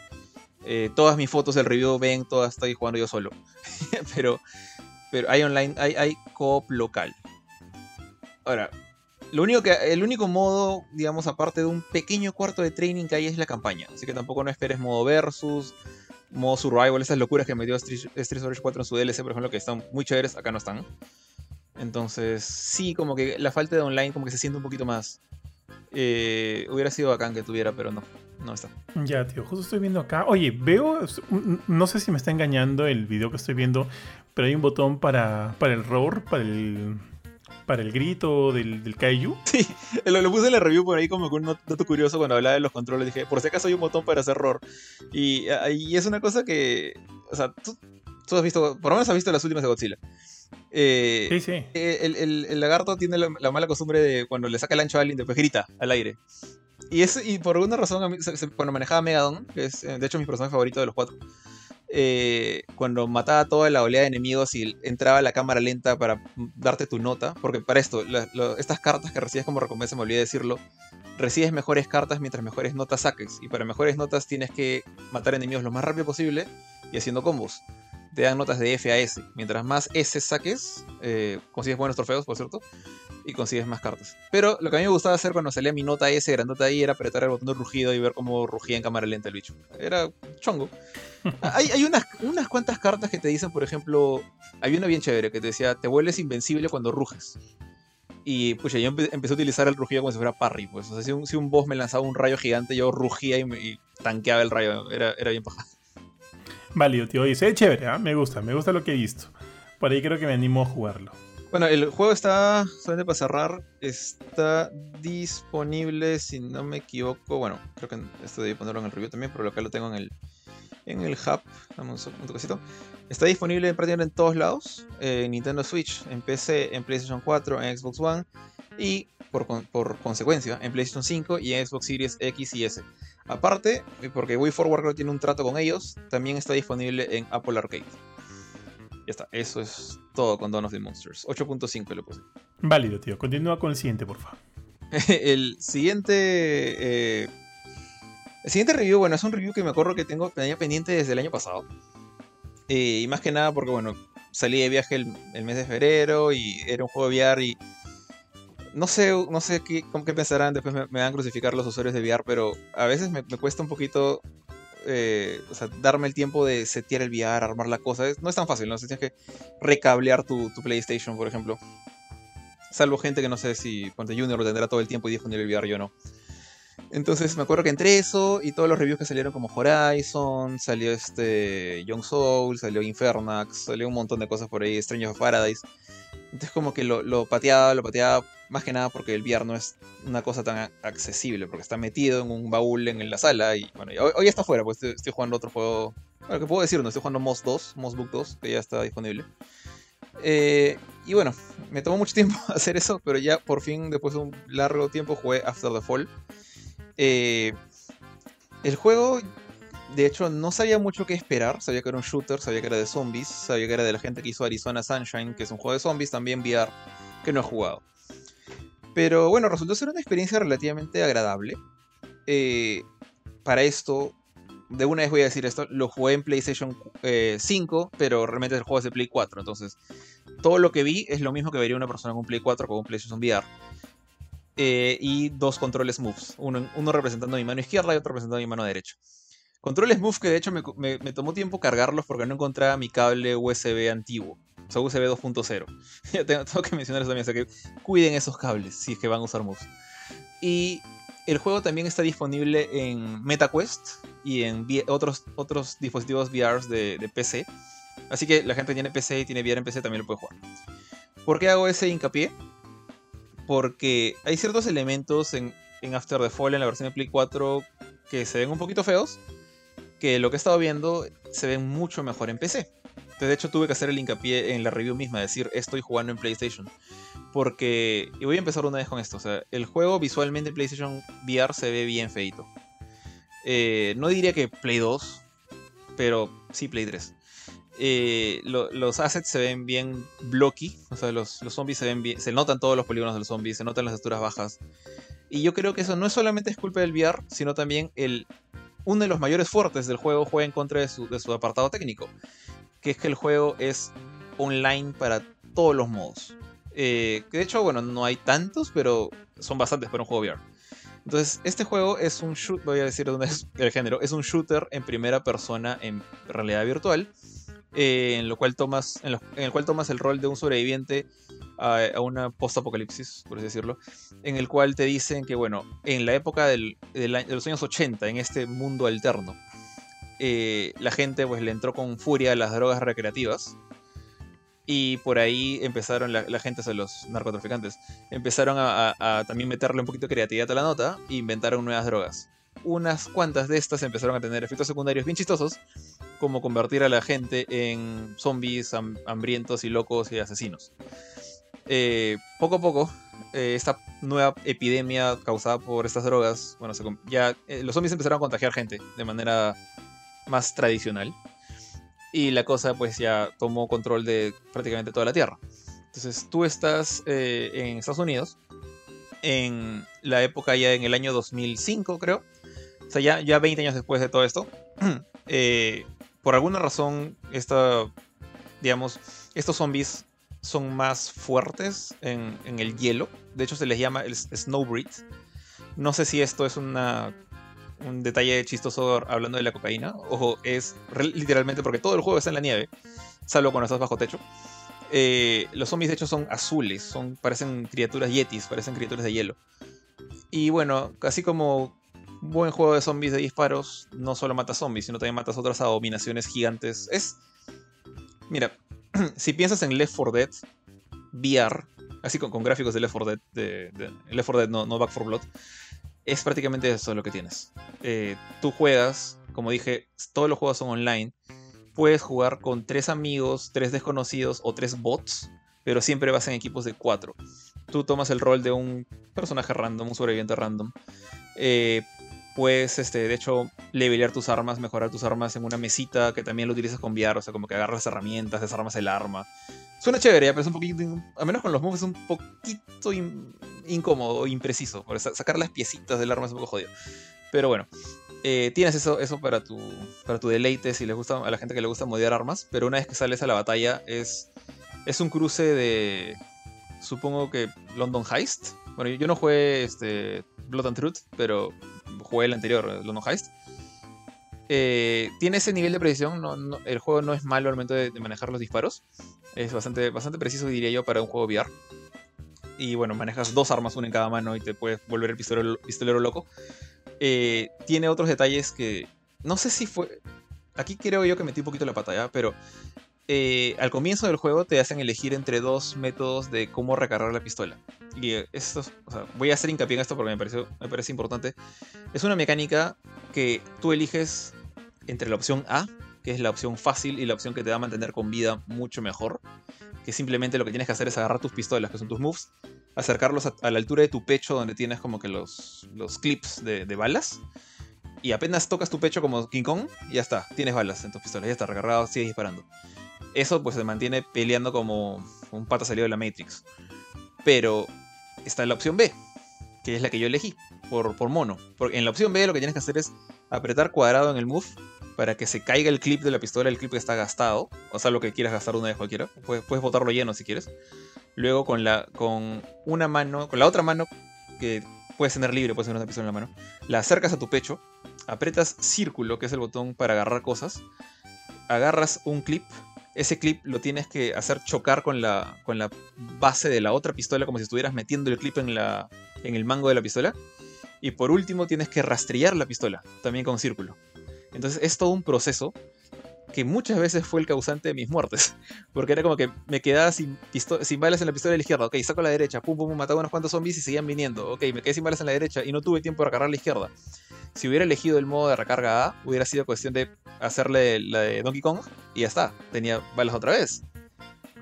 eh, todas mis fotos del review ven, todas estoy jugando yo solo. pero, pero hay online, hay, hay coop local. Ahora, lo único que, el único modo, digamos, aparte de un pequeño cuarto de training que hay es la campaña. Así que tampoco no esperes modo versus, modo survival, esas locuras que metió Street, Street Fighter 4 en su DLC, por ejemplo, que están muy chéveres, acá no están. Entonces, sí, como que la falta de online como que se siente un poquito más. Eh, hubiera sido bacán que tuviera, pero no. No está. Ya, tío, justo estoy viendo acá. Oye, veo, no sé si me está engañando el video que estoy viendo, pero hay un botón para, para el roar, para el, para el grito del, del kaiju. Sí, lo, puse en la review por ahí como con un dato curioso cuando hablaba de los controles. Dije, por si acaso hay un botón para hacer roar. Y, y es una cosa que, o sea, tú, tú, has visto, por lo menos has visto las últimas de Godzilla. Eh, sí, sí. El, lagarto tiene la, mala costumbre de cuando le saca el ancho a alguien, de grita al aire. Y, es, y por alguna razón, a mí, cuando manejaba Megadon, que es de hecho mi personaje favorito de los cuatro, eh, cuando mataba toda la oleada de enemigos y entraba la cámara lenta para darte tu nota, porque para esto, estas cartas que recibes como recompensa, me olvidé decirlo, recibes mejores cartas mientras mejores notas saques, y para mejores notas tienes que matar enemigos lo más rápido posible y haciendo combos. Te dan notas de F a S. Mientras más S saques, eh, consigues buenos trofeos, por cierto, y consigues más cartas. Pero lo que a mí me gustaba hacer cuando salía mi nota S grandota ahí era apretar el botón de rugido y ver cómo rugía en cámara lenta el bicho. Era chongo. hay, hay unas, unas cuantas cartas que te dicen, por ejemplo, hay una bien chévere que te decía, te vuelves invencible cuando ruges. Y pues yo empecé a utilizar el rugido como si fuera parry. Pues. O sea, si un, si un boss me lanzaba un rayo gigante, yo rugía y, y tanqueaba el rayo. Era, era bien paja. Válido, tío. Se chévere, ¿eh? me gusta, me gusta lo que he visto. Por ahí creo que me animo a jugarlo. Bueno, el juego está, solamente para cerrar, está disponible, si no me equivoco, bueno, creo que esto debe ponerlo en el review también, pero acá lo tengo en el, en el hub, damos un, toquecito. Está disponible prácticamente en todos lados, en Nintendo Switch, en PC, en PlayStation 4, en Xbox One y por, por, consecuencia en PlayStation 5 y en Xbox Series X y S. Aparte, porque Wii Forward tiene un trato con ellos, también está disponible en Apple Arcade. Ya está, eso es todo con Dawn of the Monsters. 8.5 le puse. Válido, tío. Continúa con el siguiente, por favor. el siguiente. Eh, el siguiente review, bueno, es un review que me acuerdo que tengo tenía pendiente desde el año pasado. Eh, y más que nada porque, bueno, salí de viaje el, mes de febrero y era un juego de VR y. No sé, no sé qué, cómo qué pensarán, después me, van a crucificar los usuarios de VR, pero a veces me cuesta un poquito eh, o sea, darme el tiempo de setear el VR, armar la cosa. no es tan fácil, ¿no? tienes que recablear tu, PlayStation, por ejemplo. Salvo gente que no sé si Ponte Junior lo tendrá todo el tiempo y disponible el VR, yo no. Entonces me acuerdo que entre eso y todos los reviews que salieron como Horizon, salió este Young Soul, salió Infernax, salió un montón de cosas por ahí, Stranger of Paradise. Entonces como que lo, lo pateaba, lo pateaba más que nada porque el VR no es una cosa tan accesible, porque está metido en un baúl en la sala y bueno, hoy, está fuera, pues estoy, jugando otro juego, bueno, que puedo decir, no estoy jugando Moss 2, Moss Book 2, que ya está disponible. Eh, y bueno, me tomó mucho tiempo hacer eso, pero ya por fin, después de un largo tiempo, jugué After the Fall. Eh, el juego, de hecho, no sabía mucho qué esperar. Sabía que era un shooter, sabía que era de zombies, sabía que era de la gente que hizo Arizona Sunshine, que es un juego de zombies, también VR, que no he jugado. Pero bueno, resultó ser una experiencia relativamente agradable. Eh, para esto, de una vez voy a decir esto, lo jugué en PlayStation 5, eh, pero realmente el juego es de Play 4. Entonces, todo lo que vi es lo mismo que vería una persona con un Play 4 con un PlayStation VR. Eh, y dos controles moves, uno, representando mi mano izquierda y otro representando mi mano derecha. Controles moves que de hecho me, tomó tiempo cargarlos porque no encontraba mi cable USB antiguo sea, USB 2.0. ya tengo, que mencionar eso también, o sea que cuiden esos cables si es que van a usar moves. Y el juego también está disponible en MetaQuest y en otros, otros dispositivos VR de, PC. Así que la gente que tiene PC y tiene VR en PC también lo puede jugar. ¿Por qué hago ese hincapié? Porque hay ciertos elementos en, en After the Fall en la versión de Play 4 que se ven un poquito feos, que lo que he estado viendo se ven mucho mejor en PC de hecho, tuve que hacer el hincapié en la review misma, decir estoy jugando en PlayStation. Porque, y voy a empezar una vez con esto, o sea, el juego visualmente en PlayStation VR se ve bien feito. Eh, no diría que Play 2, pero sí Play 3. Eh, los assets se ven bien blocky, o sea, los, zombies se ven bien, se notan todos los polígonos de los zombies, se notan las texturas bajas. Y yo creo que eso no solamente es culpa del VR, sino también el, uno de los mayores fuertes del juego juega en contra de su, de su apartado técnico que es que el juego es online para todos los modos. Eh, de hecho, bueno, no hay tantos, pero son bastantes para un juego VR. Entonces, este juego es un shoot, voy a decir dónde es el género, es un shooter en primera persona en realidad virtual, eh, en, lo cual tomas, en, el cual tomas el rol de un sobreviviente a, una post-apocalipsis, por así decirlo, en el cual te dicen que, bueno, en la época de los años 80, en este mundo alterno, eh, la gente pues le entró con furia a las drogas recreativas. Y por ahí empezaron la, gente, o los narcotraficantes, empezaron a, también meterle un poquito de creatividad a la nota e inventaron nuevas drogas. Unas cuantas de estas empezaron a tener efectos secundarios bien chistosos cómo convertir a la gente en zombies hambrientos y locos y asesinos. Eh, poco a poco, eh, esta nueva epidemia causada por estas drogas, bueno, ya los zombies empezaron a contagiar gente de manera más tradicional. Y la cosa pues ya tomó control de prácticamente toda la Tierra. Entonces tú estás en Estados Unidos, en la época ya en el año 2005 creo. O sea, ya, ya 20 años después de todo esto. por alguna razón, esta, digamos, estos zombies son más fuertes en, el hielo. De hecho, se les llama el Snowbreed. No sé si esto es una, un detalle chistoso hablando de la cocaína, o es literalmente porque todo el juego está en la nieve, salvo cuando estás bajo techo. Eh, los zombies de hecho son azules, son, parecen criaturas yetis, parecen criaturas de hielo. Y bueno, así como buen juego de zombies de disparos, no solo matas zombies, sino también matas otras abominaciones gigantes. Es... Mira, si piensas en Left 4 Dead VR, así con, gráficos de Left 4 Dead, de, Left 4 Dead, no, Back 4 Blood, es prácticamente eso lo que tienes. Eh, tú juegas, como dije, todos los juegos son online. Puedes jugar con tres amigos, tres desconocidos o tres bots, pero siempre vas en equipos de cuatro. Tú tomas el rol de un personaje random, un sobreviviente random. Eh, puedes, este, de hecho, levelear tus armas, mejorar tus armas en una mesita que también lo utilizas con VR, o sea, como que agarras herramientas, desarmas el arma. Suena chévere, pero es un poquito, a menos con los moves, es un poquito incómodo, impreciso. sacar las piecitas del arma es un poco jodido. Pero bueno, eh, tienes eso, eso para, tu, para tu deleite si le gusta a la gente que le gusta modear armas, pero una vez que sales a la batalla es, es un cruce de, supongo que London Heist. Bueno, yo no jugué este, Blood and Truth, pero jugué el anterior, London Heist. Eh, tiene ese nivel de precisión, el juego no es malo al momento de, manejar los disparos. Es bastante, bastante preciso, diría yo, para un juego VR. Y bueno, manejas dos armas, una en cada mano y te puedes volver el pistolero, pistolero loco. Eh, tiene otros detalles que no sé si fue... Aquí creo yo que metí un poquito la pata, Pero eh, al comienzo del juego te hacen elegir entre dos métodos de cómo recargar la pistola. Y esto, voy a hacer hincapié en esto porque me, pareció, me parece importante. Es una mecánica que tú eliges entre la opción A, que es la opción fácil y la opción que te va a mantener con vida mucho mejor. Que simplemente lo que tienes que hacer es agarrar tus pistolas, que son tus moves, acercarlos a, la altura de tu pecho, donde tienes como que los, los clips de, balas y apenas tocas tu pecho como King Kong, ya está, tienes balas en tus pistolas, ya está recargado, sigues disparando eso pues se mantiene peleando como un pata salido de la Matrix. Pero está la opción B, que es la que yo elegí, por, por mono. Porque en la opción B lo que tienes que hacer es apretar cuadrado en el move para que se caiga el clip de la pistola, el clip que está gastado, o sea, lo que quieras gastar una vez cualquiera. Puedes, botarlo lleno si quieres. Luego con la con una mano, con la otra mano que puedes tener libre, puedes tener una pistola en la mano, la acercas a tu pecho, apretas círculo, que es el botón para agarrar cosas, agarras un clip ese clip lo tienes que hacer chocar con la, con la base de la otra pistola, como si estuvieras metiendo el clip en, la, en el mango de la pistola. Y por último tienes que rastrillar la pistola, también con círculo. Entonces es todo un proceso que muchas veces fue el causante de mis muertes. Porque era como que me quedaba sin, balas en la pistola de la izquierda. Ok, saco la derecha, pum, pum, mataba unos cuantos zombies y seguían viniendo. Ok, me quedé sin balas en la derecha y no tuve tiempo de recargar la izquierda. Si hubiera elegido el modo de recarga A, hubiera sido cuestión de hacerle la de Donkey Kong y ya está, tenía balas otra vez.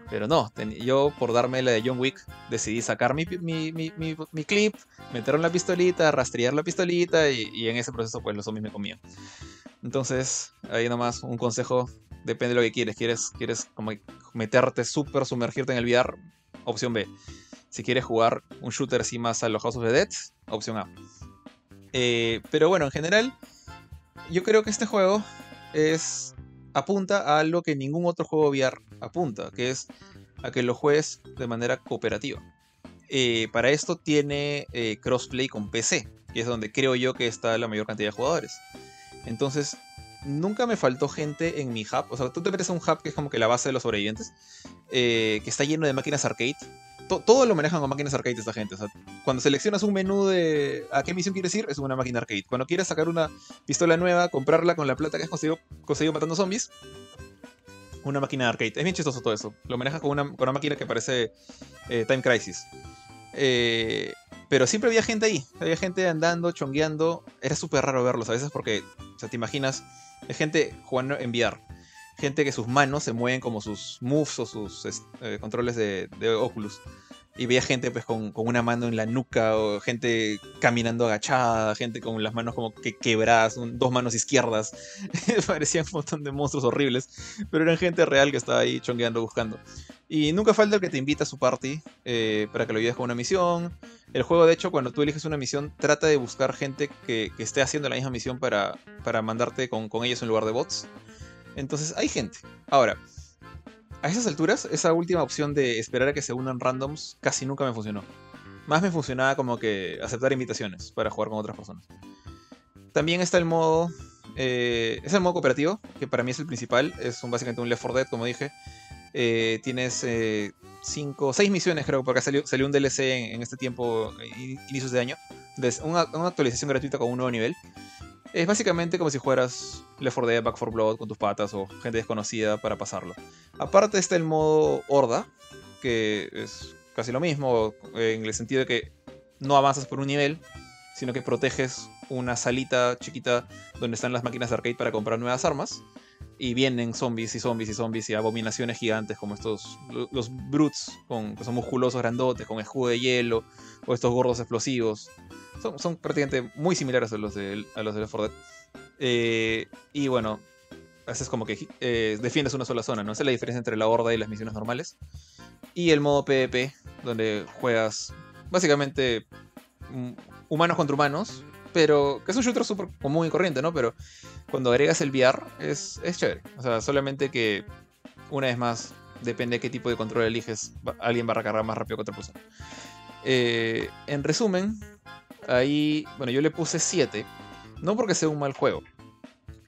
Pero no, yo por darme la de John Wick decidí sacar mi, clip, meter en la pistolita, rastrear la pistolita y, en ese proceso pues los zombies me comían. Entonces, ahí nomás un consejo, depende de lo que quieres. ¿Quieres, quieres como meterte súper, sumergirte en el VR? Opción B. Si quieres jugar un shooter así más a los House of the Dead, opción A. Eh, pero bueno, en general, yo creo que este juego es apunta a algo que ningún otro juego VR apunta, que es a que lo juegues de manera cooperativa. Eh, para esto tiene eh, crossplay con PC, que es donde creo yo que está la mayor cantidad de jugadores. Entonces, nunca me faltó gente en mi hub. O sea, tú te metes a un hub que es como que la base de los sobrevivientes, que está lleno de máquinas arcade todo lo manejan con máquinas arcade esta gente. O sea, cuando seleccionas un menú de a qué misión quieres ir, es una máquina arcade. Cuando quieres sacar una pistola nueva, comprarla con la plata que has conseguido, conseguido matando zombies, una máquina arcade. Es bien chistoso todo eso. Lo manejas con una, con una máquina que parece eh, Time Crisis. Eh, pero siempre había gente ahí. Había gente andando, chongueando. Era súper raro verlos a veces porque, o sea, te imaginas Es gente jugando en VR. Gente que sus manos se mueven como sus moves o sus eh, controles de, de Oculus y veía gente pues con, una mano en la nuca o gente caminando agachada, gente con las manos como que quebradas, dos manos izquierdas. Parecían un montón de monstruos horribles, pero eran gente real que estaba ahí chongueando buscando. Y nunca falta el que te invita a su party eh, para que lo ayudes con una misión. El juego, de hecho, cuando tú eliges una misión, trata de buscar gente que, esté haciendo la misma misión para, para mandarte con, con ellos en lugar de bots. Entonces, hay gente. Ahora, a esas alturas, esa última opción de esperar a que se unan randoms casi nunca me funcionó. Más me funcionaba como que aceptar invitaciones para jugar con otras personas. También está el modo. Eh, es el modo cooperativo, que para mí es el principal. Es un, básicamente un Left 4 Dead, como dije. Eh, tienes 5, eh, 6 misiones, creo, porque salió, salió un DLC en, este tiempo, inicios de año. una, una, actualización gratuita con un nuevo nivel. Es básicamente como si fueras Left 4 Dead, Back 4 Blood con tus patas o gente desconocida para pasarlo. Aparte está el modo Horda, que es casi lo mismo, en el sentido de que no avanzas por un nivel, sino que proteges una salita chiquita donde están las máquinas de arcade para comprar nuevas armas. Y vienen zombies y zombies y zombies y abominaciones gigantes como estos, los brutes, con, que son musculosos grandotes, con escudo de hielo, o estos gordos explosivos. Son, prácticamente muy similares a los de, a los de Left 4 Dead. Eh, y bueno, haces como que eh, defiendes una sola zona, ¿no? Esa es la diferencia entre la horda y las misiones normales. Y el modo PvP, donde juegas básicamente mm, humanos contra humanos, pero que es un shooter súper común y corriente, ¿no? Pero cuando agregas el VR es, es chévere. O sea, solamente que una vez más, depende de qué tipo de control eliges, alguien va a recargar más rápido que otra persona. Eh, en resumen, ahí, bueno, yo le puse 7, no porque sea un mal juego,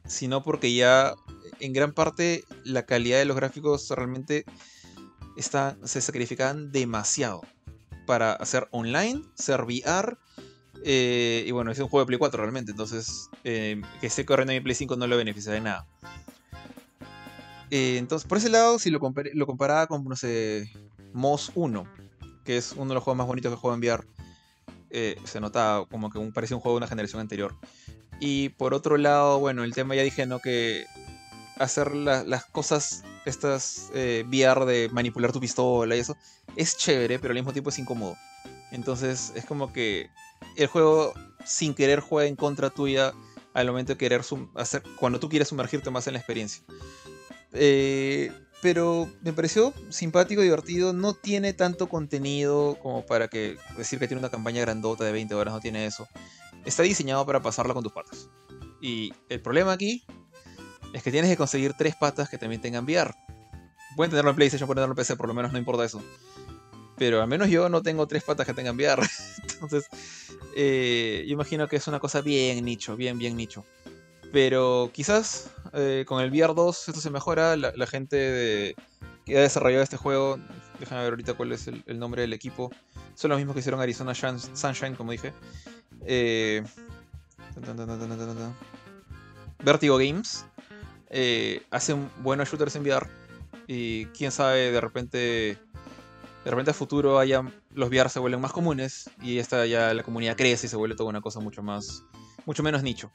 sino porque ya en gran parte la calidad de los gráficos realmente está, se sacrificaban demasiado para hacer online, ser VR. Eh, y bueno, es un juego de Play 4 realmente, entonces eh, que esté corriendo en Play 5 no le beneficia de nada. Eh, entonces, por ese lado, si lo, lo comparaba con, no sé, Moss 1, que es uno de los juegos más bonitos que juego en VR, se notaba como que un, parecía un juego de una generación anterior. Y por otro lado, bueno, el tema ya dije, ¿no? Que hacer las cosas, estas eh, VR de manipular tu pistola y eso, es chévere, pero al mismo tiempo es incómodo. Entonces es como que el juego sin querer juega en contra tuya al momento de querer hacer, cuando tú quieres sumergirte más en la experiencia. Eh, pero me pareció simpático, divertido, no tiene tanto contenido como para que decir que tiene una campaña grandota de 20 horas, no tiene eso está diseñado para pasarla con tus patas. Y el problema aquí es que tienes que conseguir tres patas que también tengan VR. Pueden tenerlo en PlayStation, pueden tenerlo en PC, por lo menos no importa eso. Pero al menos yo no tengo tres patas que tengan VR. Entonces, eh, yo imagino que es una cosa bien nicho, bien, bien nicho. Pero quizás eh, con el VR 2 esto se mejora. La, gente que ha desarrollado este juego, déjame ver ahorita cuál es el, nombre del equipo. Son los mismos que hicieron Arizona Sunshine, como dije. Eh, Vertigo Games eh, hacen buenos shooters en VR. Y quién sabe, de repente. De repente a futuro haya, los VR se vuelven más comunes. Y esta ya la comunidad crece y se vuelve toda una cosa mucho más. mucho menos nicho.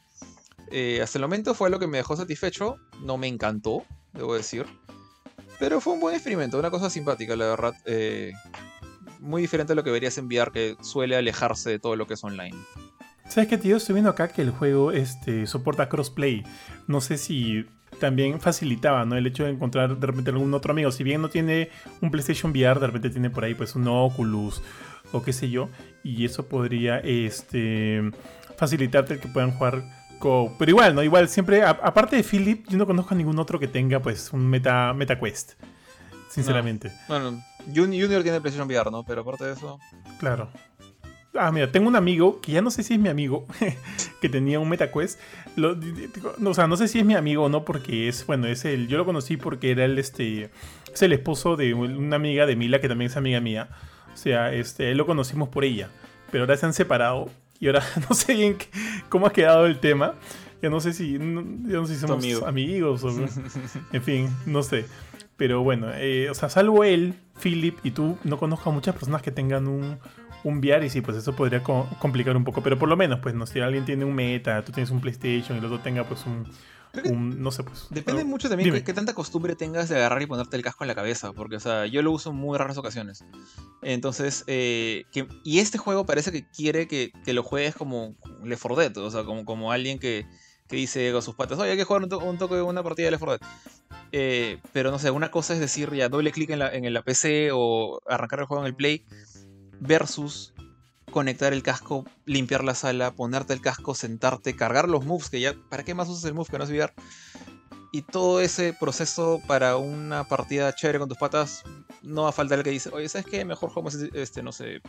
Eh, hasta el momento fue lo que me dejó satisfecho. No me encantó, debo decir. Pero fue un buen experimento, una cosa simpática, la verdad. Eh, muy diferente a lo que verías enviar, que suele alejarse de todo lo que es online. ¿Sabes qué, tío? Estoy viendo acá que el juego este, soporta crossplay. No sé si también facilitaba, ¿no? El hecho de encontrar de repente algún otro amigo. Si bien no tiene un PlayStation VR, de repente tiene por ahí pues un Oculus o qué sé yo. Y eso podría este, facilitarte el que puedan jugar Pero igual, ¿no? Igual siempre, aparte de Philip, yo no conozco a ningún otro que tenga pues un Meta, Meta Quest. Sinceramente. Bueno, Junior tiene PlayStation VR, ¿no? Pero aparte de eso. Claro. Ah, mira, tengo un amigo, que ya no sé si es mi amigo, que tenía un MetaQuest. Lo, o sea, no sé si es mi amigo o no, porque es, bueno, es el, yo lo conocí porque era el, este, es el esposo de una amiga de Mila, que también es amiga mía. O sea, este, lo conocimos por ella. Pero ahora se han separado y ahora no sé bien cómo ha quedado el tema. Ya no sé si, ya no sé si somos amigos o, en fin, no sé. Pero bueno, eh, o sea, salvo él, Philip y tú, no conozco a muchas personas que tengan un, un VR y sí, pues eso podría complicar un poco. Pero por lo menos, pues no si alguien tiene un Meta, tú tienes un PlayStation y el otro tenga pues un, no sé, pues. Depende mucho también de qué tanta costumbre tengas de agarrar y ponerte el casco en la cabeza, porque, o sea, yo lo uso en muy raras ocasiones. Entonces, eh, y este juego parece que quiere que, lo juegues como Le 4 Dead, o sea, como, como alguien que, dice con sus patas, oye, hay que jugar un, toque de una partida de Le 4 Dead. Eh, pero no sé, una cosa es decir, ya doble clic en la, en la PC o arrancar el juego en el Play, versus conectar el casco, limpiar la sala, ponerte el casco, sentarte, cargar los moves, que ya, ¿para qué más usas el move que no es VR? Y todo ese proceso para una partida chévere con tus patas, no va a faltar el que dice, oye, ¿sabes qué? Mejor jugamos este, no sé,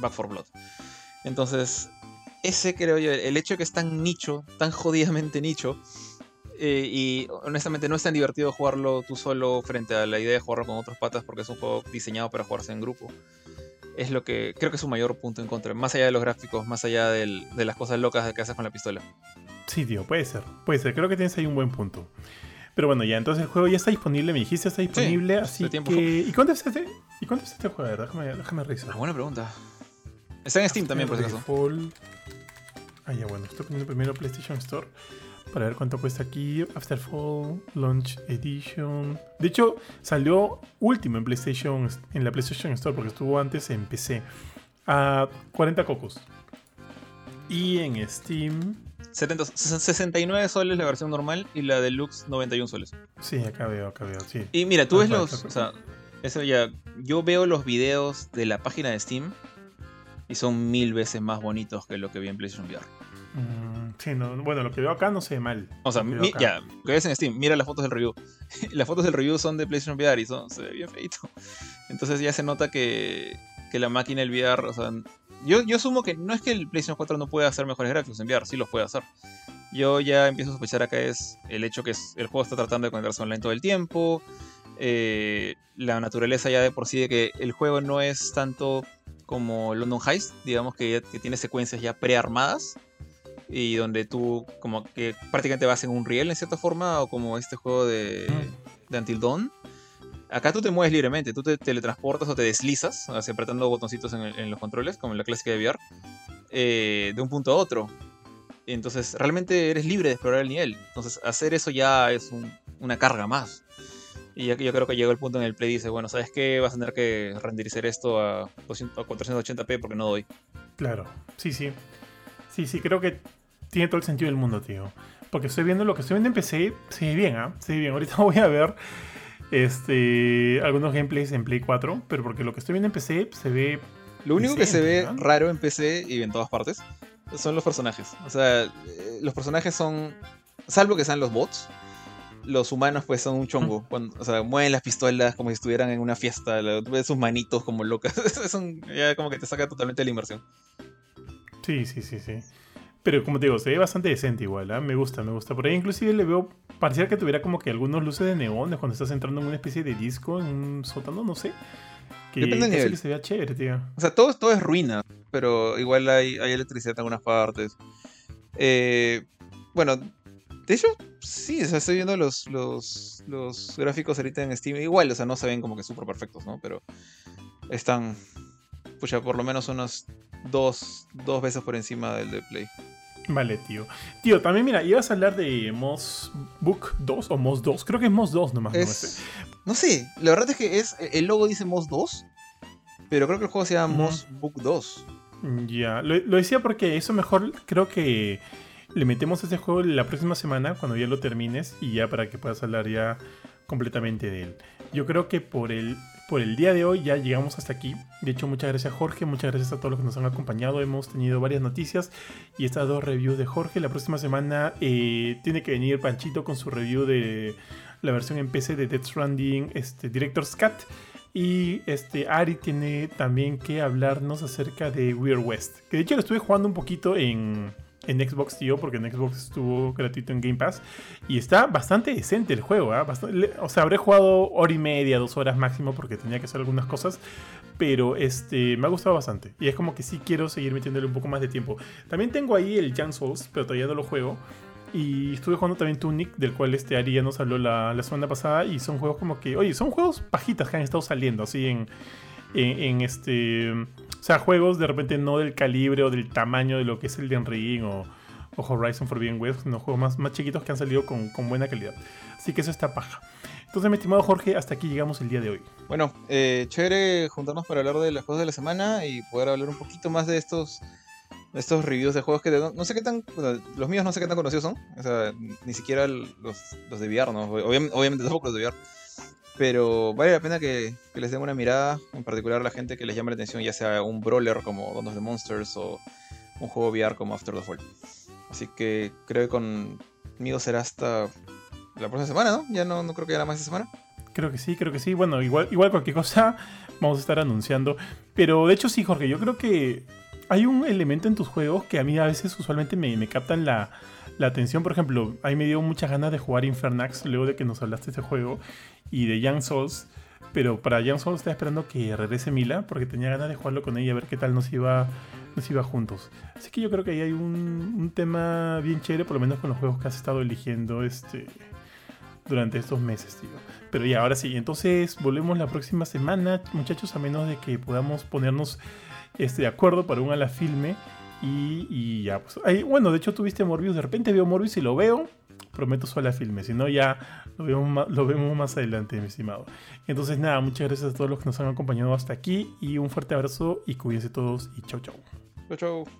Back for Blood. Entonces, ese creo yo, el hecho de que es tan nicho, tan jodidamente nicho, eh, y honestamente no es tan divertido jugarlo tú solo frente a la idea de jugarlo con otros patas porque es un juego diseñado para jugarse en grupo es lo que creo que es su mayor punto en contra. Más allá de los gráficos, más allá de las cosas locas que haces con la pistola. Sí, tío, puede ser. Puede ser. Creo que tienes ahí un buen punto. Pero bueno, ya, entonces el juego ya está disponible, me dijiste, está disponible, así que... ¿Y cuánto es este, ¿Y cuánto es este juego? Déjame, déjame revisar. Ah, buena pregunta. Está en Steam también, por si acaso. Ah, ya, bueno, estoy poniendo primero PlayStation Store para ver cuánto cuesta aquí. Afterfall Launch Edition. De hecho, salió último en PlayStation, en la PlayStation Store, porque estuvo antes en PC. A 40 cocos. Y en Steam. 69 soles la versión normal y la deluxe 91 soles. Sí, acá veo, acá veo, sí. Y mira, tú ves los. O sea, eso ya. Yo veo los videos de la página de Steam y son mil veces más bonitos que lo que vi en PlayStation VR. Mm, sí, no, bueno, lo que veo acá no se ve mal. O sea, ya, lo que ves en Steam, mira las fotos del review. las fotos del review son de PlayStation VR y son, se ve bien feito. Entonces ya se nota que, que la máquina, el VR, o sea, yo, yo asumo que no es que el PlayStation 4 no pueda hacer mejores gráficos en VR, sí los puede hacer. Yo ya empiezo a sospechar acá es el hecho que el juego está tratando de conectarse online todo el tiempo. Eh, la naturaleza ya de por sí de que el juego no es tanto como London Heist, digamos que, que tiene secuencias ya prearmadas y donde tú como que prácticamente vas en un riel en cierta forma o como este juego de, de Until Dawn. Acá tú te mueves libremente, tú te teletransportas o te deslizas, así apretando botoncitos en, los controles, como en la clásica de VR, eh, de un punto a otro. Entonces, realmente eres libre de explorar el nivel. Entonces, hacer eso ya es una carga más. Y yo, yo, creo que llegó el punto en el Play dice, bueno, ¿sabes qué? Vas a tener que renderizar esto a, a 480p porque no doy. Claro, sí, sí. Sí, sí, creo que tiene todo el sentido del mundo, tío. Porque estoy viendo lo que estoy viendo en PC, se ve bien, ¿ah? Se ve bien. Ahorita voy a ver este, algunos gameplays en Play 4, pero porque lo que estoy viendo en PC se ve. Lo único que se ve raro en PC y en todas partes son los personajes. O sea, eh, los personajes son. Salvo que sean los bots, los humanos pues son un chongo. o sea, mueven las pistolas como si estuvieran en una fiesta. Ves sus manitos como locas. son, ya como que te saca totalmente de la inversión. Sí, sí, sí, sí. Pero como te digo, se ve bastante decente igual, ¿eh? me gusta, me gusta. Por ahí inclusive le veo, parecía que tuviera como que algunos luces de neón cuando estás entrando en una especie de disco, en un sótano, no sé. Que, Depende que se vea chévere, tío. O sea, todo, todo es ruina, pero igual hay, hay electricidad en algunas partes. Eh, bueno, de hecho, sí, o sea, estoy viendo los, los, los gráficos ahorita en Steam. Igual, o sea, no se ven como que súper perfectos, ¿no? Pero están, pucha, por lo menos unos dos, dos veces por encima del de Play. Vale, tío. Tío, también mira, ibas a hablar de Moss Book 2 o Moss 2. Creo que es Moss 2 nomás. no, sé. la verdad es que es el logo dice Moss 2, pero creo que el juego se llama Moss Book 2. Ya, lo, decía porque eso mejor creo que le metemos a ese juego la próxima semana cuando ya lo termines y ya para que puedas hablar ya completamente de él. Yo creo que por el por el día de hoy ya llegamos hasta aquí. De hecho, muchas gracias Jorge, muchas gracias a todos los que nos han acompañado. Hemos tenido varias noticias y estas dos reviews de Jorge. La próxima semana eh, tiene que venir Panchito con su review de la versión en PC de Death Stranding este, Director's Cut. Y este Ari tiene también que hablarnos acerca de Weird West. Que de hecho lo estuve jugando un poquito en en Xbox, tío, porque en Xbox estuvo gratuito en Game Pass. Y está bastante decente el juego, ¿ah? O sea, habré jugado hora y media, dos horas máximo, porque tenía que hacer algunas cosas. Pero este, me ha gustado bastante. Y es como que sí quiero seguir metiéndole un poco más de tiempo. También tengo ahí el Jan Souls, pero todavía no lo juego. Y estuve jugando también Tunic, del cual este Ari ya nos habló la, la semana pasada. Y son juegos como que, oye, son juegos pajitas que han estado saliendo así en, en este o sea, juegos de repente no del calibre o del tamaño de lo que es el de Ring o, o Horizon Forbidden West, unos juegos más, más chiquitos que han salido con, con buena calidad. Así que eso está paja. Entonces, mi estimado Jorge, hasta aquí llegamos el día de hoy. Bueno, eh, chévere juntarnos para hablar de las cosas de la semana y poder hablar un poquito más de estos estos reviews de juegos que no, sé qué tan. los míos no sé qué tan conocidos son. O sea, ni siquiera los, los de VR, ¿no? Obviamente, tampoco los de VR. Pero vale la pena que, les den una mirada, en particular a la gente que les llame la atención, ya sea un brawler como Dawn of the Monsters o un juego VR como After the Fall. Así que creo que conmigo será hasta la próxima semana, ¿no? Ya no, no creo que haya más esta semana. Creo que sí, creo que sí. Bueno, igual, igual cualquier cosa vamos a estar anunciando. Pero de hecho sí, Jorge, yo creo que hay un elemento en tus juegos que a mí a veces usualmente me, captan la, atención. Por ejemplo, a mí me dio muchas ganas de jugar Infernax luego de que nos hablaste de ese juego y de Young Souls. Pero para Young Souls estaba esperando que regrese Mila porque tenía ganas de jugarlo con ella a ver qué tal nos iba, nos iba juntos. Así que yo creo que ahí hay un, un tema bien chévere, por lo menos con los juegos que has estado eligiendo este, durante estos meses, tío. Pero ya, ahora sí, entonces volvemos la próxima semana, muchachos, a menos de que podamos ponernos este, de acuerdo para un ala filme. Y, ya, pues. bueno, de hecho tuviste Morbius. De repente veo Morbius y lo veo. Prometo su ala filme. Si no, ya lo vemos, más, lo vemos más adelante, mi estimado. Entonces, nada, muchas gracias a todos los que nos han acompañado hasta aquí. Y un fuerte abrazo y cuídense todos. Y chau, chau. Chau, chau.